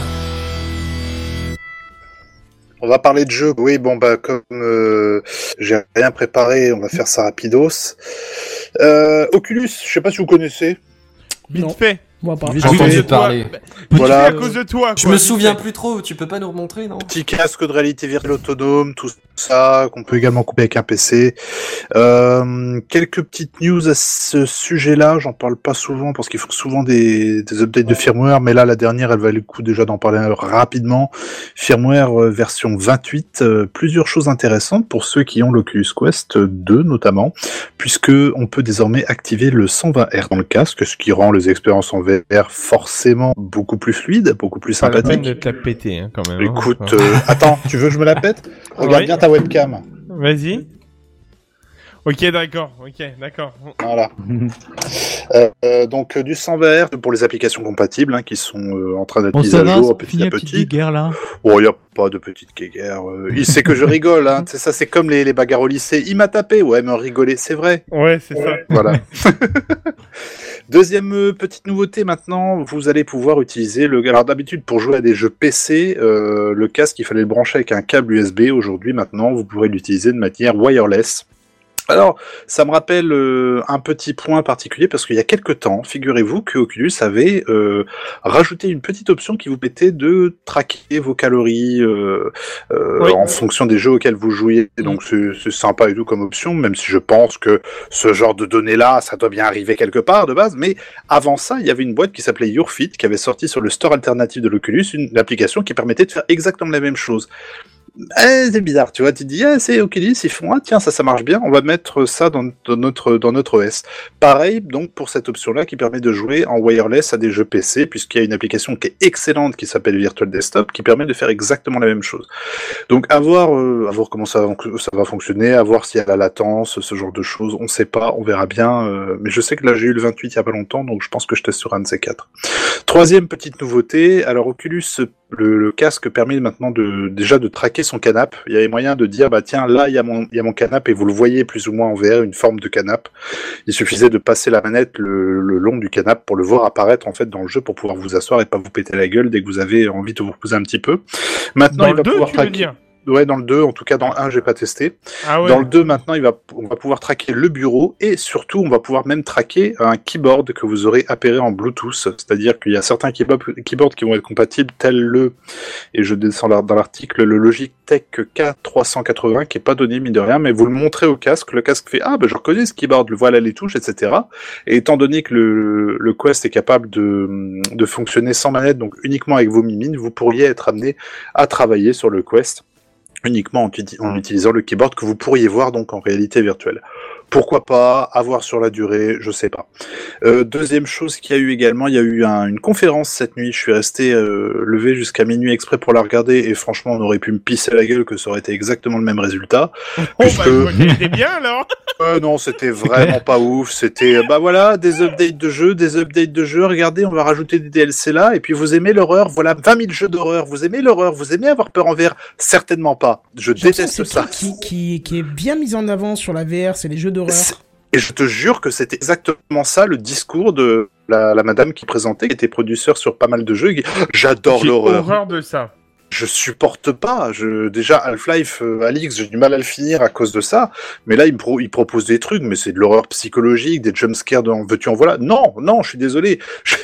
On va parler de jeux. Oui, bon bah comme euh, j'ai rien préparé, on va faire ça rapidos. Euh, Oculus, je sais pas si vous connaissez. Vite fait. Moi pas. J'ai entendu parler. Bah, Voilà. vite fait, à cause de toi. Je quoi, me vite souviens plus trop, tu peux pas nous remontrer, non? Petit casque de réalité virtuelle autonome, tout ça, qu'on peut également couper avec un PC. Euh, quelques petites news à ce sujet-là, j'en parle pas souvent parce qu'ils font souvent des, des updates de firmware, mais là la dernière, elle valait le coup déjà d'en parler rapidement. Firmware euh, version 28, euh, plusieurs choses intéressantes pour ceux qui ont l'Oculus Quest 2 notamment, puisque on peut désormais activer le 120 Hz dans le casque, ce qui rend les expériences en VR forcément beaucoup plus fluides, beaucoup plus Pas la peine de te la péter hein, quand même. hein. Écoute, euh, attends, tu veux que je me la pète? Regarde Oui. bien ta webcam. Vas-y. Ok, d'accord. Ok, d'accord. Voilà. Euh, euh, donc euh, du 100 VR pour les applications compatibles hein, qui sont euh, en train d'être mises à jour petit à petit. guerre là. Oh, il n'y a pas de petite guéguerre. euh, il sait que je rigole. Hein. C'est ça, c'est comme les, les bagarres au lycée. Il m'a tapé. Ouais, mais rigoler, c'est vrai. Ouais, c'est ça. Voilà. Deuxième petite nouveauté maintenant, vous allez pouvoir utiliser le. Alors d'habitude pour jouer à des jeux PC, euh, le casque il fallait le brancher avec un câble USB. Aujourd'hui maintenant, vous pourrez l'utiliser de manière wireless. Alors, ça me rappelle euh, un petit point particulier parce qu'il y a quelques temps, figurez-vous que Oculus avait euh, rajouté une petite option qui vous permettait de traquer vos calories euh, euh, Oui. en fonction des jeux auxquels vous jouiez. Donc c'est c'est sympa et tout comme option, même si je pense que ce genre de données-là, ça doit bien arriver quelque part de base. Mais avant ça, il y avait une boîte qui s'appelait YourFit qui avait sorti sur le store alternatif de l'Oculus une application qui permettait de faire exactement la même chose. Eh, c'est bizarre, tu vois, tu te dis, ah, c'est Oculus, ils font, ah, tiens, ça, ça marche bien, on va mettre ça dans, notre, dans notre OS. Pareil, donc, pour cette option-là, qui permet de jouer en wireless à des jeux PC, puisqu'il y a une application qui est excellente, qui s'appelle Virtual Desktop, qui permet de faire exactement la même chose. Donc, à voir, euh, à voir comment ça, va- fonctionner, à voir s'il y a la latence, ce genre de choses, on sait pas, on verra bien, euh, mais je sais que là, j'ai eu le 28 il y a pas longtemps, donc je pense que je testerai un de ces quatre. Troisième petite nouveauté, alors Oculus, le, casque permet maintenant déjà de traquer son canapé. Il y avait moyen de dire bah tiens là il y a mon il y a mon canapé et vous le voyez plus ou moins en VR une forme de canapé. Il suffisait de passer la manette le, le long du canapé pour le voir apparaître en fait dans le jeu pour pouvoir vous asseoir et pas vous péter la gueule dès que vous avez envie de vous reposer un petit peu. Maintenant Dans il va 2, pouvoir traquer. Ouais, dans le 2, en tout cas dans le 1, j'ai pas testé. Ah ouais. Dans le 2, maintenant, il va, on va pouvoir traquer le bureau et surtout, on va pouvoir même traquer un keyboard que vous aurez appairé en Bluetooth. C'est-à-dire qu'il y a certains keyboards, qui vont être compatibles, tels le, et je descends dans l'article, le Logitech K380, qui est pas donné, mine de rien, mais vous le montrez au casque, le casque fait, ah, ben, je reconnais ce keyboard, le voilà les touches, etc. Et étant donné que le, le Quest est capable de, de fonctionner sans manette, donc uniquement avec vos mimines, vous pourriez être amené à travailler sur le Quest uniquement en, uti- en utilisant le keyboard que vous pourriez voir donc en réalité virtuelle. Pourquoi pas avoir sur la durée, je sais pas. Euh, deuxième chose qu'il y a eu également, il y a eu un- une conférence cette nuit. Je suis resté euh, levé jusqu'à minuit exprès pour la regarder et franchement, on aurait pu me pisser la gueule que ça aurait été exactement le même résultat. Oh, puisque- bah, bien alors. Euh, non, c'était vraiment pas ouf. C'était, bah voilà, des updates de jeux, des updates de jeux. Regardez, on va rajouter des DLC là. Et puis vous aimez l'horreur. Voilà, 20 000 jeux d'horreur. Vous aimez l'horreur. Vous aimez avoir peur en VR Certainement pas. Je déteste ça. Qui, qui, qui est bien mis en avant sur la VR, c'est les jeux d'horreur. Et je te jure que c'est exactement ça le discours de la, la madame qui présentait, qui était producteur sur pas mal de jeux. J'adore J'ai l'horreur. horreur de ça. Je supporte pas. Je, déjà, Half-Life, euh, Alix, j'ai du mal à le finir à cause de ça. Mais là, il, me pro- il propose des trucs, mais c'est de l'horreur psychologique, des jumpscares en veux-tu en voilà. Non, non, je suis désolé.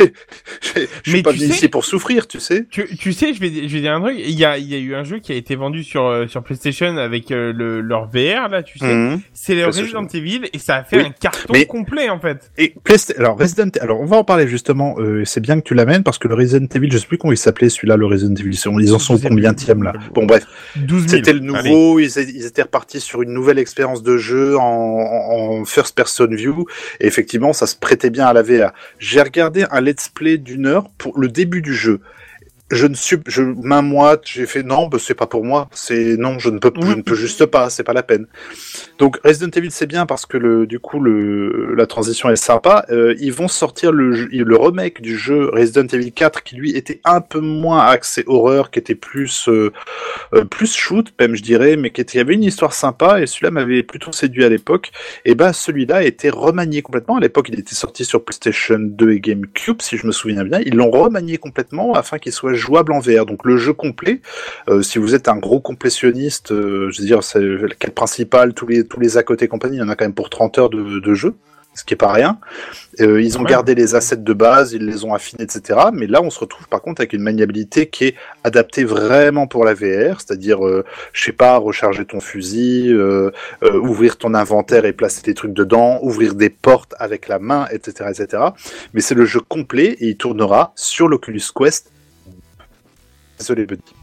Je, suis pas venu ici pour souffrir, tu sais. Tu, tu sais, je vais, je vais dire un truc. Il y a, il y a eu un jeu qui a été vendu sur, euh, sur PlayStation avec euh, le, leur VR, là, tu sais. Mhm. C'est. Resident Evil et ça a fait Oui, un carton mais- complet, en fait. Et alors Resident, alors on va en parler justement. C'est bien que tu l'amènes parce que le Resident Evil, je sais plus comment il s'appelait celui-là, le Resident Evil. Ils en sont sais combien là? Bon bref, 12 000. C'était le nouveau, ils, étaient repartis sur une nouvelle expérience de jeu en, en, en first person view, et effectivement, ça se prêtait bien à la VR. J'ai regardé un let's play d'une heure pour le début du jeu. Je ne suis, je main moite, j'ai fait non, bah, c'est pas pour moi. C'est non, je ne peux, je ne peux juste pas, c'est pas la peine. Donc Resident Evil c'est bien parce que le, du coup le, la transition est sympa. Euh, ils vont sortir le, le remake du jeu Resident Evil 4 qui lui était un peu moins axé horreur, qui était plus euh, euh, plus shoot même je dirais, mais qui était, avait une histoire sympa et celui-là m'avait plutôt séduit à l'époque. Et ben celui-là a été remanié complètement. À l'époque il était sorti sur PlayStation 2 et GameCube si je me souviens bien. Ils l'ont remanié complètement afin qu'il soit jouable en VR. Donc le jeu complet, euh, si vous êtes un gros complétionniste, euh, je veux dire c'est le quête principal, tous les tous les à côté compagnie, il y en a quand même pour 30 heures de, de jeu. Ce qui est pas rien. Euh, ils ont Ouais. gardé les assets de base, ils les ont affinés, etc. Mais là, on se retrouve par contre avec une maniabilité qui est adaptée vraiment pour la VR, c'est-à-dire, euh, je sais pas, recharger ton fusil, euh, ouvrir ton inventaire et placer des trucs dedans, ouvrir des portes avec la main, etc., etc. Mais c'est le jeu complet et il tournera sur l'Oculus Quest. Désolé, petit.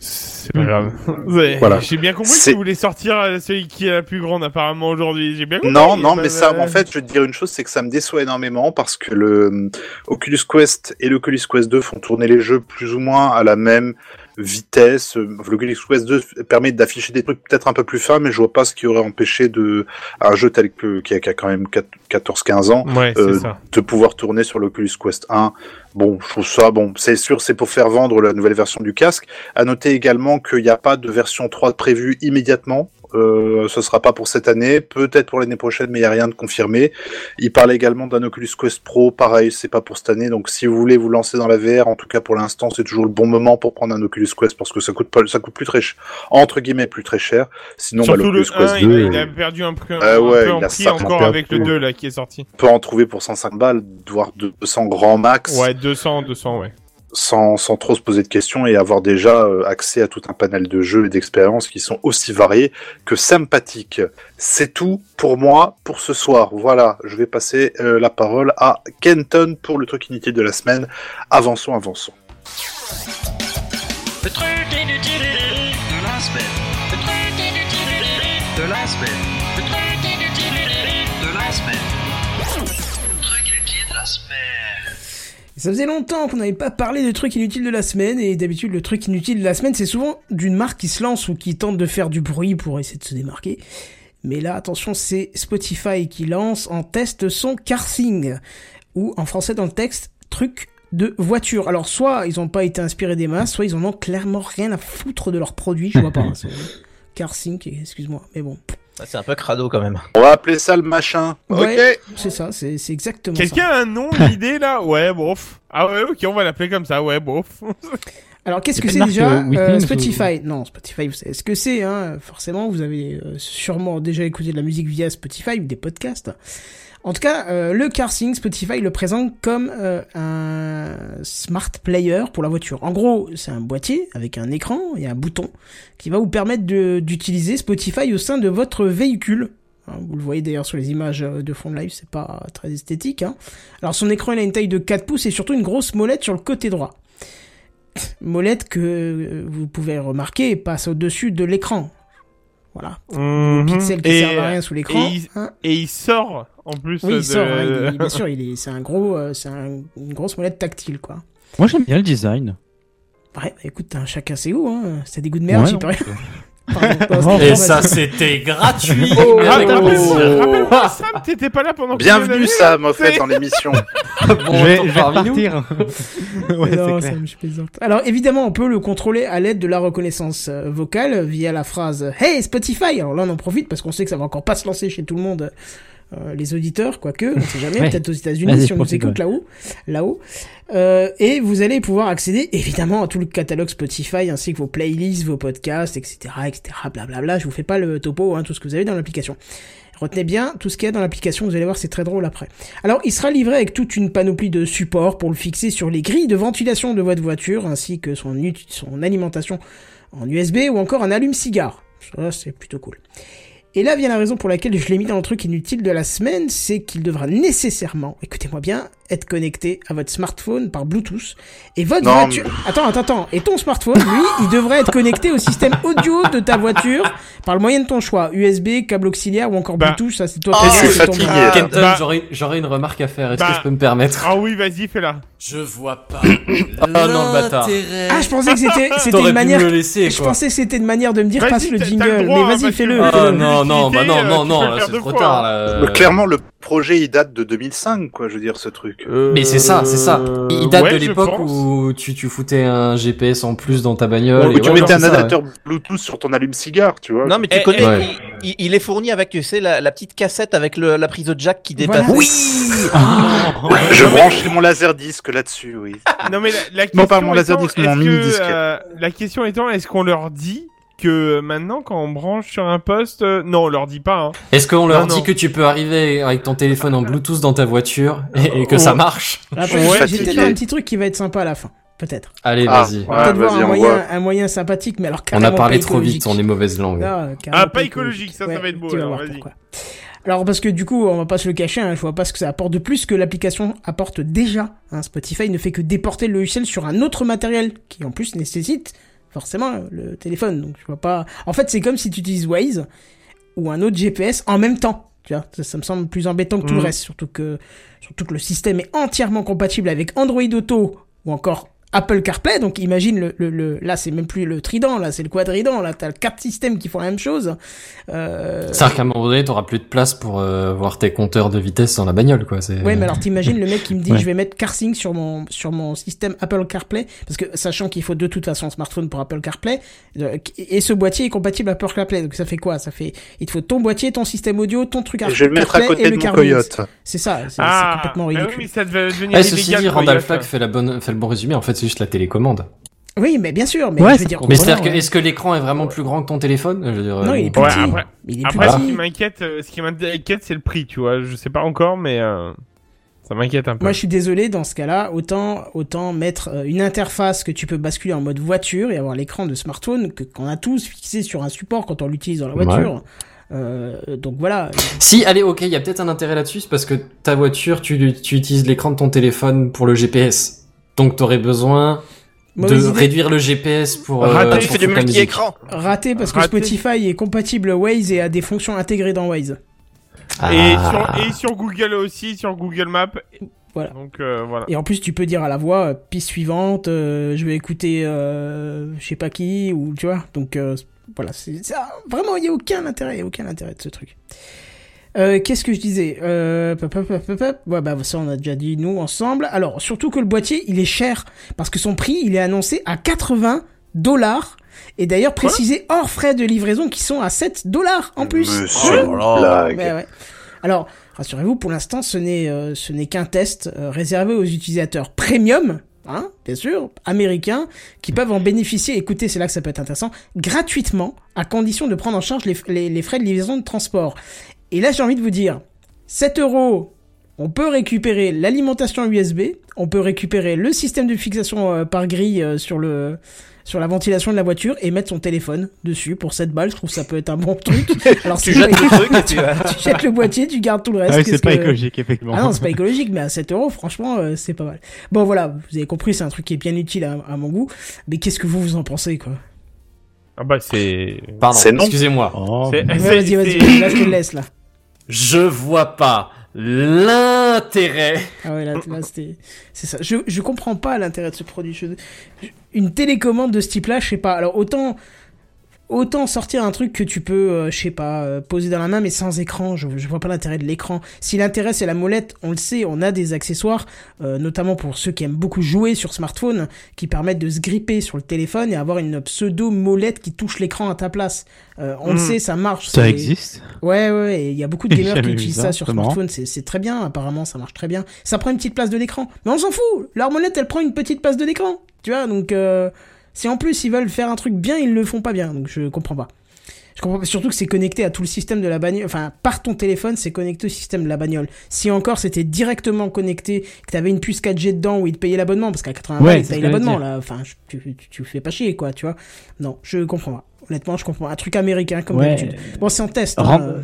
C'est pas grave. Ouais, Voilà. J'ai bien compris que tu voulais sortir euh, celui qui est la plus grande apparemment aujourd'hui. J'ai bien compris. Non, non, Bah, mais ça, bah, en fait, je vais te dire une chose, c'est que ça me déçoit énormément parce que le euh, Oculus Quest et l'Oculus Quest 2 font tourner les jeux plus ou moins à la même vitesse. L'Oculus Quest 2 permet d'afficher des trucs peut-être un peu plus fins, mais je vois pas ce qui aurait empêché de un jeu tel que qui a, qui a quand même 14-15 ans Ouais, euh, de pouvoir tourner sur l'Oculus Quest 1. Bon, je trouve ça, bon, c'est sûr, c'est pour faire vendre la nouvelle version du casque. À noter également qu'il n'y a pas de version 3 prévue immédiatement. Euh, ce sera pas pour cette année, peut-être pour l'année prochaine, mais il y a rien de confirmé. Il parle également d'un Oculus Quest Pro, pareil, c'est pas pour cette année. Donc si vous voulez vous lancer dans la VR, en tout cas pour l'instant, c'est toujours le bon moment pour prendre un Oculus Quest parce que ça coûte pas, ça coûte plus très cher, entre guillemets plus très cher. Sinon, bah, le l'Oculus Quest 1, 2, il, a, il a euh, perdu un, peu- Ah un ouais, peu en prix encore avec le 2 là qui est sorti. on peut en trouver pour 105 balles, voire 200 grand max. Ouais, 200, 200, ouais. Sans, trop se poser de questions et avoir déjà euh, accès à tout un panel de jeux et d'expériences qui sont aussi variés que sympathiques. C'est tout pour moi pour ce soir. Voilà, je vais passer euh, la parole à Kenton pour le truc inutile de la semaine. Avançons, avançons. Ça faisait longtemps qu'on n'avait pas parlé de trucs inutiles de la semaine, et d'habitude le truc inutile de la semaine c'est souvent d'une marque qui se lance ou qui tente de faire du bruit pour essayer de se démarquer. Mais là, attention, c'est Spotify qui lance en test son carsing, ou en français dans le texte, truc de voiture. Alors soit ils n'ont pas été inspirés des masses, soit ils en ont clairement rien à foutre de leurs produits, je vois pas. Carsing, excuse-moi, mais bon. Ça, C'est un peu crado quand même. On va appeler ça le machin. Ouais, Ok. c'est ça, c'est exactement ça. Quelqu'un a un nom, une idée là? Ouais, bof. Ah ouais, ok, on va l'appeler comme ça, ouais, bof. Alors qu'est-ce que c'est déjà euh, euh, ou- Spotify? Non, Spotify, vous savez ce que c'est. Hein Forcément, vous avez euh, sûrement déjà écouté de la musique via Spotify ou des podcasts. En tout cas, euh, le CarSing, Spotify le présente comme euh, un smart player pour la voiture. En gros, c'est un boîtier avec un écran et un bouton qui va vous permettre d'utiliser Spotify au sein de votre véhicule. Hein, Vous le voyez d'ailleurs sur les images euh, de fond de live, c'est pas très esthétique. Hein. Alors son écran il a une taille de 4 pouces et surtout une grosse molette sur le côté droit. Molette que euh, vous pouvez remarquer passe au-dessus de l'écran. Voilà. Mhm. Pixels qui Et- servent à rien sous l'écran. Et il, hein. et il sort en plus. Oui, de... il sort, hein, il est- bien sûr, il est, c'est un gros, euh, c'est un- une grosse molette tactile, quoi. Moi j'aime bien le design. Ouais, bah, écoute, hein, chacun sait où, hein. C'est des goûts de merde, Ouais, j'y peux rien. Pardon, Et ça, c'était gratuit. Oh. Rappelle-moi, Sam, t'étais pas là pendant Bienvenue Sam, en fait, dans l'émission. Bon, je vais, je vais repartir. ouais, Non, c'est ça clair. me- je plaisante. Alors évidemment, on peut le contrôler à l'aide de la reconnaissance euh, vocale via la phrase Hey Spotify. Alors là, on en profite parce qu'on sait que ça va encore pas se lancer chez tout le monde, euh, les auditeurs, quoique, on sait jamais, Ouais. peut-être aux États-Unis si on nous écoute là-haut, là-haut. Euh, et vous allez pouvoir accéder évidemment à tout le catalogue Spotify ainsi que vos playlists, vos podcasts, etc., etc. Blablabla. Je vous fais pas le topo, hein, tout ce que vous avez dans l'application. Retenez bien tout ce qu'il y a dans l'application, vous allez voir, c'est très drôle après. Alors, il sera livré avec toute une panoplie de supports pour le fixer sur les grilles de ventilation de votre voiture, ainsi que son, son alimentation en USB ou encore un allume-cigare. Ça, c'est plutôt cool. Et là vient la raison pour laquelle je l'ai mis dans le truc inutile de la semaine, c'est qu'il devra nécessairement, écoutez-moi bien, être connecté à votre smartphone par Bluetooth. Et votre Non, voiture... Attends, attends, attends. Et ton smartphone, lui, il devrait être connecté au système audio de ta voiture par le moyen de ton choix. USB, câble auxiliaire ou encore Bah. Bluetooth, ça c'est toi Oh, qui je suis c'est ton- fatigué. Ah, Kenton, bah- j'aurais- j'aurais une remarque à faire. Est-ce Bah- que je peux me permettre Ah oui, vas-y, fais-la. Je vois pas. Ah non, le bâtard. Ah, je pensais que c'était c'était une manière. laisser, Je pensais que c'était une manière de me dire Vas-y, passe le jingle. le droit, mais hein, vas-y, parce fais-le. Ah non, non, bah non, Euh, non, tu non, c'est trop tard. Clairement, le projet, il date de 2005, quoi, je veux dire, ce truc. Mais c'est ça, c'est ça. Il date ouais, de l'époque où tu, tu foutais un GPS en plus dans ta bagnole. Ou et tu ouais, mettais non, un adapteur Bluetooth sur ton allume-cigare, tu vois. Non, mais tu Eh, connais, ouais. il, est fourni avec, tu sais, la, la petite cassette avec le, la prise de jack qui Voilà. dépasse. Oui. Je branche mon laserdisc là-dessus, oui. Non mais la, la question Non, pas mon étant, laserdisc, mon est-ce que, mini-disque. euh, la question étant, est-ce qu'on leur dit que maintenant quand on branche sur un poste, euh, non, on leur dit pas. Hein. Est-ce qu'on leur Non, dit non. que tu peux arriver avec ton téléphone en Bluetooth dans ta voiture et, et que ça Ouais. marche Après, suis j'ai- peut-être un petit truc qui va être sympa à la fin. Peut-être. Allez, Ah, vas-y. ouais. Peut-être voir vas-y, un on moyen, voit. un moyen sympathique, mais alors On a parlé trop vite, on est mauvaise langue. Non, Ah, pas écologique, ça, ça va être beau, tu vas alors, voir vas-y. Alors parce que du coup, on va pas se le cacher, hein, je vois pas ce que ça apporte de plus que l'application apporte déjà. hein. Spotify ne fait que déporter le logiciel sur un autre matériel qui en plus nécessite forcément le téléphone. Donc je vois pas. En fait, c'est comme si tu utilises Waze ou un autre GPS en même temps. Tu vois, ça, ça me semble plus embêtant que tout le Mhm. reste, surtout que surtout que le système est entièrement compatible avec Android Auto ou encore Apple CarPlay, donc imagine le, le, le là c'est même plus le trident, là c'est le quadrident, là t'as le quatre systèmes qui font la même chose. Euh... C'est-à-dire qu'à un moment donné, t'auras plus de place pour euh, voir tes compteurs de vitesse dans la bagnole, quoi. C'est... Ouais, mais alors t'imagines le mec qui me dit Ouais. je vais mettre CarSync sur mon sur mon système Apple CarPlay parce que sachant qu'il faut de toute façon un smartphone pour Apple CarPlay euh, et ce boîtier est compatible Apple CarPlay donc ça fait quoi? Ça fait il te faut ton boîtier, ton système audio, ton truc Et je vais le mettre à CarPlay côté et de le mon CarPlay. Coyote. C'est ça, c'est Ah, complètement bah oui, ridicule. mais ça devait devenir Eh, ceci dit, Randall Coyote. Flagg fait, la bonne, fait le bon résumé. En fait, c'est juste la télécommande. Oui, mais bien sûr, mais Ouais, je veux dire. Mais c'est-à-dire que, est-ce que l'écran est vraiment plus grand que ton téléphone? Je veux dire, Non, euh, il est plus Ouais, petit. après- Il est plus Après, ce qui m'inquiète, euh, ce qui m'inquiète, c'est le prix, tu vois. Je sais pas encore, mais euh, ça m'inquiète un peu. Moi, je suis désolé, dans ce cas-là, autant, autant mettre une interface que tu peux basculer en mode voiture et avoir l'écran de smartphone que qu'on a tous fixé sur un support quand on l'utilise dans la Ouais. voiture. Euh, donc voilà. Si, allez, ok, il y a peut-être un intérêt là-dessus, c'est parce que ta voiture, tu, tu utilises l'écran de ton téléphone pour le GPS. Donc t'aurais besoin de idée. réduire le GPS pour. Raté. euh, Ah, du multi-écran. Raté parce que Raté. Spotify est compatible Waze et a des fonctions intégrées dans Waze. Et, Ah. sur, et sur Google aussi, sur Google Maps. Voilà. Donc euh, voilà. Et en plus, tu peux dire à la voix euh, piste suivante, euh, je vais écouter euh, je sais pas qui ou tu vois. Donc euh, voilà, c'est ça. Vraiment, il y a aucun intérêt, y a aucun intérêt de ce truc. Euh, Qu'est-ce que je disais euh, pop, pop, pop, pop, pop. Ouais, bah ça on a déjà dit nous ensemble. Alors surtout que le boîtier il est cher parce que son prix il est annoncé à 80 dollars et d'ailleurs précisé hors frais de livraison qui sont à 7 dollars en plus. Monsieur, Oh. Ouais, ouais. Alors, rassurez-vous, pour l'instant, ce n'est euh, ce n'est qu'un test euh, réservé aux utilisateurs premium, hein, bien sûr, américains, qui peuvent en bénéficier. Écoutez, c'est là que ça peut être intéressant, gratuitement, à condition de prendre en charge les, les, les frais de livraison de transport. Et là, j'ai envie de vous dire, 7 euros. On peut récupérer l'alimentation USB, on peut récupérer le système de fixation euh, par grille euh, sur le sur la ventilation de la voiture et mettre son téléphone dessus pour 7 balles. Je trouve que ça peut être un bon truc. Alors Tu jettes le truc et tu vas. tu jettes le boîtier, tu gardes tout le reste. Ah oui, c'est pas que- écologique, effectivement. Ah non, c'est pas écologique, mais à 7 euros, franchement, euh, c'est pas mal. Bon, voilà, vous avez compris, c'est un truc qui est bien utile à, à mon goût. Mais qu'est-ce que vous vous en pensez, quoi? Ah bah c'est. Pardon, excusez-moi. Oh, Vas-y, vas-y, là, je te laisse, là. Je vois pas l'intérêt. Ah ouais, là, c'était... C'est ça. Je, je comprends pas l'intérêt de ce produit. Une télécommande de ce type-là, je sais pas. Alors, autant... Autant sortir un truc que tu peux, euh, je sais pas, euh, poser dans la main, mais sans écran. Je, je vois pas l'intérêt de l'écran. Si l'intérêt c'est la molette, on le sait, on a des accessoires, euh, notamment pour ceux qui aiment beaucoup jouer sur smartphone, qui permettent de se gripper sur le téléphone et avoir une pseudo molette qui touche l'écran à ta place. Euh, on le Mm. sait, ça marche. Ça existe Ouais, ouais, il y a beaucoup de gamers qui utilisent ça, ça sur smartphone, c'est c'est très bien, apparemment ça marche très bien. Ça prend une petite place de l'écran, mais on s'en fout, leur molette elle prend une petite place de l'écran, tu vois, donc euh, si en plus ils veulent faire un truc bien, ils le font pas bien, donc je comprends pas. Je comprends pas, surtout que c'est connecté à tout le système de la bagnole, enfin par ton téléphone c'est connecté au système de la bagnole. Si encore c'était directement connecté, que t'avais une puce 4G dedans où ils te payaient l'abonnement, parce qu'à 80 Ouais, ils que j'allais l'abonnement là, enfin tu, tu, tu fais pas chier quoi, tu vois. Non, je comprends pas. Honnêtement, je comprends. Un truc américain comme Ouais. d'habitude. Bon, c'est en test. hein, euh.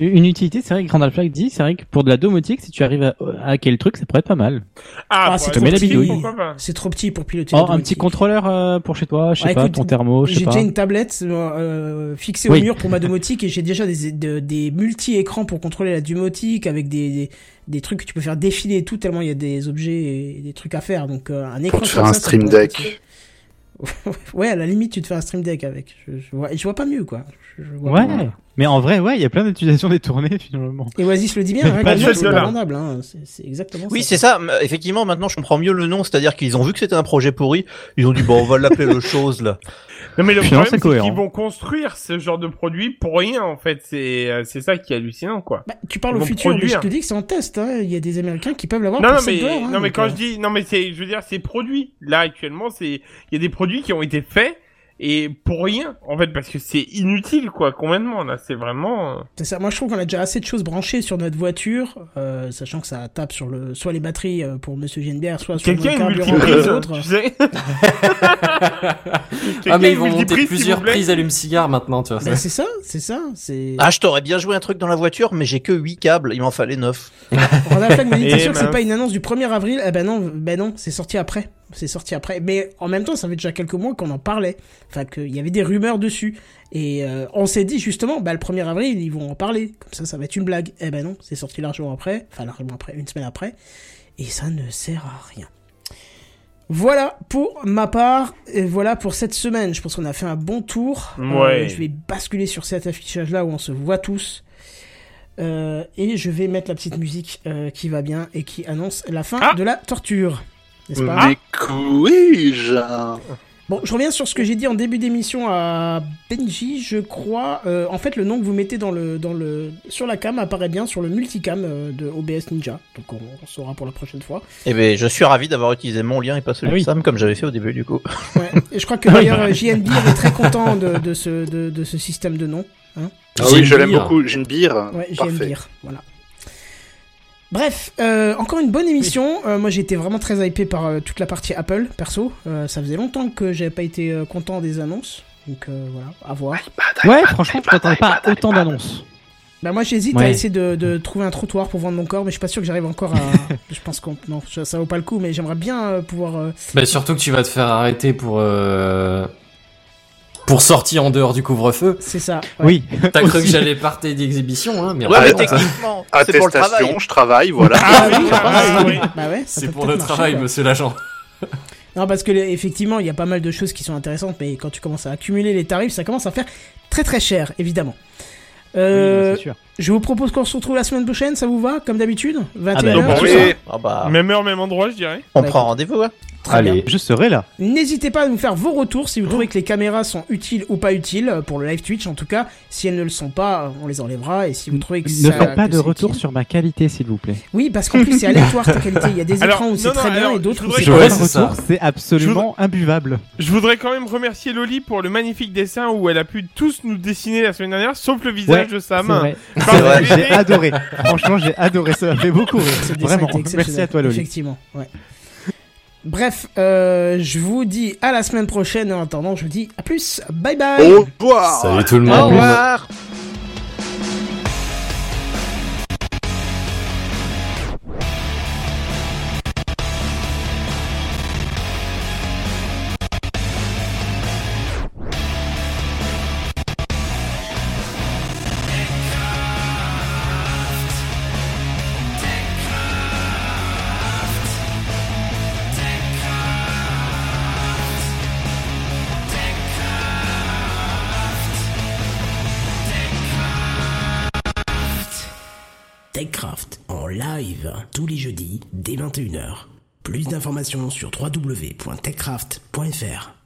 Une utilité, c'est vrai que Randall Flagg dit, c'est vrai que pour de la domotique, si tu arrives à, à hacker le truc, ça pourrait être pas mal. Ah, Ah, bah, c'est trop petit. Trop petit pour piloter. Oh, la un petit contrôleur euh, pour chez toi, je sais Ouais, pas, écoute, ton thermo, je sais J'ai pas. déjà une tablette euh, fixée Oui. au mur pour ma domotique et j'ai déjà des, de- des multi-écrans pour contrôler la domotique avec des, des, des trucs que tu peux faire défiler et tout, tellement il y a des objets et des trucs à faire. Donc euh, un écran Pour te faire un ça, stream deck. ouais, à la limite, tu te fais un stream deck avec. Je, je vois, je vois pas mieux, quoi. Je, je vois Ouais, pas. Mais en vrai, ouais, il y a plein d'utilisations détournées finalement. Et Oasis le dit bien, hein, jeu c'est vendable. Hein. C'est- exactement Oui, c'est ça. Effectivement, maintenant, je comprends mieux le nom. C'est-à-dire qu'ils ont vu que c'était un projet pourri. Ils ont dit, bon, on va l'appeler le chose, là. Non mais le problème c'est qu'ils vont construire ce genre de produit pour rien en fait. C'est euh, c'est ça qui est hallucinant quoi. Bah, tu parles Ils au futur, mais je te dis que c'est en test. Hein. Il y a des Américains qui peuvent l'avoir Non pour non 7 mais dollars, hein, non mais quand euh, je dis non mais c'est je veux dire c'est produit. Là actuellement c'est il y a des produits qui ont été faits et pour rien en fait parce que c'est inutile quoi complètement là c'est vraiment. euh, C'est ça. Moi, je trouve qu'on a déjà assez de choses branchées sur notre voiture, euh, sachant que ça tape sur le, soit les batteries euh, pour Monsieur Genebière, soit sur le Quelqu'un a une carburant pour les multiprise autres. tu sais. Ah, mais ils a vont une monter plusieurs prises allume-cigare maintenant, tu vois. Ben, c'est ça, c'est ça, c'est. Ah, je t'aurais bien joué un truc dans la voiture, mais j'ai que 8 câbles. Il m'en fallait 9. Randall Flagg me dit, t'es Et sûr que c'est mince. pas une annonce du 1er avril Eh ben non, ben non, c'est sorti après. C'est sorti après. Mais en même temps, ça fait déjà quelques mois qu'on en parlait. Enfin, qu'il y avait des rumeurs dessus. Et euh, on s'est dit justement, bah le 1er avril, ils vont en parler. Comme ça, ça va être une blague. Eh ben non, c'est sorti largement après. Enfin, largement après, une semaine après. Et ça ne sert à rien. Voilà pour ma part, et voilà pour cette semaine. Je pense qu'on a fait un bon tour. Euh, Ouais. je vais basculer sur cet affichage-là où on se voit tous. Euh, et je vais mettre la petite musique qui va bien et qui annonce la fin Ah. de la torture. N'est-ce pas Mais couille Bon, je reviens sur ce que j'ai dit en début d'émission à Benji, je crois. Euh, en fait, le nom que vous mettez dans le, dans le, sur la cam apparaît bien sur le multicam euh, de OBS Ninja. Donc, on, on saura pour la prochaine fois. Eh ben, je suis ravi d'avoir utilisé mon lien et pas celui Ah oui. de Sam comme j'avais fait au début du coup. Ouais. Et je crois que d'ailleurs, euh, JN Beer est très content de, de, ce, de, de ce système de nom. Hein Ah oui, je l'aime beaucoup. J'ai une bière. Ouais, JN Parfait. Beer. Voilà. Bref, euh, encore une bonne émission. Euh, moi, j'ai été vraiment très hypé par euh, toute la partie Apple, perso. Euh, ça faisait longtemps que j'avais pas été euh, content des annonces. Donc euh, voilà, à voir. Ouais, franchement, je m'attendais pas à autant d'annonces. Bah moi j'hésite à essayer de, de trouver un trottoir pour vendre mon corps, mais je suis pas sûr que j'arrive encore à. je pense qu'on non, ça, ça vaut pas le coup, mais j'aimerais bien euh, pouvoir. euh, Bah, surtout que tu vas te faire arrêter pour euh, pour sortir en dehors du couvre-feu. C'est ça. ouais. Oui. T'as cru que j'allais partir d'exhibition, hein Mais Ouais, mais techniquement, c'est pour le travail. Attestation, je travaille, voilà. Ah oui, Ah, ah oui. oui. Bah ouais. C'est pour le marcher, travail, quoi. monsieur l'agent. Non, parce que effectivement, il y a pas mal de choses qui sont intéressantes, mais quand tu commences à accumuler les tarifs, ça commence à faire très très cher, évidemment. Euh, Oui, sûr. je vous propose qu'on se retrouve la semaine prochaine, ça vous va Comme d'habitude? 21h, bah, bon, tout oui. Ah bah, Même heure, même endroit, je dirais. on Bah, prend rendez-vous, hein. Très bien. Allez. Je serai là. N'hésitez pas à nous faire vos retours si vous trouvez que les caméras sont utiles ou pas utiles euh, pour le live Twitch en tout cas. Si elles ne le sont pas, euh, on les enlèvera et si vous trouvez que Ne ça, faites pas que de retour utile- sur ma qualité, s'il vous plaît. Oui, parce qu'en plus c'est aléatoire ta qualité. Il y a des Alors, écrans où c'est très bien et d'autres où c'est pas bien. retour, c'est absolument imbuvable. Je voudrais quand même remercier Loli pour le magnifique dessin où elle a pu tous nous dessiner la semaine dernière, sauf le visage Ouais, de Sam. C'est vrai. J'ai adoré. Franchement, j'ai adoré. Ça m'a fait beaucoup rire. Vraiment. Merci à toi, Loli. Effectivement, ouais. Bref, euh, je vous dis à la semaine prochaine. En attendant, je vous dis à plus. Bye bye. Au revoir Salut tout le Au monde. revoir. Dès 21h. Plus d'informations sur www.techcraft.fr.